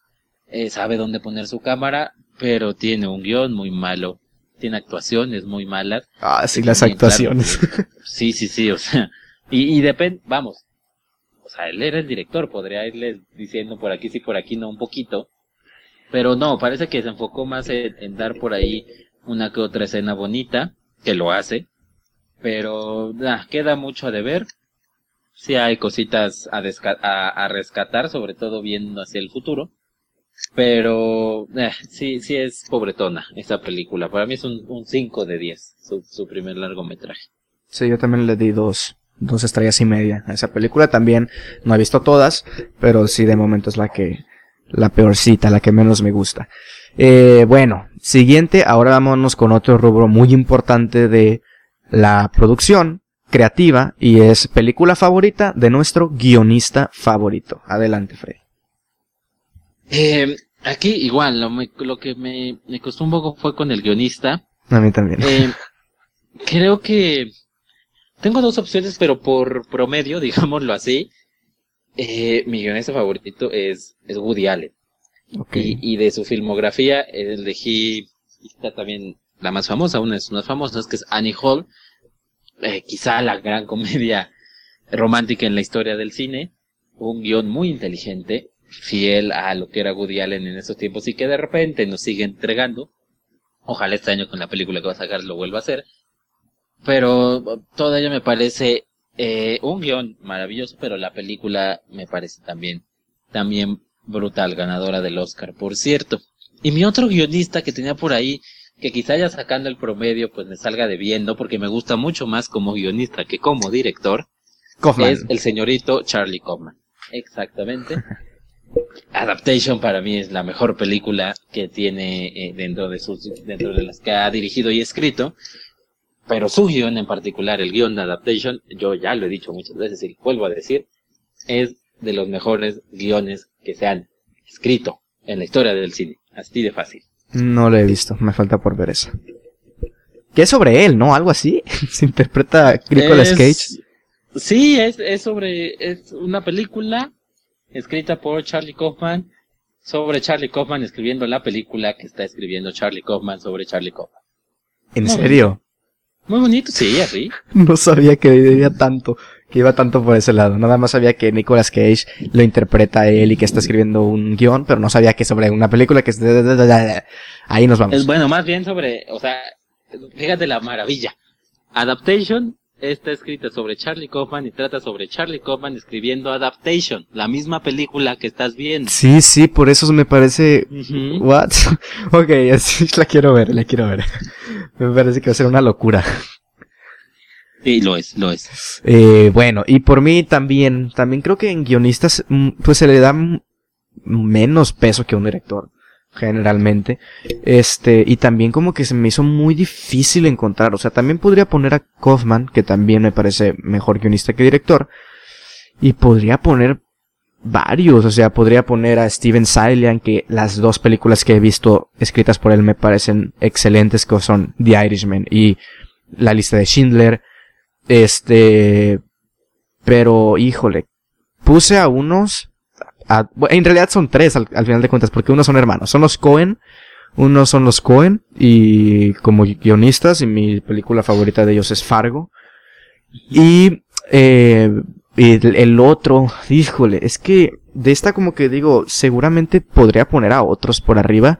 eh, sabe dónde poner su cámara, pero tiene un guion muy malo, tiene actuaciones muy malas. Ah, sí, las actuaciones. sí, sí, sí, o sea, y, y depende, vamos, o sea, él era el director, podría irle diciendo por aquí sí, por aquí no, un poquito, pero no, parece que se enfocó más en, dar por ahí una que otra escena bonita, que lo hace, pero queda mucho a deber. Sí hay cositas a, a, rescatar, sobre todo viendo hacia el futuro. Pero eh, sí, sí es pobretona esa película. Para mí es un 5 de 10, su, su primer largometraje. Sí, yo también le di dos, dos estrellas y media a esa película. También no he visto todas, pero sí de momento es la que, la peorcita, la que menos me gusta. Eh, bueno, siguiente, ahora vámonos con otro rubro muy importante de la producción creativa y es película favorita de nuestro guionista favorito. Adelante, Freddy. Eh, aquí igual, lo, que me, costó un poco fue con el guionista. A mí también. Eh, creo que tengo dos opciones, pero por promedio, digámoslo así, eh, mi guionista favorito es, es Woody Allen. Y, de su filmografía elegí está también la más famosa, una de sus más famosas, que es Annie Hall, eh, quizá la gran comedia romántica en la historia del cine, un guion muy inteligente, fiel a lo que era Woody Allen en esos tiempos y que de repente nos sigue entregando. Ojalá este año con la película que va a sacar lo vuelva a hacer. Pero todo ello me parece eh, un guion maravilloso, pero la película me parece también, también brutal, ganadora del Oscar, por cierto. Y mi otro guionista que tenía por ahí, que quizá ya sacando el promedio, pues me salga debiendo, porque me gusta mucho más como guionista que como director, es el señorito Charlie Kaufman. Exactamente. Adaptation para mí es la mejor película que tiene eh, dentro de sus dentro de las que ha dirigido y escrito pero su guion en particular, el guion de Adaptation, yo ya lo he dicho muchas veces y vuelvo a decir, es de los mejores guiones que se han escrito en la historia del cine. Así de fácil. No lo he visto, me falta por ver eso. ¿Qué es sobre él, no? Algo así. Se interpreta Nicolas Cage. Sí, es, es sobre, es una película escrita por Charlie Kaufman sobre Charlie Kaufman escribiendo la película que está escribiendo Charlie Kaufman sobre Charlie Kaufman. ¿En serio? Muy bonito, sí, así. No sabía que iba tanto, que iba tanto por ese lado. Nada más sabía que Nicolas Cage lo interpreta él y que está escribiendo un guion, pero no sabía que sobre una película que es... Ahí nos vamos. Es bueno, más bien sobre, o sea, fíjate la maravilla. Adaptation está escrita sobre Charlie Kaufman y trata sobre Charlie Kaufman escribiendo Adaptation, la misma película que estás viendo. Sí, sí, por eso me parece... What? ok, así la quiero ver, la quiero ver. me parece que va a ser una locura. Sí, lo es, lo es. Eh, bueno, y por mí también, también creo que en guionistas, mm, pues se le da menos peso que un director generalmente. Este, y también como que se me hizo muy difícil encontrar. O sea, también podría poner a Kaufman, que también me parece mejor guionista que director. Y podría poner varios. O sea, podría poner a Steven Silian, que las dos películas que he visto escritas por él me parecen excelentes, que son The Irishman y La lista de Schindler. Este, pero híjole, puse a unos en realidad son tres al, final de cuentas, porque uno son hermanos. Son los Cohen, uno son los Cohen, y como guionistas, y mi película favorita de ellos es Fargo. Y, eh, el, otro, híjole, es que de esta como que digo, seguramente podría poner a otros por arriba,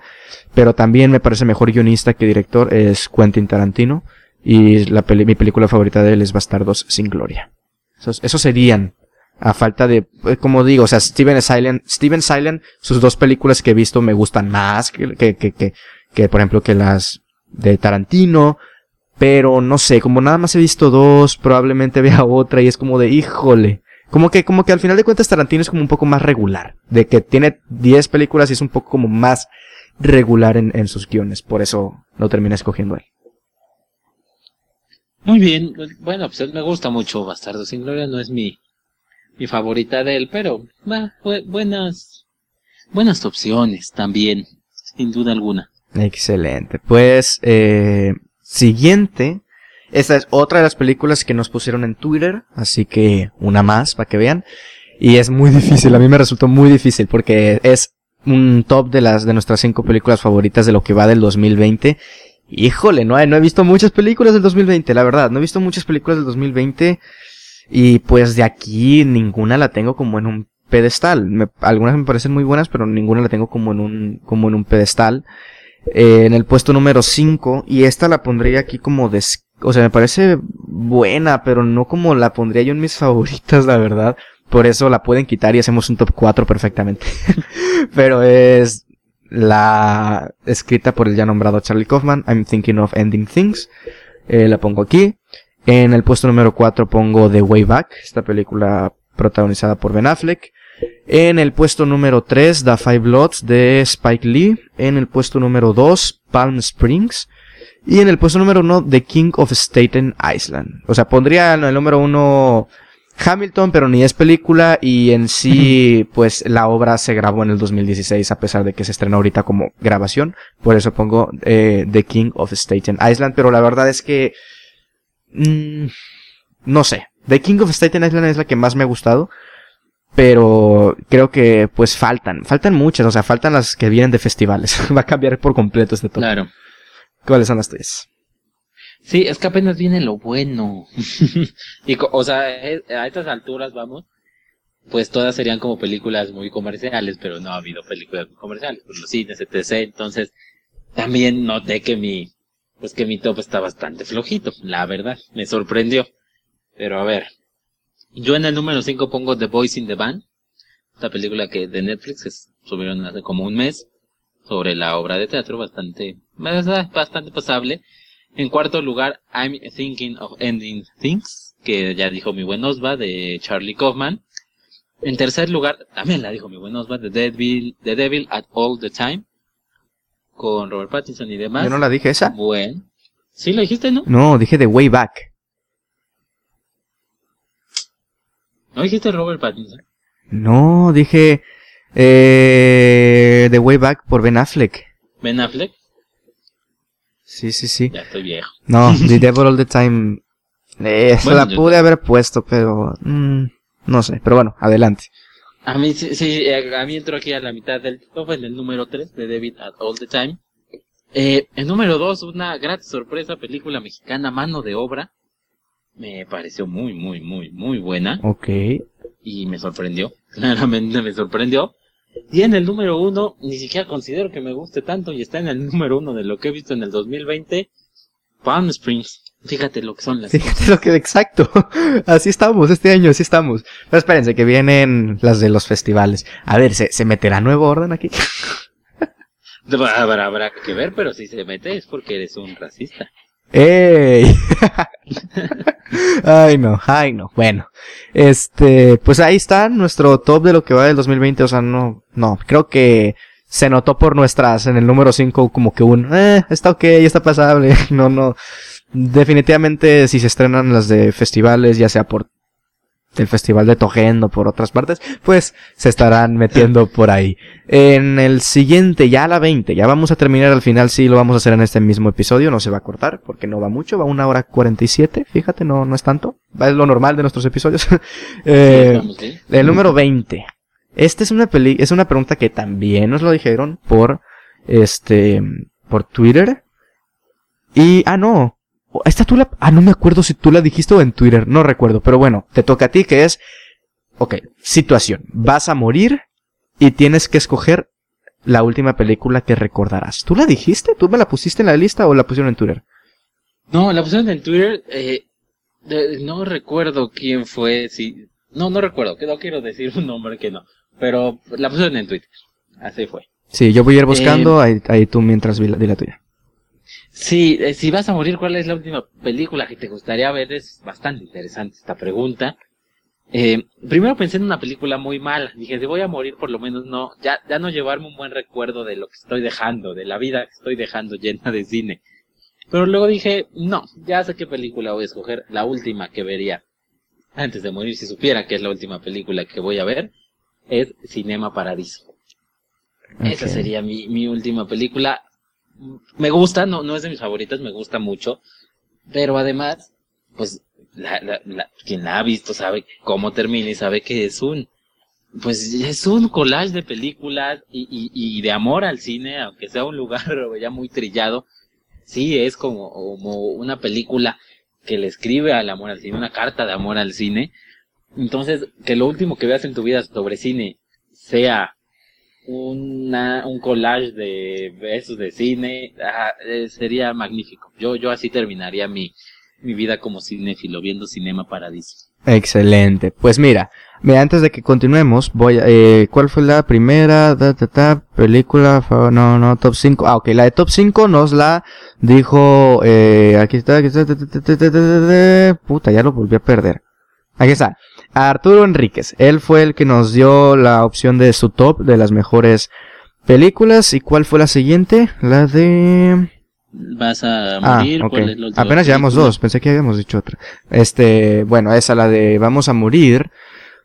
pero también me parece mejor guionista que director es Quentin Tarantino, y la mi película favorita de él es Bastardos sin Gloria. Esos, esos serían a falta de, eh, como digo, o sea, Steven Silent, Steven Silent, sus dos películas que he visto me gustan más que, que, que, que, por ejemplo, que las de Tarantino, pero no sé, como nada más he visto dos, probablemente vea otra y es como de, híjole. Como que, como que al final de cuentas Tarantino es como un poco más regular. De que tiene 10 películas y es un poco como más regular en, en sus guiones. Por eso lo terminé escogiendo él. Muy bien. Bueno, pues me gusta mucho Bastardo sin Gloria. No es mi, mi favorita de él, pero va, buenas, buenas opciones también, sin duda alguna. Excelente. Pues, eh, siguiente. Esta es otra de las películas que nos pusieron en Twitter, así que una más para que vean. Y es muy difícil, a mí me resultó muy difícil porque es un top de las de nuestras cinco películas favoritas de lo que va del 2020. Híjole, no, no he visto muchas películas del 2020, la verdad. No he visto muchas películas del 2020. Y pues de aquí ninguna la tengo como en un pedestal. Algunas me parecen muy buenas, pero ninguna la tengo como en un, como en un pedestal. Eh, en el puesto número 5. Y esta la pondría aquí como des... O sea, me parece buena, pero no como la pondría yo en mis favoritas, la verdad. Por eso la pueden quitar y hacemos un top 4 perfectamente. pero es la escrita por el ya nombrado Charlie Kaufman, I'm Thinking of Ending Things. Eh, la pongo aquí. En el puesto número 4 pongo The Way Back, esta película protagonizada por Ben Affleck. En el puesto número 3, The Five Bloods de Spike Lee. En el puesto número 2, Palm Springs. Y en el puesto número 1, The King of Staten Island. O sea, pondría en el número 1 Hamilton, pero ni es película y en sí, pues la obra se grabó en el 2016 a pesar de que se estrenó ahorita como grabación. Por eso pongo eh, The King of Staten Island, pero la verdad es que... mm, no sé. The King of Staten Island es la que más me ha gustado. Pero creo que pues faltan, faltan muchas, o sea, faltan las que vienen de festivales. Va a cambiar por completo este top. Claro. ¿Cuáles son las tuyas? Sí, es que apenas viene lo bueno. y, o sea, eh, a estas alturas, vamos, pues todas serían como películas muy comerciales, pero no ha habido películas muy comerciales, por los cines, etc. Entonces, también noté que mi, pues que mi top está bastante flojito, la verdad, me sorprendió. Pero a ver, yo en el número 5 pongo The Boys in the Band, esta película que de Netflix que subieron hace como un mes, sobre la obra de teatro, bastante, bastante pasable. En cuarto lugar, I'm Thinking of Ending Things, que ya dijo mi buen Osva, de Charlie Kaufman. En tercer lugar, también la dijo mi buen Osva, The Devil, The Devil at All the Time, con Robert Pattinson y demás. Yo no la dije esa. Bueno. Sí, lo dijiste, ¿no? No, dije The Way Back. ¿No dijiste Robert Pattinson? No, dije eh, The Way Back por Ben Affleck. Ben Affleck. Sí, sí, sí. Ya estoy viejo. No, The Devil All the Time. Eh, Bueno, la yo- pude haber puesto, pero mm, no sé. Pero bueno, adelante. A mí, sí, sí, eh, a mí entro aquí a la mitad del top, en el número 3 de David at All the Time. Eh, el número 2, una gran sorpresa, película mexicana, Mano de Obra. Me pareció muy, muy, muy, muy buena Ok. y me sorprendió. Claramente me sorprendió. Y en el número 1, ni siquiera considero que me guste tanto y está en el número 1 de lo que he visto en el 2020, Palm Springs. Fíjate lo que son las Fíjate lo que exacto. Así estamos este año, así estamos. Pero espérense que vienen las de los festivales. A ver, ¿se, se meterá nuevo orden aquí? Habrá, habrá que ver, pero si se mete es porque eres un racista. ¡Ey! ay no, ay no. Bueno, este, pues ahí está nuestro top de lo que va del 2020. O sea, no, no, creo que se notó por nuestras, en el número 5 como que un, eh, está ok, está pasable. No, no. Definitivamente si se estrenan las de festivales, ya sea por el festival de Tojendo, por otras partes, pues se estarán metiendo por ahí. En el siguiente, ya a la 20, ya vamos a terminar al final, sí lo vamos a hacer en este mismo episodio, no se va a cortar, porque no va mucho, va una hora 47, fíjate, no, no es tanto, va es lo normal de nuestros episodios. Eh, el número 20. Esta es una peli es una pregunta que también nos lo dijeron por este por Twitter. Y ah no, esta tú la ah no me acuerdo si tú la dijiste o en Twitter, no recuerdo, pero bueno, te toca a ti que es Ok, situación, vas a morir y tienes que escoger la última película que recordarás. ¿Tú la dijiste? ¿Tú me la pusiste en la lista o la pusieron en Twitter? No, la pusieron en Twitter. Eh, de- no recuerdo quién fue. Si, no, no recuerdo. Que no quiero decir un nombre que no. Pero la pusieron en Twitter. Así fue. Sí, yo voy a ir buscando, ahí, ahí tú mientras di la, di la tuya. Sí, eh, si vas a morir, ¿cuál es la última película que te gustaría ver? Es bastante interesante esta pregunta. Eh, primero pensé en una película muy mala. Dije, si voy a morir, por lo menos no, ya, ya no llevarme un buen recuerdo de lo que estoy dejando, de la vida que estoy dejando llena de cine. Pero luego dije, no, ya sé qué película voy a escoger, la última que vería antes de morir, si supiera que es la última película que voy a ver, es Cinema Paradiso. Esa sería mi, mi última película. Me gusta, no, no es de mis favoritas, me gusta mucho. Pero además, pues, la, la, la- quien la ha visto sabe cómo termina y sabe que es un pues es un collage de películas y, y, de amor al cine, aunque sea un lugar ya muy trillado, sí es como, como una película que le escribe al amor al cine, una carta de amor al cine. Entonces, que lo último que veas en tu vida sobre cine sea una, un collage de besos de cine, ah, eh, sería magnífico. Yo, yo así terminaría mi, mi vida como cinéfilo, viendo Cinema Paradiso. Excelente. Pues mira, mira, antes de que continuemos, voy a, eh, ¿cuál fue la primera da, película? No, no, top 5. Ah, ok, la de top 5 nos la dijo, eh, aquí está, aquí está, puta, ya lo volví a perder. Aquí está. Arturo Enríquez. Él fue el que nos dio la opción de su top de las mejores películas. ¿Y cuál fue la siguiente? La de vas a ah, morir. Apenas llevamos dos, pensé que habíamos dicho otra. Este, bueno, esa la de Vamos a morir.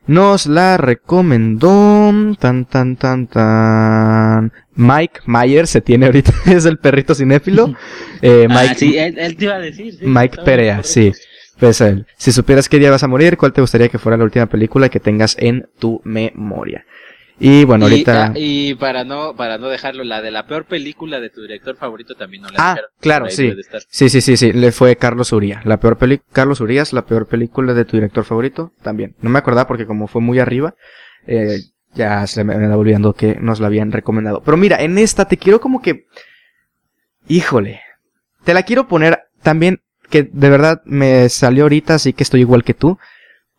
Nos la recomendó tan tan tan tan Mike Myers se tiene ahorita es el perrito cinéfilo. Eh, ah, Mike, sí, él, te iba a decir. Mike Perea, sí. Pues él. Si supieras qué día vas a morir, ¿cuál te gustaría que fuera la última película que tengas en tu memoria? Y bueno, ahorita. Ah, y para no, para no dejarlo, la de la peor película de tu director favorito también no la Ah, claro, sí. Sí, sí, sí, sí. Le fue Carlos Uría. La peor peli Carlos Urías, la peor película de tu director favorito, también. No me acordaba porque como fue muy arriba, eh, ya se me andaba olvidando que nos la habían recomendado. Pero mira, en esta te quiero como que. Híjole. Te la quiero poner también, que de verdad me salió ahorita, así que estoy igual que tú.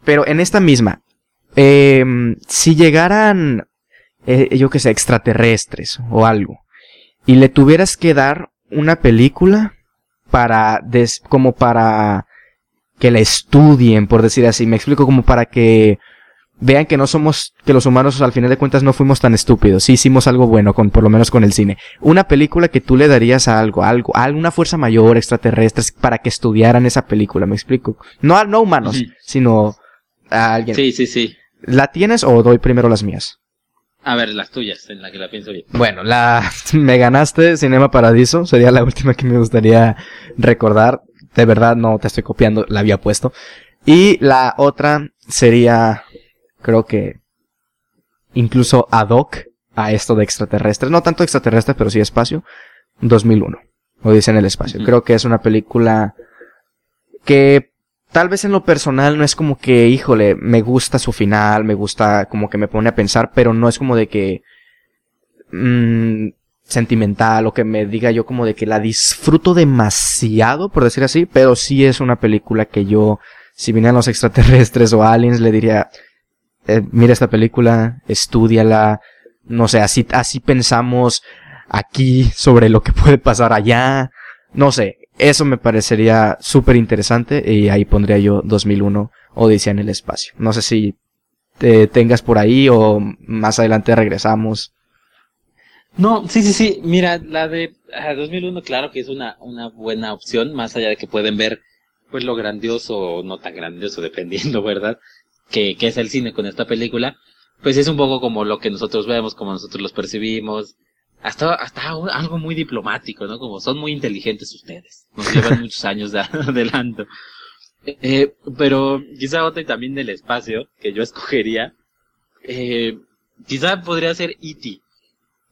Pero en esta misma, eh, si llegaran, eh, yo que sé, extraterrestres o algo, y le tuvieras que dar una película para, des, como para que la estudien, por decir así, me explico como para que vean que no somos, que los humanos al final de cuentas no fuimos tan estúpidos, sí hicimos algo bueno con, por lo menos con el cine. Una película que tú le darías a algo, algo, a alguna fuerza mayor, extraterrestres, para que estudiaran esa película, me explico. No, no humanos, sino a alguien. Sí, sí, sí. ¿La tienes o doy primero las mías? A ver, las tuyas, en la que la pienso bien. Bueno, la me ganaste Cinema Paradiso, sería la última que me gustaría recordar. De verdad no te estoy copiando, la había puesto. Y la otra sería, creo que incluso ad hoc a esto de extraterrestres, no tanto extraterrestres, pero sí espacio, 2001. O dice en el espacio. Creo que es una película que tal vez en lo personal no es como que, híjole, me gusta su final, me gusta como que me pone a pensar, pero no es como de que mmm, sentimental o que me diga yo como de que la disfruto demasiado, por decir así, pero sí es una película que yo, si vinieran los extraterrestres o aliens, le diría, eh, mira esta película, estudiala, no sé, así, así pensamos aquí sobre lo que puede pasar allá, no sé, eso me parecería súper interesante y ahí pondría yo 2001 Odisea en el espacio. No sé si te tengas por ahí o más adelante regresamos. No, sí, sí, sí. Mira, la de 2001 claro que es una, una buena opción, más allá de que pueden ver pues lo grandioso o no tan grandioso, dependiendo, ¿verdad? Que, que es el cine con esta película. Pues es un poco como lo que nosotros vemos, como nosotros los percibimos, hasta, hasta algo muy diplomático, ¿no? Como son muy inteligentes ustedes. Nos llevan muchos años de adelanto. Eh, pero quizá otra y también del espacio que yo escogería, eh, quizá podría ser E.T.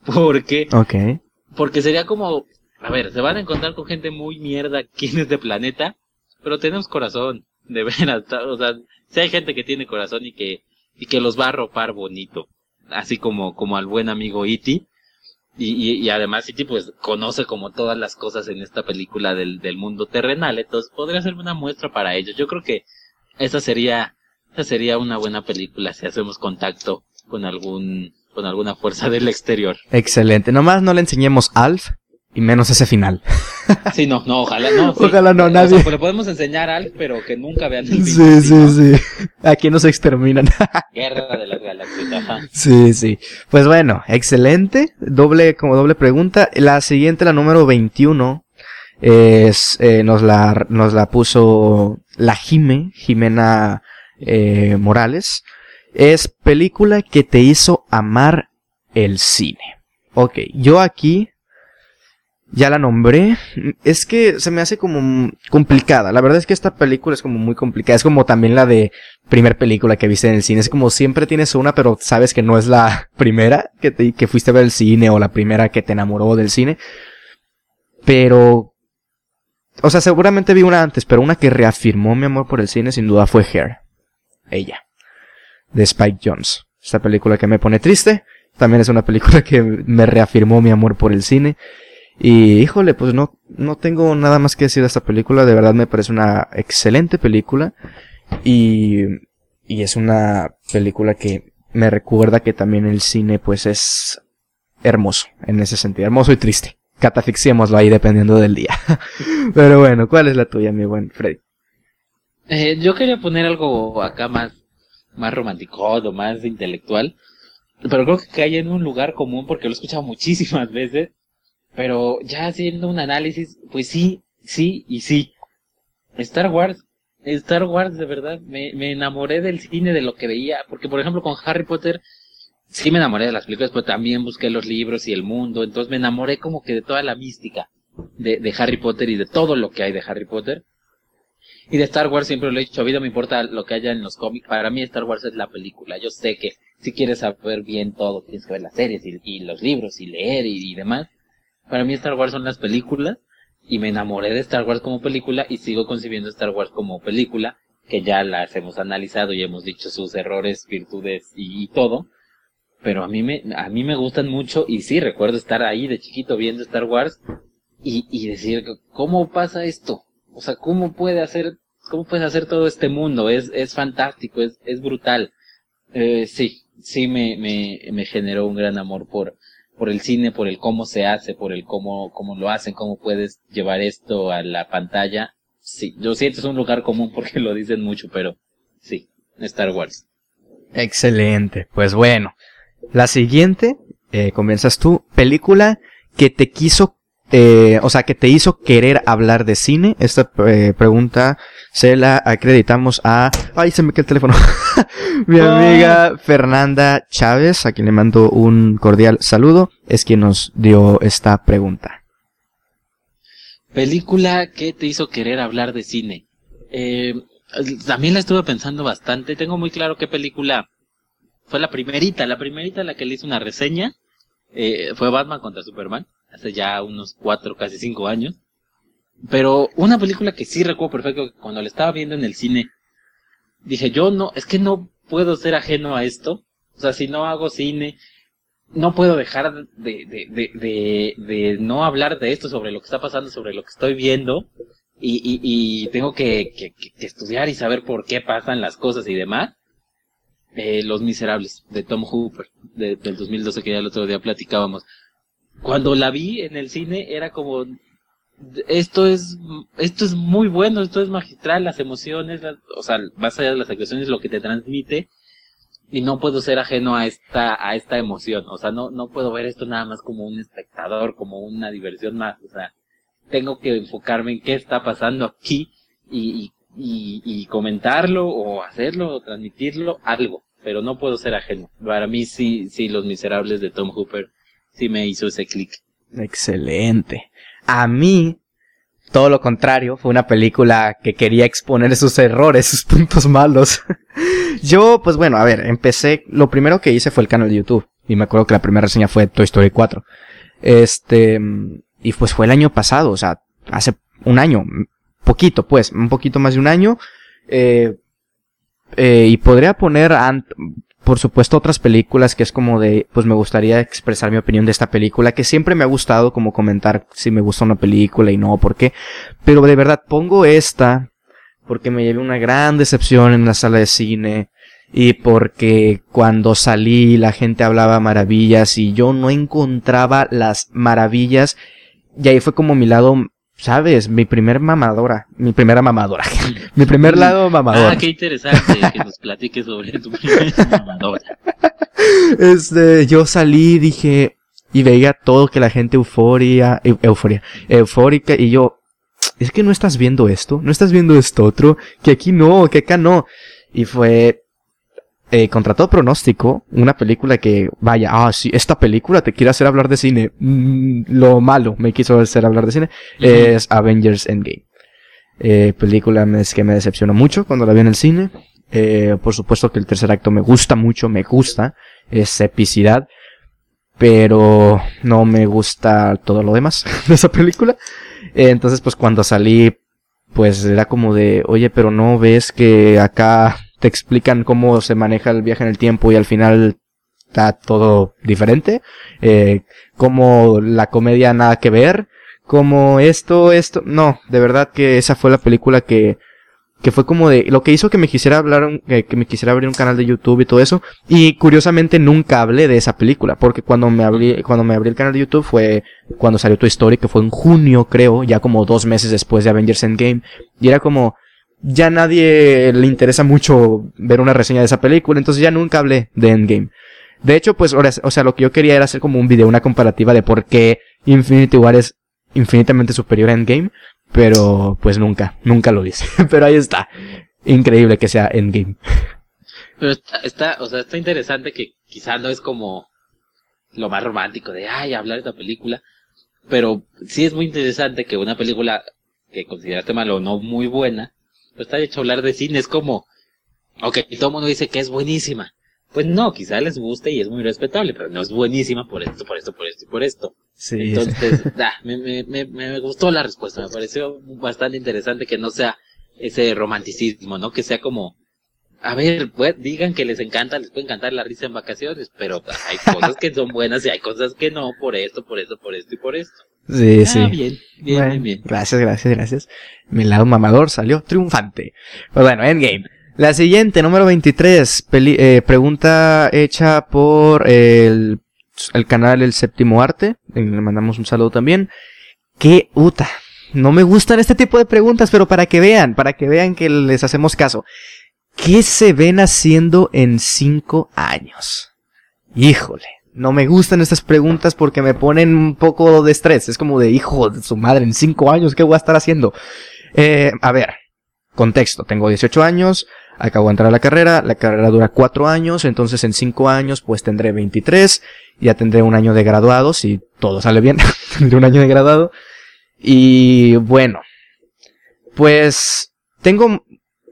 Porque, okay. porque sería como, a ver, se van a encontrar con gente muy mierda aquí en este planeta, pero tenemos corazón, de veras, o sea, si hay gente que tiene corazón y que, y que los va a ropar bonito, así como, como al buen amigo E.T., y, y, además City pues conoce como todas las cosas en esta película del, del mundo terrenal, entonces podría ser una muestra para ellos. Yo creo que esa sería, esa sería una buena película si hacemos contacto con algún, con alguna fuerza del exterior. Excelente. Nomás no le enseñemos Alf y menos ese final. Sí, no, no, ojalá no. Ojalá no, nadie. O le podemos enseñar al, pero que nunca vean el Sí, sí, sí. Aquí nos exterminan. Guerra de las galaxias, Sí, sí. Pues bueno, excelente. Doble, como doble pregunta. La siguiente, la número 21, es, eh, nos la, nos la puso la Jime, Jimena eh, Morales. Es película que te hizo amar el cine. Ok, yo aquí Ya la nombré. Es que se me hace como complicada. La verdad es que esta película es como muy complicada. Es como también la de primer película que viste en el cine. Es como siempre tienes una, pero sabes que no es la primera que, te, que fuiste a ver el cine o la primera que te enamoró del cine. Pero... O sea, seguramente vi una antes, pero una que reafirmó mi amor por el cine sin duda fue Hair. Ella. De Spike Jones. Esta película que me pone triste. También es una película que me reafirmó mi amor por el cine. Y híjole, pues no, no tengo nada más que decir de esta película. De verdad me parece una excelente película. Y, y es una película que me recuerda que también el cine pues es hermoso en ese sentido. Hermoso y triste. Catafixiémoslo ahí dependiendo del día. Pero bueno, ¿cuál es la tuya, mi buen Freddy? Eh, yo quería poner algo acá más, más romántico o más intelectual. Pero creo que cae en un lugar común porque lo he escuchado muchísimas veces. Pero ya haciendo un análisis, pues sí, sí y sí. Star Wars, Star Wars de verdad, me, me enamoré del cine, de lo que veía. Porque por ejemplo con Harry Potter, sí me enamoré de las películas, pero también busqué los libros y el mundo. Entonces me enamoré como que de toda la mística de, de Harry Potter y de todo lo que hay de Harry Potter. Y de Star Wars siempre lo he dicho, a vida me importa lo que haya en los cómics. Para mí Star Wars es la película. Yo sé que si quieres saber bien todo, tienes que ver las series y, los libros y leer y, demás. Para mí Star Wars son las películas y me enamoré de Star Wars como película y sigo concibiendo Star Wars como película, que ya las hemos analizado y hemos dicho sus errores, virtudes y, todo. Pero a mí me, a mí me gustan mucho y sí, recuerdo estar ahí de chiquito viendo Star Wars y, y decir, ¿cómo pasa esto? O sea, ¿cómo puede hacer, cómo puede hacer todo este mundo? Es, es fantástico, es, es brutal. Eh, sí, sí me, me, me generó un gran amor por, por el cine, por el cómo se hace, por el cómo, cómo lo hacen, cómo puedes llevar esto a la pantalla. Sí, yo siento es un lugar común porque lo dicen mucho, pero sí, Star Wars. Excelente, pues bueno. La siguiente, eh, comienzas tú, película que te quiso eh, o sea, que te hizo querer hablar de cine? Esta eh, pregunta se la acreditamos a... Ay, se me quedó el teléfono. Mi amiga Fernanda Chávez, a quien le mando un cordial saludo, es quien nos dio esta pregunta. Película que te hizo querer hablar de cine. Eh, también la estuve pensando bastante. Tengo muy claro qué película fue la primerita, la primerita la que le hice una reseña. fue Batman contra Superman hace ya unos cuatro, casi cinco años. Pero una película que sí recuerdo perfecto, cuando la estaba viendo en el cine, dije, yo no, es que no puedo ser ajeno a esto. O sea, si no hago cine, no puedo dejar de, de, de, de, de no hablar de esto, sobre lo que está pasando, sobre lo que estoy viendo. Y, y, y tengo que, que, que, estudiar y saber por qué pasan las cosas y demás. Eh, Los Miserables, de Tom Hooper, de, del 2012, que ya el otro día platicábamos cuando la vi en el cine era como esto es esto es muy bueno, esto es magistral, las emociones, o sea, más allá de las actuaciones lo que te transmite y no puedo ser ajeno a esta a esta emoción, o sea, no no puedo ver esto nada más como un espectador, como una diversión más, o sea, tengo que enfocarme en qué está pasando aquí y, y, comentarlo o hacerlo o transmitirlo algo, pero no puedo ser ajeno. Para mí sí sí Los Miserables de Tom Hooper sí me hizo ese clic. Excelente. A mí, todo lo contrario, fue una película que quería exponer sus errores, sus puntos malos. Yo, pues bueno, a ver, empecé, lo primero que hice fue el canal de YouTube. Y me acuerdo que la primera reseña fue Toy Story 4. Este, y pues fue el año pasado, o sea, hace un año, poquito pues, un poquito más de un año. Eh, eh, y podría poner por supuesto otras películas que es como de, pues me gustaría expresar mi opinión de esta película, que siempre me ha gustado como comentar si me gusta una película y no, por qué. Pero de verdad pongo esta porque me llevé una gran decepción en la sala de cine y porque cuando salí la gente hablaba maravillas y yo no encontraba las maravillas y ahí fue como mi lado ¿Sabes? Mi primer mamadora. Mi primera mamadora. mi primer lado mamadora. Ah, qué interesante que nos platiques sobre tu primera mamadora. Este, yo salí, dije, y veía todo que la gente euforia, euforia, eufórica, y yo, es que no estás viendo esto, no estás viendo esto otro, que aquí no, que acá no. Y fue, eh, contra todo pronóstico, una película que, vaya, ah, sí, esta película te quiere hacer hablar de cine. Mm, lo malo me quiso hacer hablar de cine. Es Avengers Endgame. Eh, película es que me decepcionó mucho cuando la vi en el cine. Eh, por supuesto que el tercer acto me gusta mucho, me gusta. Es epicidad. Pero no me gusta todo lo demás de esa película. Entonces, pues cuando salí, pues era como de, oye, pero no ves que acá te explican cómo se maneja el viaje en el tiempo y al final está todo diferente. Eh, como la comedia nada que ver. Como esto, esto. No, de verdad que esa fue la película que que fue como de lo que hizo que me quisiera hablar que, me quisiera abrir un canal de YouTube y todo eso y curiosamente nunca hablé de esa película porque cuando me abrí cuando me abrí el canal de YouTube fue cuando salió tu historia que fue en junio creo ya como dos meses después de Avengers Endgame y era como ya nadie le interesa mucho ver una reseña de esa película entonces ya nunca hablé de Endgame de hecho pues o sea lo que yo quería era hacer como un video una comparativa de por qué Infinity War es infinitamente superior a Endgame pero pues nunca, nunca lo hice. Pero ahí está. Increíble que sea Endgame. Pero está, está, o sea, está interesante que quizá no es como lo más romántico de, ay, hablar de esta película. Pero sí es muy interesante que una película que consideraste mal o no muy buena, pues está hecho hablar de cine. Es como, ok, todo el mundo dice que es buenísima. Pues no, quizá les guste y es muy respetable, pero no es buenísima por esto, por esto, por esto y por esto. Sí. Entonces, me, me, me, me, gustó la respuesta, me pareció bastante interesante que no sea ese romanticismo, ¿no? Que sea como, a ver, pues, digan que les encanta, les puede encantar la risa en vacaciones, pero hay cosas que son buenas y hay cosas que no, por esto, por esto, por esto y por esto. Sí, ah, sí. Bien, bien, bien, bien. Gracias, gracias, gracias. Mi lado mamador salió triunfante. Pues bueno, Endgame. La siguiente, número 23, eh, pregunta hecha por el, el, canal El Séptimo Arte. Le mandamos un saludo también. ¿Qué uta? No me gustan este tipo de preguntas, pero para que vean, para que vean que les hacemos caso. ¿Qué se ven haciendo en cinco años? Híjole, no me gustan estas preguntas porque me ponen un poco de estrés. Es como de hijo de su madre, en cinco años, ¿qué voy a estar haciendo? Eh, a ver, contexto, tengo 18 años, acabo de entrar a la carrera, la carrera dura cuatro años, entonces en cinco años pues tendré 23, ya tendré un año de graduado, si todo sale bien, tendré un año de graduado. Y bueno, pues tengo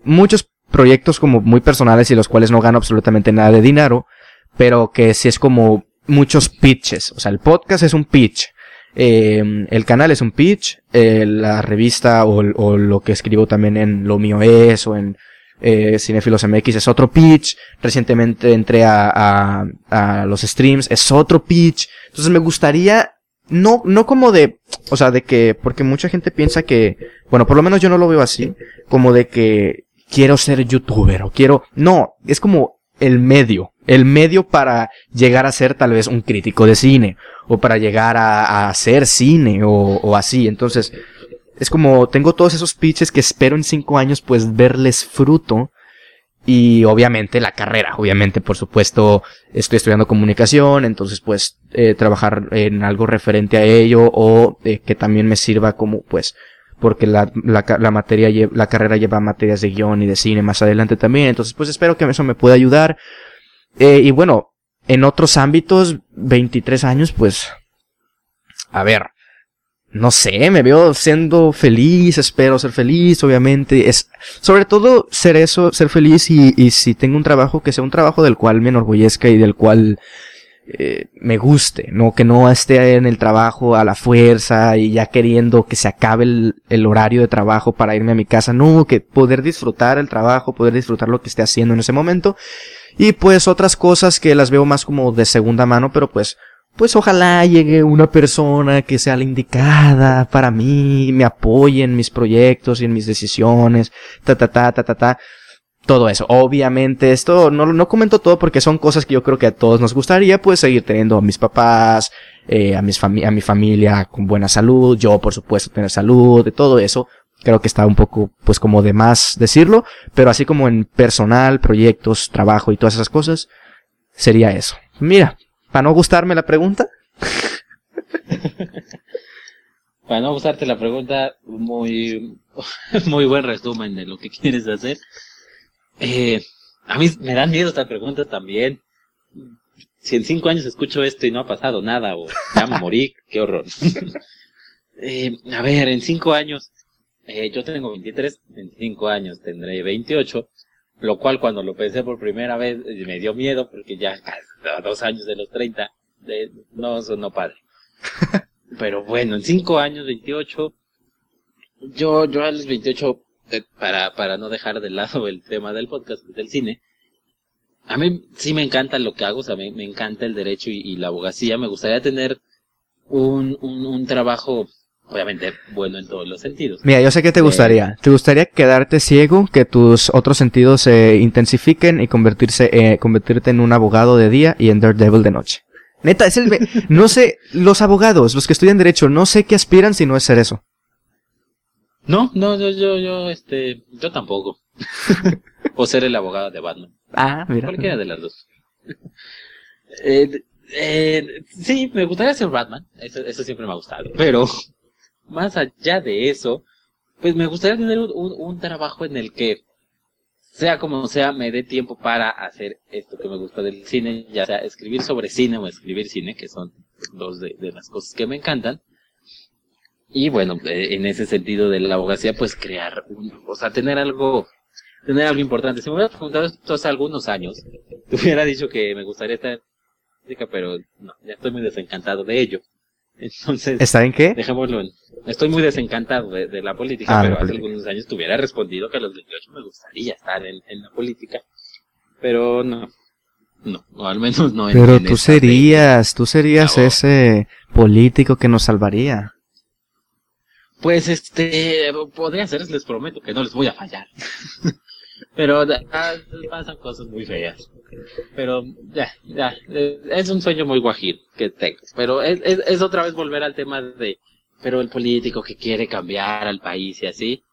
muchos proyectos como muy personales y los cuales no gano absolutamente nada de dinero, pero que sí es como muchos pitches, o sea, el podcast es un pitch. Eh, el canal es un pitch, eh, la revista o, lo que escribo también en Lo Mío Es o en eh, Cinefilos MX es otro pitch, recientemente entré a, a, a, los streams, es otro pitch, entonces me gustaría, no, no como de, o sea, de que, porque mucha gente piensa que, bueno, por lo menos yo no lo veo así, como de que quiero ser youtuber o quiero, no, es como el medio, el medio para llegar a ser tal vez un crítico de cine, o para llegar a, hacer cine, o, o así, entonces, es como, tengo todos esos pitches que espero en cinco años pues verles fruto. Y obviamente la carrera, obviamente por supuesto estoy estudiando comunicación, entonces pues eh, trabajar en algo referente a ello o eh, que también me sirva como pues porque la, la, materia, la carrera lleva materias de guion y de cine más adelante también, entonces pues espero que eso me pueda ayudar. Eh, y bueno, en otros ámbitos, 23 años pues, a ver, no sé, me veo siendo feliz, espero ser feliz, obviamente. Es, sobre todo ser eso, ser feliz y si tengo un trabajo que sea un trabajo del cual me enorgullezca y del cual eh, me guste, no que no esté en el trabajo a la fuerza y ya queriendo que se acabe el, horario de trabajo para irme a mi casa, no, que poder disfrutar el trabajo, poder disfrutar lo que esté haciendo en ese momento. Y pues otras cosas que las veo más como de segunda mano, pero pues pues ojalá llegue una persona que sea la indicada para mí, me apoye en mis proyectos y en mis decisiones, ta ta ta ta ta ta. Todo eso. Obviamente, esto no, no comento todo porque son cosas que yo creo que a todos nos gustaría, pues seguir teniendo a mis papás, eh, a, mis a mi familia con buena salud, yo por supuesto tener salud, de todo eso. Creo que está un poco, pues como de más decirlo, pero así como en personal, proyectos, trabajo y todas esas cosas, sería eso. Mira, para no gustarme la pregunta. Para no gustarte la pregunta, muy, muy buen resumen de lo que quieres hacer. Eh, A mí me dan miedo estas preguntas también. Si en cinco años escucho esto y no ha pasado nada, o ya me morí, qué horror. Eh, a ver, en cinco años, eh, yo tengo 23, en cinco años tendré 28, lo cual cuando lo pensé por primera vez eh, me dio miedo porque ya a dos años de los 30, no, eso no padre. Pero bueno, en cinco años, 28, yo, yo a los 28, para, para no dejar de lado el tema del podcast, del cine, a mí sí me encanta lo que hago, o sea, me, me encanta el derecho y, la abogacía, me gustaría tener un, un, un trabajo obviamente bueno en todos los sentidos. Mira, yo sé que te gustaría. ¿Te gustaría quedarte ciego, que tus otros sentidos se intensifiquen y convertirse, eh, convertirte en un abogado de día y en Daredevil de noche? Neta, es el... no sé, los abogados, los que estudian derecho, no sé qué aspiran si no es ser eso. No, no, yo, yo, yo, este, yo tampoco. o ser el abogado de Batman. Ah, mira. Cualquiera de las dos. eh, eh, sí, me gustaría ser Batman. Eso, eso siempre me ha gustado. Pero, más allá de eso, pues me gustaría tener un, un trabajo en el que sea como sea, me dé tiempo para hacer esto que me gusta del cine, ya sea escribir sobre cine o escribir cine, que son dos de, las cosas que me encantan. Y bueno, eh, en ese sentido de la abogacía, pues crear, un, o sea, tener algo, tener algo importante. Si me hubieras preguntado esto hace algunos años, te hubiera dicho que me gustaría estar, pero no, ya estoy muy desencantado de ello. Entonces, ¿está en qué? Dejémoslo en. Estoy muy desencantado de, la política, ah, pero hace algunos años te hubiera respondido que a los 28 me gustaría estar en, la política. Pero no. No, o al menos no. Pero tú serías, tú serías ese político que nos salvaría. Pues este, podría ser, les prometo que no les voy a fallar. Pero pasan cosas muy feas. Pero ya, ya, es un sueño muy guajir que tengo. Pero es, es, otra vez volver al tema de, pero el político que quiere cambiar al país y así.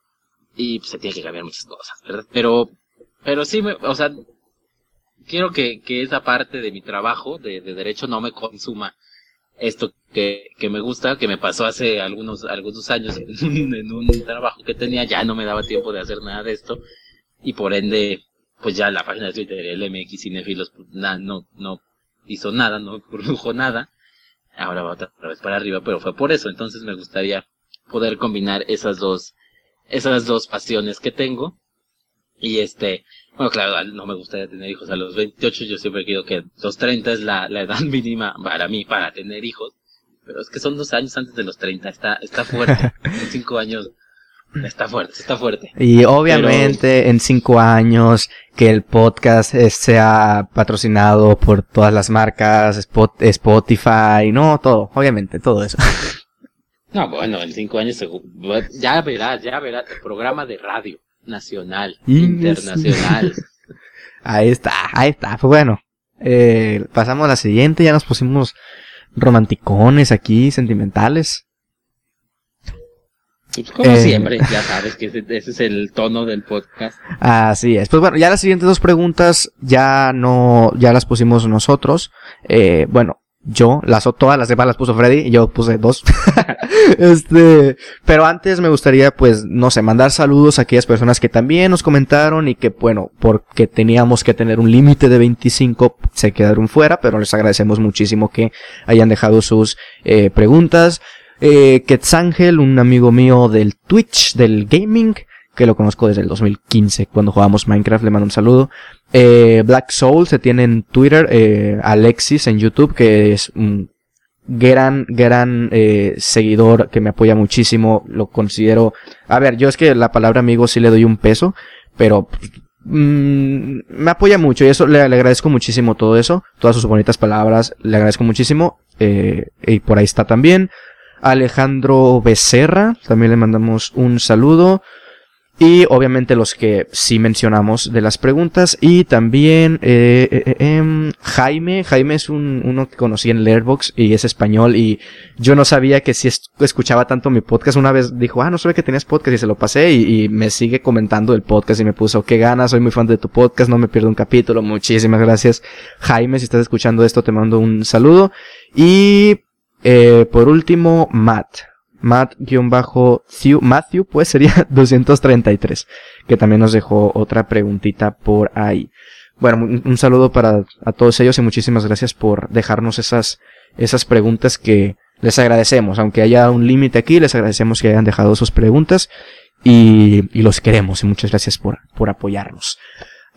Y pues, se tiene que cambiar muchas cosas, ¿verdad? Pero, pero sí, me, o sea, quiero que, que esa parte de mi trabajo de, de derecho no me consuma esto que, que me gusta, que me pasó hace algunos, algunos años en un trabajo que tenía, ya no me daba tiempo de hacer nada de esto y por ende, pues ya la página de Twitter, el MX Cinefilos, pues, no, no hizo nada, no produjo nada. Ahora va otra vez para arriba, pero fue por eso. Entonces me gustaría poder combinar esas dos, esas dos pasiones que tengo. Y este, bueno, claro, no me gustaría tener hijos a los 28. Yo siempre quiero que los 30 es la, la edad mínima para mí para tener hijos. Pero es que son dos años antes de los 30. Está, está fuerte. en cinco años Está fuerte, está fuerte. Y obviamente en cinco años que el podcast sea patrocinado por todas las marcas, Spotify, no, todo, obviamente, todo eso. No, bueno, en cinco años ya verás, ya verás, el programa de radio nacional, internacional. Ahí está, ahí está. Pues bueno, eh, pasamos a la siguiente, ya nos pusimos romanticones aquí, sentimentales. Pues, como eh, siempre, ya sabes que ese, es el tono del podcast. Así es. Pues bueno, ya las siguientes dos preguntas ya no, ya las pusimos nosotros. Eh, bueno, yo, las todas las demás las puso Freddy y yo puse dos. este, pero antes me gustaría, pues, no sé, mandar saludos a aquellas personas que también nos comentaron y que, bueno, porque teníamos que tener un límite de 25, se quedaron fuera, pero les agradecemos muchísimo que hayan dejado sus eh, preguntas. Eh, Quetzangel, un amigo mío del Twitch, del gaming, que lo conozco desde el 2015, cuando jugábamos Minecraft, le mando un saludo. Eh, Black Soul se tiene en Twitter, eh, Alexis en YouTube, que es un gran, gran eh, seguidor que me apoya muchísimo, lo considero... A ver, yo es que la palabra amigo sí le doy un peso, pero mm, me apoya mucho y eso le, agradezco muchísimo todo eso, todas sus bonitas palabras, le agradezco muchísimo. Y por ahí está también. Alejandro Becerra, también le mandamos un saludo. Y obviamente los que sí mencionamos de las preguntas. Y también eh, eh, eh em, Jaime. Jaime es un, uno que conocí en Letterboxd y es español. Y yo no sabía que si escuchaba tanto mi podcast. Una vez dijo, ah, no sabía que tenías podcast y se lo pasé. Y, y, me sigue comentando el podcast y me puso, qué ganas, soy muy fan de tu podcast, no me pierdo un capítulo. Muchísimas gracias. Jaime, si estás escuchando esto, te mando un saludo. Y eh, por último, Matt. Matt-Matthew, pues sería 233, que también nos dejó otra preguntita por ahí. bueno, un, un saludo para a todos ellos y muchísimas gracias por dejarnos esas, esas preguntas que les agradecemos. Aunque haya un límite aquí, les agradecemos que hayan dejado sus preguntas y, y los queremos y muchas gracias por, por apoyarnos.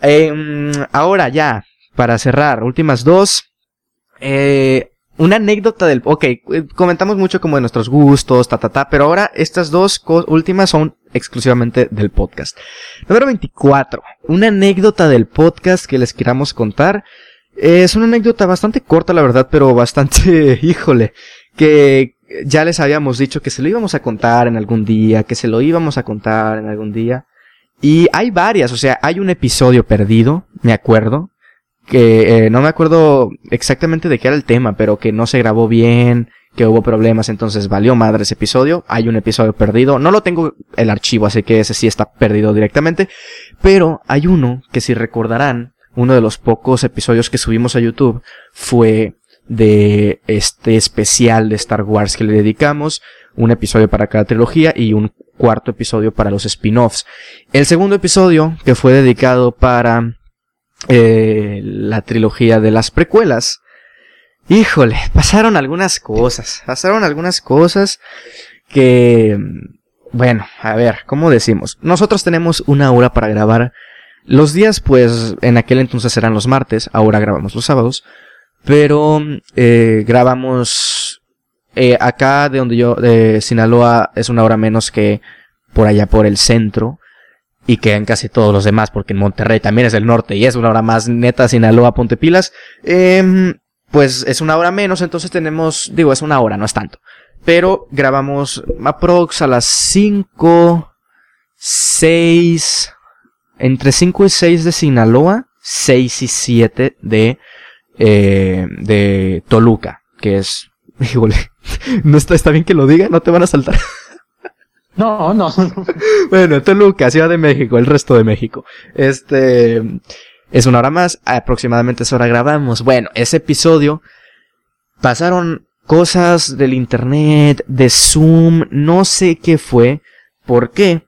Em, ahora ya, para cerrar, últimas dos. Eh, una anécdota del... Ok, eh, comentamos mucho como de nuestros gustos, ta, ta, ta, pero ahora estas dos últimas son exclusivamente del podcast. Número 24. Una anécdota del podcast que les queramos contar. Es una anécdota bastante corta, la verdad, pero bastante, híjole, que ya les habíamos dicho que se lo íbamos a contar en algún día, que se lo íbamos a contar en algún día. Y hay varias, o sea, hay un episodio perdido, me acuerdo, que eh, no me acuerdo exactamente de qué era el tema, pero que no se grabó bien, que hubo problemas, entonces valió madre ese episodio. Hay un episodio perdido, no lo tengo el archivo, así que ese sí está perdido directamente, pero hay uno que si recordarán, uno de los pocos episodios que subimos a YouTube fue de este especial de Star Wars que le dedicamos, un episodio para cada trilogía y un cuarto episodio para los spin-offs. El segundo episodio, que fue dedicado para eh, la trilogía de las precuelas. Híjole, pasaron algunas cosas, pasaron algunas cosas que, bueno, a ver, ¿cómo decimos? Nosotros tenemos una hora para grabar. Los días, pues, en aquel entonces eran los martes, ahora grabamos los sábados, pero eh, grabamos eh, acá de donde yo, de Sinaloa, es una hora menos que por allá por el centro y que en casi todos los demás, porque en Monterrey también es el norte y es una hora más neta Sinaloa Pontepilas, eh, pues es una hora menos, entonces tenemos, digo, es una hora, no es tanto. Pero grabamos aprox a las 5, 6, entre 5 y 6 de Sinaloa, 6 y 7 de, eh, de Toluca, que es, híjole, no está, está bien que lo diga, no te van a saltar. No, no. bueno, Toluca, Ciudad de México, el resto de México. Este, es una hora más, aproximadamente esa hora grabamos. Bueno, ese episodio pasaron cosas del internet, de Zoom, no sé qué fue. ¿Por qué?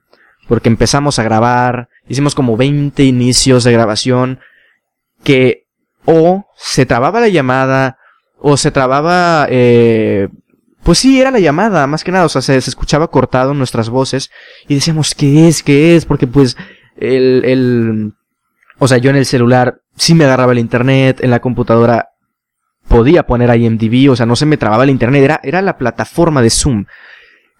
Porque empezamos a grabar, hicimos como 20 inicios de grabación que o se trababa la llamada o se trababa eh, pues sí, era la llamada, más que nada, o sea, se, escuchaba cortado nuestras voces y decíamos, ¿qué es? ¿Qué es? Porque pues el, o sea, yo en el celular sí me agarraba el internet, en la computadora podía poner IMDb, o sea, no se me trababa el internet, era, era la plataforma de Zoom.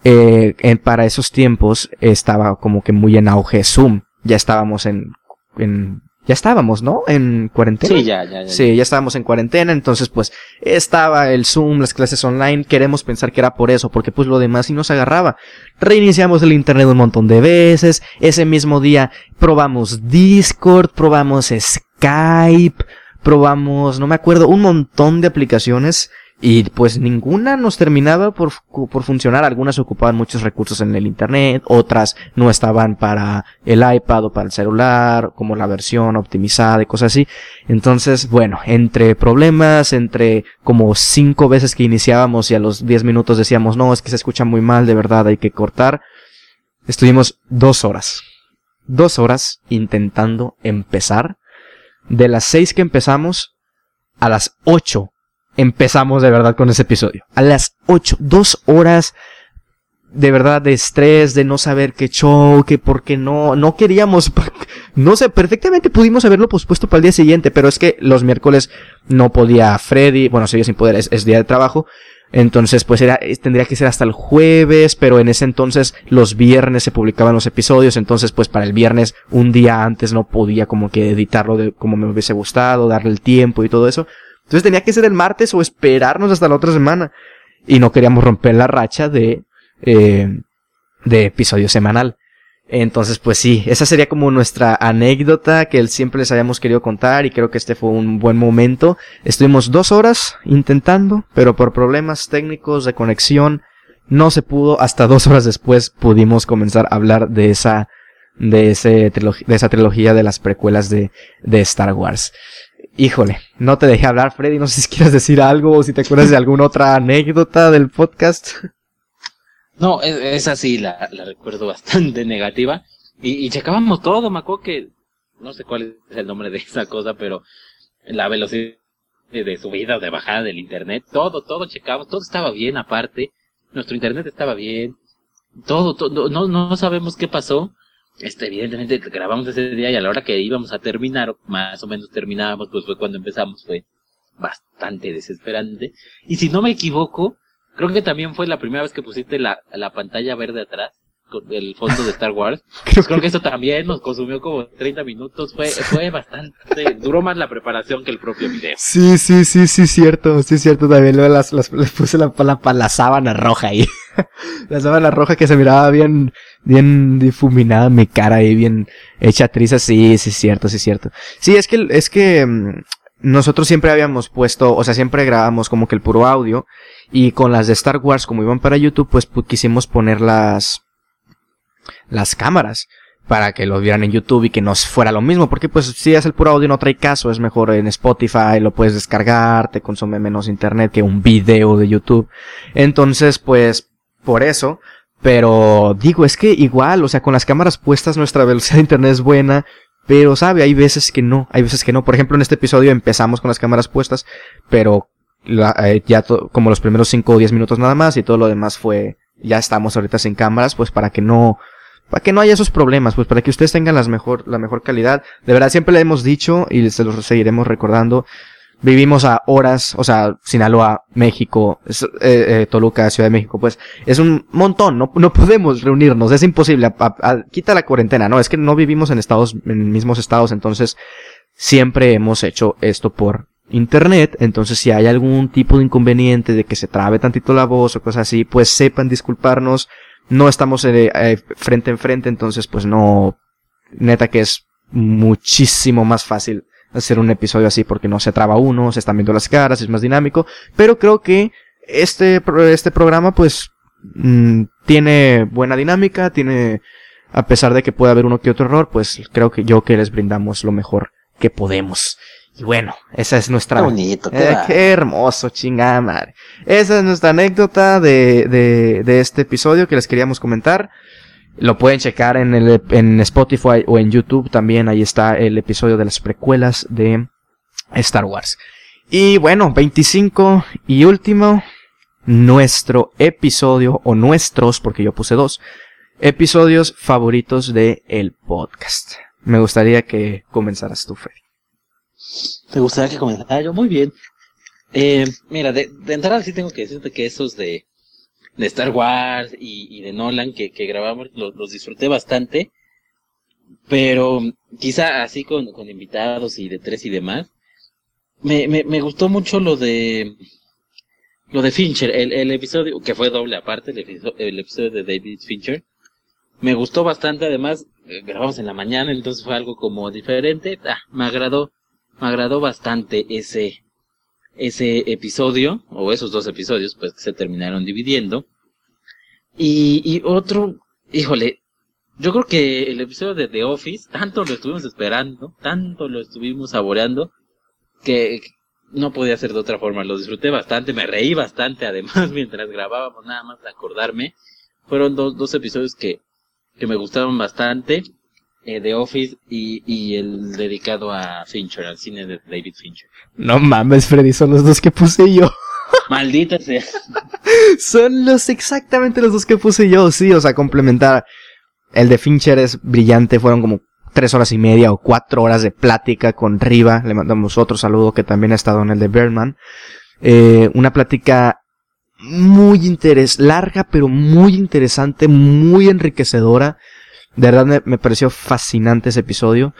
Eh, para esos tiempos estaba como que muy en auge Zoom, ya estábamos en, en ya estábamos, ¿no? En cuarentena. Sí, ya, ya, ya. Sí, ya estábamos en cuarentena, entonces pues estaba el Zoom, las clases online, queremos pensar que era por eso, porque pues lo demás sí nos agarraba. Reiniciamos el internet un montón de veces, ese mismo día probamos Discord, probamos Skype, probamos, no me acuerdo, un montón de aplicaciones y pues ninguna nos terminaba por, por funcionar. Algunas ocupaban muchos recursos en el internet, otras no estaban para el iPad o para el celular, como la versión optimizada y cosas así. Entonces, bueno, entre problemas, entre como cinco veces que iniciábamos y a los diez minutos decíamos, no, es que se escucha muy mal, de verdad hay que cortar. Estuvimos dos horas. Dos horas intentando empezar. De las seis que empezamos, a las ocho empezamos de verdad con ese episodio. A las 8, dos horas de verdad de estrés, de no saber qué show, que porque no, no queríamos, no sé, perfectamente pudimos haberlo pospuesto para el día siguiente, pero es que los miércoles no podía Freddy, bueno, seguía sin poder, es, día de trabajo, entonces pues era, tendría que ser hasta el jueves, pero en ese entonces los viernes se publicaban los episodios, entonces pues para el viernes un día antes no podía como que editarlo de como me hubiese gustado, darle el tiempo y todo eso, entonces tenía que ser el martes o esperarnos hasta la otra semana. Y no queríamos romper la racha de, eh, de episodio semanal. Entonces, pues sí, esa sería como nuestra anécdota que siempre les habíamos querido contar y creo que este fue un buen momento. Estuvimos dos horas intentando, pero por problemas técnicos de conexión no se pudo. Hasta dos horas después pudimos comenzar a hablar de esa, de ese de esa trilogía de las precuelas de, de Star Wars. Híjole, no te dejé hablar, Freddy. No sé si quieres decir algo o si te acuerdas de alguna otra anécdota del podcast. No, esa sí la, recuerdo bastante negativa. Y, y checábamos todo, me acuerdo que no sé cuál es el nombre de esa cosa, pero la velocidad de subida o de bajada del internet, todo, todo checamos, todo estaba bien aparte, nuestro internet estaba bien, todo, todo no, no sabemos qué pasó, este, evidentemente grabamos ese día y a la hora que íbamos a terminar, más o menos terminábamos, pues fue cuando empezamos, fue bastante desesperante. Y si no me equivoco, creo que también fue la primera vez que pusiste la, la pantalla verde atrás el fondo de Star Wars. creo, creo que eso también nos consumió como 30 minutos. Fue, fue bastante, duró más la preparación que el propio video. Sí, sí, sí, sí, cierto, sí, cierto. También las, las, les puse la, la, la sábana roja ahí. la sábana roja que se miraba bien, bien difuminada mi cara ahí, bien hecha triza. Sí, sí, cierto, sí, cierto. Sí, es que, es que, nosotros siempre habíamos puesto, o sea, siempre grabamos como que el puro audio. Y con las de Star Wars, como iban para YouTube, pues quisimos poner las, las cámaras para que lo vieran en YouTube y que no fuera lo mismo, porque pues si es el puro audio no trae caso, es mejor en Spotify, lo puedes descargar, te consume menos internet que un video de YouTube. Entonces, pues, por eso, pero digo, es que igual, o sea, con las cámaras puestas nuestra velocidad de internet es buena, pero sabe, hay veces que no, hay veces que no. Por ejemplo, en este episodio empezamos con las cámaras puestas, pero eh, ya como los primeros 5 o 10 minutos nada más y todo lo demás fue, ya estamos ahorita sin cámaras, pues para que no, para que no haya esos problemas, pues para que ustedes tengan las mejor, la mejor calidad. De verdad, siempre le hemos dicho y se los seguiremos recordando. Vivimos a horas, o sea, Sinaloa, México, eh, eh, Toluca, Ciudad de México, pues es un montón, no, no podemos reunirnos, es imposible, quita la cuarentena, no, es que no vivimos en estados, en mismos estados, entonces siempre hemos hecho esto por internet, entonces si hay algún tipo de inconveniente de que se trabe tantito la voz o cosas así, pues sepan disculparnos, no estamos eh, eh, frente en frente, entonces pues no, neta que es muchísimo más fácil hacer un episodio así porque no se traba uno, se están viendo las caras, es más dinámico, pero creo que este, este programa pues mm, tiene buena dinámica, tiene, a pesar de que pueda haber uno que otro error, pues creo que yo que les brindamos lo mejor que podemos. Y bueno, esa es nuestra... Qué bonito, qué, eh, hermoso, chingada madre. Esa es nuestra anécdota de, de, de este episodio que les queríamos comentar. Lo pueden checar en, el, en Spotify o en YouTube también. Ahí está el episodio de las precuelas de Star Wars. Y bueno, 25 y último, nuestro episodio, o nuestros, porque yo puse dos, episodios favoritos de el podcast. Me gustaría que comenzaras tú, Freddy. ¿Te gustaría que comenzara yo? Muy bien. Eh, mira, de, de, entrada sí tengo que decirte que esos de, de Star Wars y, y de Nolan que, que grabamos los, los, disfruté bastante. Pero quizá así con, con invitados y de tres y demás. Me, me, me gustó mucho lo de lo de Fincher, el, el episodio, que fue doble aparte, el episodio, el episodio de David Fincher. Me gustó bastante, además, eh, grabamos en la mañana, entonces fue algo como diferente. Ah, me agradó me agradó bastante ese, ese episodio, o esos dos episodios, pues que se terminaron dividiendo. Y, y otro, híjole, yo creo que el episodio de The Office, tanto lo estuvimos esperando, tanto lo estuvimos saboreando, que no podía ser de otra forma. Lo disfruté bastante, me reí bastante, además, mientras grabábamos, nada más de acordarme. Fueron dos, dos episodios que, que me gustaron bastante eh, The Office y, y, el dedicado a Fincher, al cine de David Fincher. No mames, Freddy, son los dos que puse yo. Maldita sea. son los exactamente los dos que puse yo, sí, o sea, complementar. El de Fincher es brillante, fueron como tres horas y media o cuatro horas de plática con Riva. Le mandamos otro saludo que también ha estado en el de Berman. Eh, una plática muy interes larga, pero muy interesante, muy enriquecedora. De verdad me, pareció fascinante ese episodio.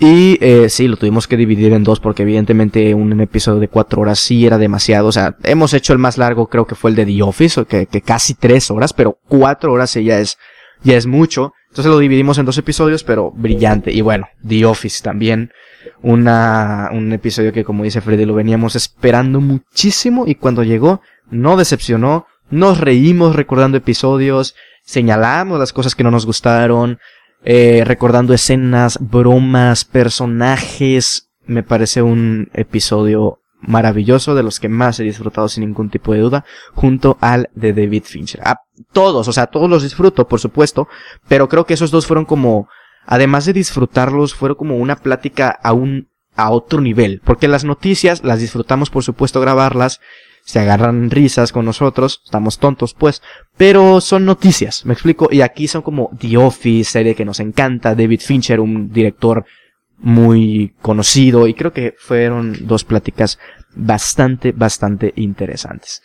Y eh, sí, lo tuvimos que dividir en dos porque evidentemente un, episodio de cuatro horas sí era demasiado. O sea, hemos hecho el más largo, creo que fue el de The Office, que, que casi tres horas, pero cuatro horas ya es, ya es mucho. Entonces lo dividimos en dos episodios, pero brillante. Y bueno, The Office también. Una, un episodio que como dice Freddy lo veníamos esperando muchísimo y cuando llegó no decepcionó. Nos reímos recordando episodios, señalamos las cosas que no nos gustaron, eh, recordando escenas, bromas, personajes. Me parece un episodio maravilloso, de los que más he disfrutado sin ningún tipo de duda, junto al de David Fincher. A todos, o sea, todos los disfruto, por supuesto, pero creo que esos dos fueron como además de disfrutarlos, fueron como una plática a un, a otro nivel. Porque las noticias las disfrutamos, por supuesto, grabarlas. Se agarran risas con nosotros, estamos tontos pues, pero son noticias, me explico, y aquí son como The Office, serie que nos encanta, David Fincher, un director muy conocido, y creo que fueron dos pláticas bastante, bastante interesantes.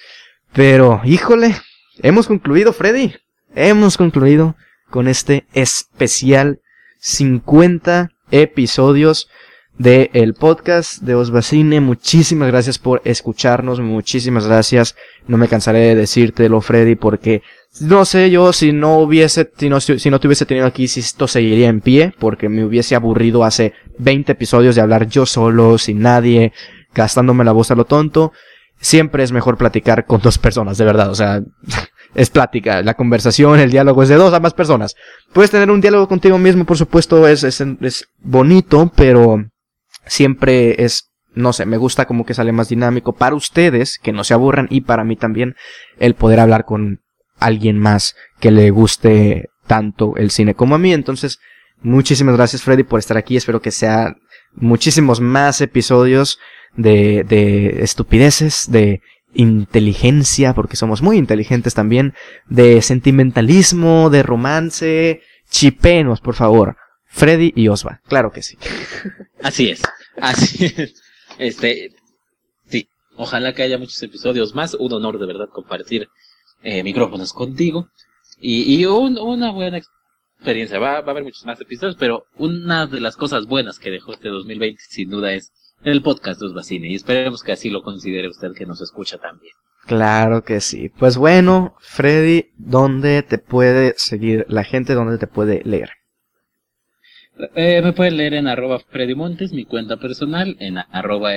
Pero, híjole, hemos concluido, Freddy. Hemos concluido con este especial 50 episodios del el podcast de Osbacine. Muchísimas gracias por escucharnos, muchísimas gracias. No me cansaré de decírtelo, Freddy, porque no sé yo si no hubiese, si no, si no te hubiese tenido aquí, si esto seguiría en pie, porque me hubiese aburrido hace 20 episodios de hablar yo solo, sin nadie, gastándome la voz a lo tonto. Siempre es mejor platicar con dos personas, de verdad, o sea, es plática, la conversación, el diálogo es de dos a más personas. Puedes tener un diálogo contigo mismo, por supuesto, es, es, es bonito, pero siempre es, no sé, me gusta como que sale más dinámico para ustedes, que no se aburran, y para mí también el poder hablar con alguien más que le guste tanto el cine como a mí. Entonces, muchísimas gracias Freddy por estar aquí. Espero que sea muchísimos más episodios de, de estupideces, de inteligencia, porque somos muy inteligentes también, de sentimentalismo, de romance. Chipenos, por favor. Freddy y Osva, claro que sí. Así es, así es. Este, sí, ojalá que haya muchos episodios más. Un honor de verdad compartir eh, micrófonos contigo. Y, y un, una buena experiencia. Va, va a haber muchos más episodios, pero una de las cosas buenas que dejó este 2020 sin duda es el podcast de Osbacine. Y esperemos que así lo considere usted que nos escucha también. Claro que sí. Pues bueno, Freddy, ¿dónde te puede seguir la gente? ¿Dónde te puede leer? Eh, me pueden leer en arroba Freddy Montes, mi cuenta personal, en arroba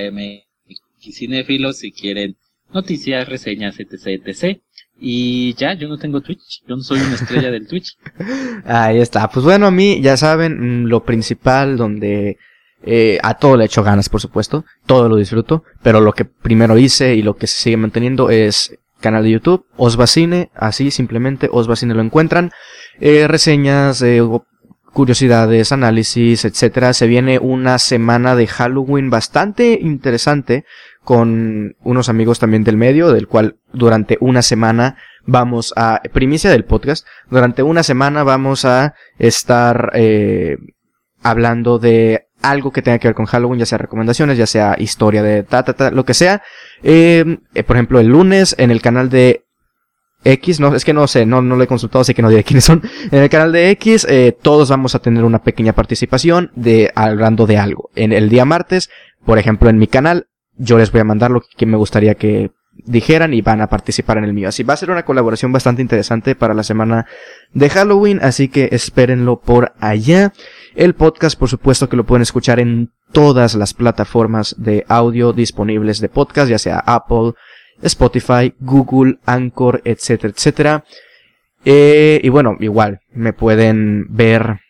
mxinéfilo si quieren noticias, reseñas, etc, etc. Y ya, yo no tengo Twitch, yo no soy una estrella del Twitch. Ahí está. Pues bueno, a mí, ya saben, mm, lo principal donde eh, a todo le echo ganas, por supuesto, todo lo disfruto, pero lo que primero hice y lo que se sigue manteniendo es canal de YouTube, Osbacine, así simplemente Osbacine lo encuentran, eh, reseñas, eh, curiosidades, análisis, etcétera. Se viene una semana de Halloween bastante interesante con unos amigos también del medio, del cual durante una semana vamos a, primicia del podcast, durante una semana vamos a estar eh, hablando de algo que tenga que ver con Halloween, ya sea recomendaciones, ya sea historia de ta, ta, ta, lo que sea. Eh, eh, por ejemplo, el lunes en el canal de X, no, es que no sé, no, no lo he consultado, así que no diré quiénes son. En el canal de X, eh, todos vamos a tener una pequeña participación de hablando de algo. En el día martes, por ejemplo, en mi canal, yo les voy a mandar lo que me gustaría que dijeran y van a participar en el mío. Así va a ser una colaboración bastante interesante para la semana de Halloween, así que espérenlo por allá. El podcast, por supuesto, que lo pueden escuchar en todas las plataformas de audio disponibles de podcast, ya sea Apple, Spotify, Google, Anchor, etcétera, etcétera. Eh, y bueno, igual, me pueden ver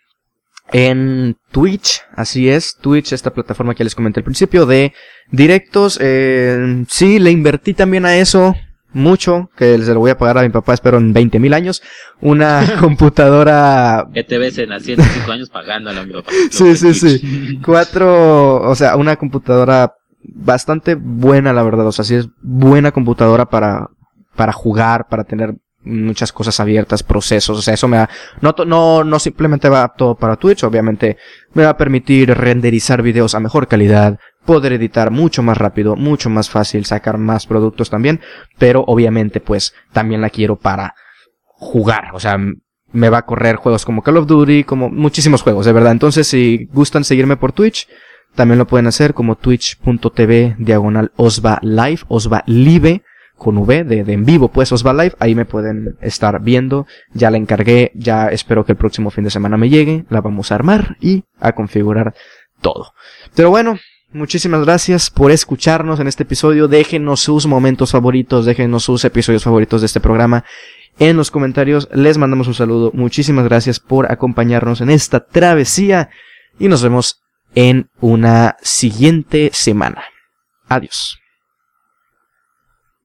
en Twitch, así es, Twitch, esta plataforma que les comenté al principio de directos. Eh, sí, le invertí también a eso mucho, que se lo voy a pagar a mi papá, espero en 20 mil años, una computadora... Que te ves en 105 años pagándolo a mi papá. Sí, sí, sí. Cuatro, o sea, una computadora bastante buena, la verdad. O sea, sí es buena computadora para, para jugar, para tener muchas cosas abiertas, procesos. O sea, eso me va, no, no, no simplemente va todo para Twitch, obviamente me va a permitir renderizar videos a mejor calidad, poder editar mucho más rápido, mucho más fácil, sacar más productos también, pero obviamente pues también la quiero para jugar, o sea, me va a correr juegos como Call of Duty, como muchísimos juegos, de verdad. Entonces, si gustan seguirme por Twitch, también lo pueden hacer como twitch.tv diagonal osva live, osva live con V de, en vivo, pues Osva Live, ahí me pueden estar viendo, ya la encargué, ya espero que el próximo fin de semana me llegue, la vamos a armar y a configurar todo. Pero bueno, muchísimas gracias por escucharnos en este episodio, déjenos sus momentos favoritos, déjenos sus episodios favoritos de este programa en los comentarios, les mandamos un saludo, muchísimas gracias por acompañarnos en esta travesía y nos vemos en una siguiente semana. Adiós.